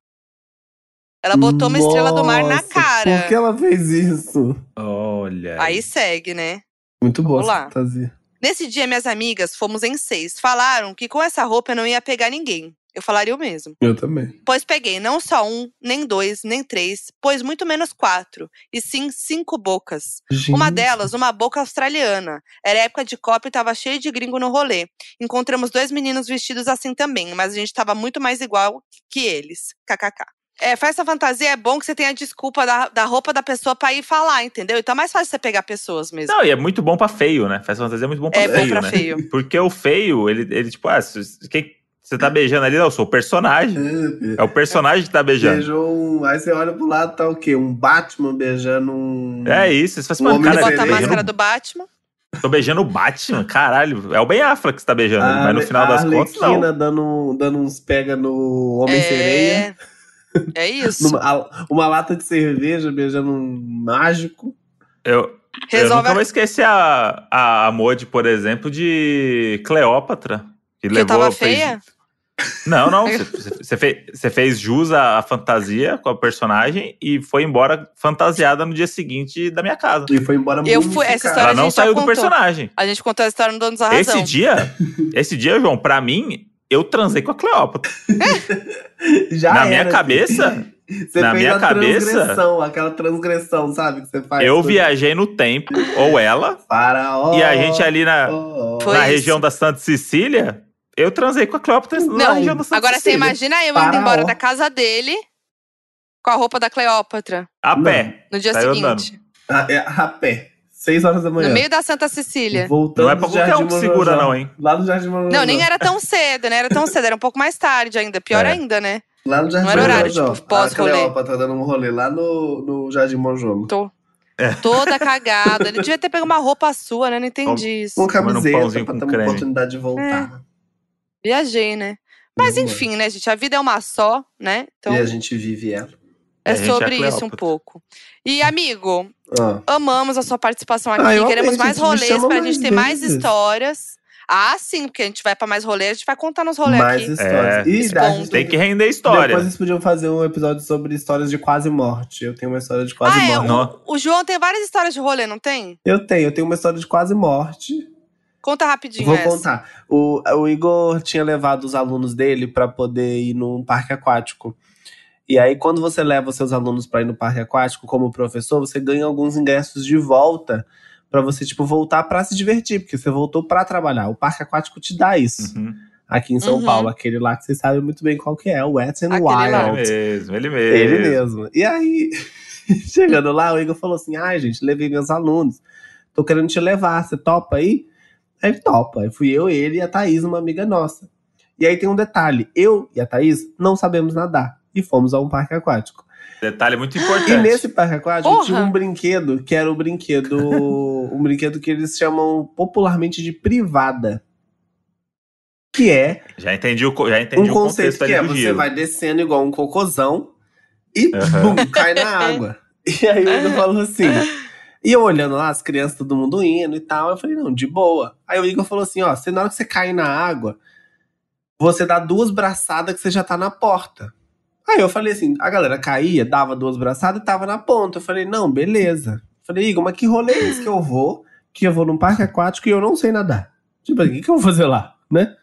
Ela botou uma estrela do mar na Nossa, cara. Por que ela fez isso? Olha. Aí segue, né? Muito boa Vamos essa fantasia. Nesse dia, minhas amigas, fomos em seis. Falaram que com essa roupa eu não ia pegar ninguém. Eu falaria o mesmo. Eu também. Pois peguei não só um, nem dois, nem três, pois muito menos quatro. E sim cinco bocas. Uma Gente. delas, uma boca australiana. Era época de Copa e tava cheio de gringo no rolê. Encontramos dois meninos vestidos assim também, mas a gente tava muito mais igual que eles. KKK. É, festa fantasia é bom que você tem a desculpa da, da roupa da pessoa pra ir falar, entendeu? Então é mais fácil você pegar pessoas mesmo. Não, e é muito bom pra feio, né? Festa fantasia é muito bom pra é feio, bom pra né? feio. Porque o feio, ele, ele tipo, ah, quem você tá beijando ali, não, eu sou o personagem. É o personagem que tá beijando. Beijou um. Aí você olha pro lado, tá o quê? Um Batman beijando um. É isso. Você O mano, homem cara, Bota a máscara do Batman. tô beijando o Batman, caralho. É o Ben Affleck que você tá beijando, ali, mas no final das a contas, não. Dando, dando uns pega no Homem-Sereia. É, é isso. Numa- a- uma lata de cerveja beijando um mágico. Eu, eu Resolve nunca a... vou esquecer a, a Modi, por exemplo, de Cleópatra. Que, Que levou, tava fez- feia? Não, não. Você, fez, você fez jus à, fantasia com a personagem e foi embora fantasiada no dia seguinte da minha casa. E foi embora Eu muito fui- essa história Ela a não saiu do contou. personagem. A gente contou a história no Donos da Razão. Esse dia, esse dia, João, pra mim, eu transei com a Cleópatra. Já Na minha era, cabeça, Você na fez minha a cabeça- transgressão, aquela transgressão, sabe? Que você faz. eu com- viajei no tempo, ou ela, Faraó. e a gente ali na, ó. Foi na isso. região da Santa Cecília, eu transei com a Cleópatra na Não, região da Santa agora você Cecília. imagina eu indo embora da casa dele com a roupa da Cleópatra A pé. no dia Saiu seguinte. A, é, a pé. Seis horas da manhã. No meio da Santa Cecília. Voltando Não é pra qualquer um que segura, não, hein? Lá no Jardim Monojó. Não, nem era tão cedo, né? Era tão cedo, era um pouco mais tarde ainda. Pior É. ainda, né? Lá no Jardim Não era horário, Monojó. tipo, pós-rolê. A Cleópatra dando um rolê lá no, no Jardim Monjolo. Tô É. toda cagada. Ele devia ter pego uma roupa sua, né? Não entendi isso. Com Comendo um camiseta pra ter uma oportunidade de voltar. Viajei, né? Mas lá. enfim, né, gente? A vida é uma só, né? Então E a gente vive ela. é é sobre isso um pouco. E, amigo, Ah. amamos a sua participação aqui. Ah, Queremos amei, mais gente, rolês pra mais gente ter mais vezes. histórias. Ah, sim, porque a gente vai pra mais rolês, a gente vai contar nos rolês Mais aqui. histórias. É, e gente Tem que render história. Depois eles podiam fazer um episódio sobre histórias de quase morte. Eu tenho uma história de quase ah, é. morte. Não. O, o João tem várias histórias de rolê, não tem? Eu tenho, eu tenho uma história de quase morte. Conta rapidinho Vou essa. contar. O, o Igor tinha levado os alunos dele pra poder ir num parque aquático. E aí, quando você leva os seus alunos pra ir no parque aquático, como professor, você ganha alguns ingressos de volta pra você, tipo, voltar pra se divertir, porque você voltou pra trabalhar. O parque aquático te dá isso. Uhum. Aqui em São Uhum. Paulo, aquele lá que vocês sabem muito bem qual que é, o Wet and Aquele lá. Wild. Ele mesmo, ele mesmo. Ele mesmo. E aí, chegando lá, o Igor falou assim: ai, gente, levei meus alunos. Tô querendo te levar, você topa aí? Aí ele topa. Aí fui eu, ele e a Thaís, uma amiga nossa. E aí tem um detalhe: eu e a Thaís não sabemos nadar. E fomos a um parque aquático. Detalhe muito importante. E nesse parque aquático Porra! tinha um brinquedo que era o brinquedo. um brinquedo que eles chamam popularmente de privada. Que é Já entendi o, já entendi um o conceito que é do você giro. vai descendo igual um cocôzão e Aham. bum, cai na água. E aí o Igor falou assim. E eu olhando lá, as crianças, todo mundo indo e tal, eu falei, não, de boa. Aí o Igor falou assim: ó, você, na hora que você cair na água, você dá duas braçadas que você já tá na porta. Aí eu falei assim: a galera caía, dava duas braçadas e tava na ponta. Eu falei, não, beleza. Eu falei, Igor, mas que rolê é esse que eu vou? Que eu vou num parque aquático e eu não sei nadar. Tipo, o que, que eu vou fazer lá, né?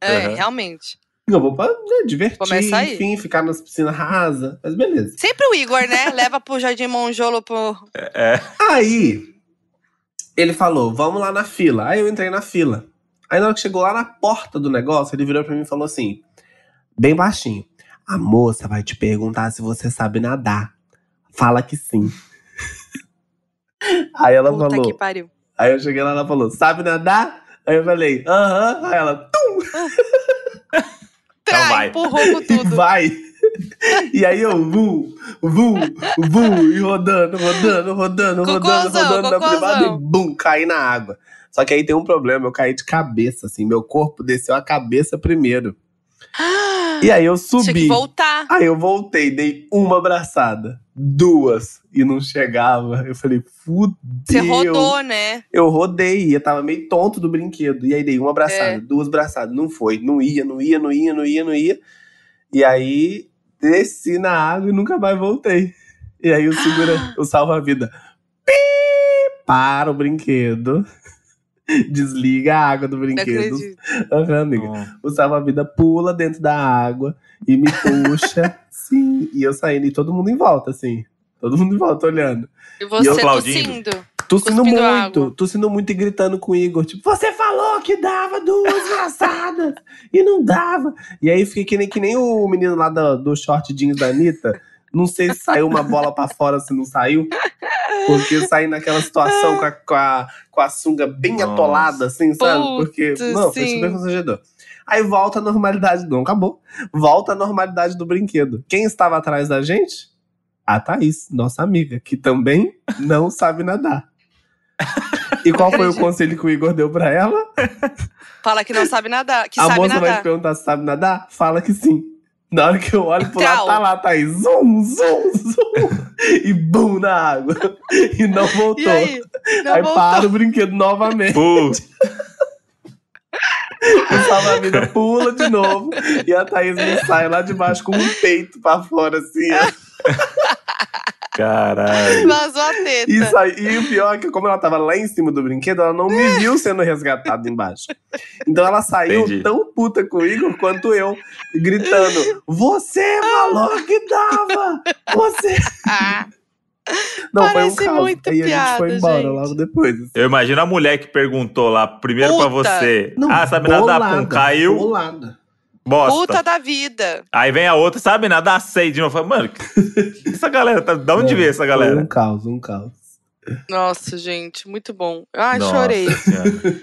É, Uhum. realmente. Eu vou pra né, divertir, Começa aí. enfim, ficar nas piscinas rasas, mas beleza. Sempre o Igor, né? Leva pro Jardim Monjolo pro. É, Aí, ele falou, vamos lá na fila. Aí eu entrei na fila. Aí na hora que chegou lá na porta do negócio, ele virou pra mim e falou assim, bem baixinho. A moça vai te perguntar se você sabe nadar. Fala que sim. Aí ela Puta falou, que pariu. aí eu cheguei lá, ela falou, sabe nadar? Aí eu falei, aham. Aí ela, tum, Trai, Então vai. empurrou com e tudo. vai. E aí eu, vum, vum, vum, e rodando, rodando, rodando, rodando, Cocôzão, rodando na cocôzão. privada e bum, caí na água. Só que aí tem um problema, eu caí de cabeça, assim, meu corpo desceu a cabeça primeiro. E aí eu Tinha que subi. voltar. Aí eu voltei, dei uma abraçada, duas, e não chegava. Eu falei, fudeu. Você rodou, né? Eu rodei, eu tava meio tonto do brinquedo. E aí dei uma abraçada, É. duas abraçadas. Não foi, não ia, não ia, não ia, não ia, não ia. E aí desci na água e nunca mais voltei. E aí o segura, o salva-vida. Para o brinquedo. Desliga a água do brinquedo. Aham, amiga. Hum. O salva-vida pula dentro da água e me puxa. sim. E eu saindo e todo mundo em volta, assim. Todo mundo em volta olhando. E você aplaudindo. tossindo. Tossindo Cuspindo muito, água. tossindo muito e gritando com o Igor. Tipo, você falou que dava duas braçadas e não dava. E aí fiquei que nem, que nem o menino lá do, do short jeans da Anitta. Não sei se saiu uma bola pra fora, se não saiu. Porque saí naquela situação com a, com a, com a sunga bem Nossa. atolada, assim, sabe? Putz, Porque, não, foi sim. super constrangedor. Aí volta a normalidade. Não, acabou. Volta a normalidade do brinquedo. Quem estava atrás da gente? A Thaís, nossa amiga, que também não sabe nadar. E qual foi o conselho que o Igor deu pra ela? Fala que não sabe nadar. Que a sabe moça vai te nadar. perguntar se sabe nadar? Fala que sim. Na hora que eu olho pro lado, tá lá, Thaís. Zum, zum, zum. E bum na água. E não voltou. E aí? Não Aí voltou. para o brinquedo novamente. Putz, O salva-vida pula de novo. E a Thaís me sai lá de baixo com um peito pra fora, assim. ó. caralho. Vazou a teta. Isso aí, e o pior é que, como ela tava lá em cima do brinquedo, ela não me viu sendo resgatada embaixo. Então ela saiu Entendi. tão puta com o Igor quanto eu, gritando: Você falou que dava! Você. Ah, Não, Parece foi um caos. muito Aí a gente foi piada, embora gente. logo depois. assim. Eu imagino a mulher que perguntou lá primeiro pra Puta. você. Não, ah, sabe nadar? Pum, bolada, caiu, Bolada. Bosta. puta da vida. Aí vem a outra, sabe nadar? Sei de novo. Fala, Mano, que, que essa galera tá. Da onde É, veio essa galera? um caos, um caos. Nossa, gente, muito bom. Ai, Nossa chorei. Senhora.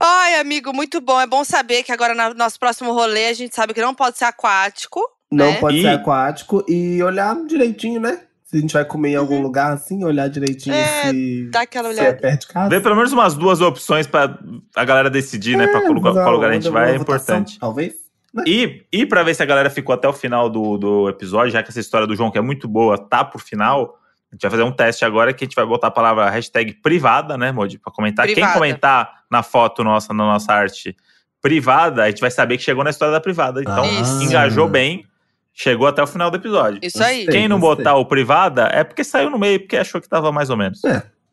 Ai, amigo, muito bom. É bom saber que agora no nosso próximo rolê a gente sabe que não pode ser aquático. Não né? pode E- ser aquático e olhar direitinho, né? Se a gente vai comer em algum lugar assim, olhar direitinho Uhum. É, se, Dá aquela se é olhada. perto de casa. Vê pelo menos umas duas opções pra a galera decidir, né? Pra qual lugar, Fazer qual lugar a gente vai é importante. Talvez. E, e pra ver se a galera ficou até o final do, do episódio, já que essa história do João, que é muito boa, tá pro final, a gente vai fazer um teste agora que a gente vai botar a palavra hashtag privada, né, Modi? Pra comentar. Quem Privada. comentar na foto nossa, na nossa arte privada, a gente vai saber que chegou na história da privada. Então, Isso. engajou bem, chegou até o final do episódio. Isso aí. Quem não botar o privada é porque saiu no meio, porque achou que tava mais ou menos.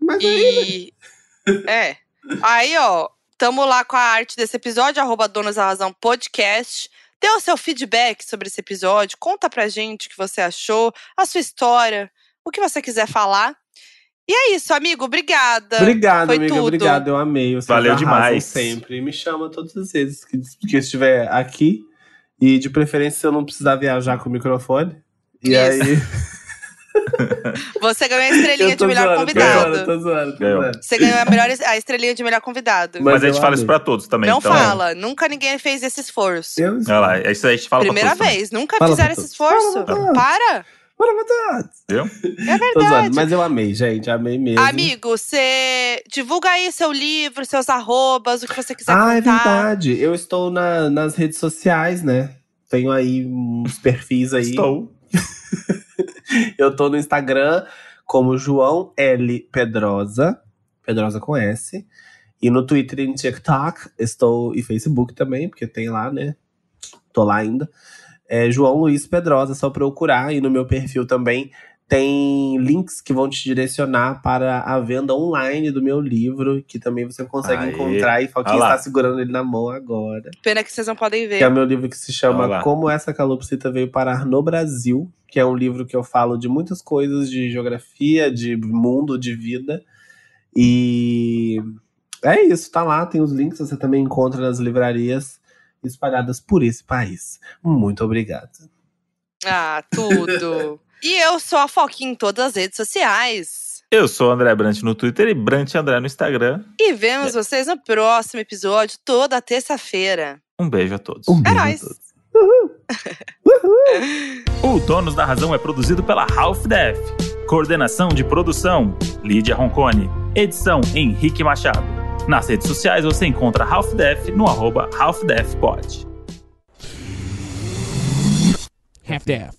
Mas aí, E. É. Aí, ó, tamo lá com a arte desse episódio, arroba Donas da Razão Podcast. Dê o seu feedback sobre esse episódio. Conta pra gente o que você achou, a sua história, o que você quiser falar. E é isso, amigo. Obrigada. Obrigado, Foi amiga. tudo. Obrigado, eu amei. Vocês Valeu demais. sempre. Me chama todas as vezes que, que eu estiver aqui. E de preferência, se eu não precisar viajar com o microfone. E Isso. aí. Você ganhou a estrelinha Eu de melhor zoando, convidado. Tô zoando, tô zoando, tô zoando. Você ganhou a, melhor, a estrelinha de melhor convidado. Mas, a gente eu fala isso pra todos também. não então, fala. Nunca ninguém fez esse esforço. Eu Olha lá, isso aí a gente fala Primeira vez. Nunca Fala fizeram esse esforço. Fala Para. Botar. também, viu? É verdade. mas eu amei, gente. Amei mesmo. Amigo, você divulga aí seu livro, seus arrobas, o que você quiser Ah, é contar. verdade. Eu estou na- nas redes sociais, né? Tenho aí uns perfis aí. Estou. Eu tô no Instagram como João L. Pedrosa. Pedrosa com S. E no Twitter e no TikTok estou. E Facebook também, porque tem lá, né? Tô lá ainda. É João Luiz Pedrosa, só procurar. E no meu perfil também tem links que vão te direcionar para a venda online do meu livro, que também você consegue Aê. encontrar. E lá. está segurando ele na mão agora. Pena que vocês não podem Que é ver. meu livro que se chama. Como Essa Calopsita Veio Parar no Brasil, que é um livro que eu falo de muitas coisas de geografia, de mundo, de vida. E é isso, tá lá, tem os links, você também encontra nas livrarias espalhadas por esse país. Muito obrigado. Ah, tudo. E eu sou a Foquinha em todas as redes sociais. Eu sou o André Brant no Twitter e Brant André no Instagram. E vemos vocês no próximo episódio, toda terça-feira. Um beijo a todos. Um beijo a nóis. todos. O Donos da Razão é produzido pela Half Def. Coordenação de produção: Lídia Roncone. Edição: Henrique Machado. Nas redes sociais você encontra Half Def no arroba Half Def Pod. Half-Deaf.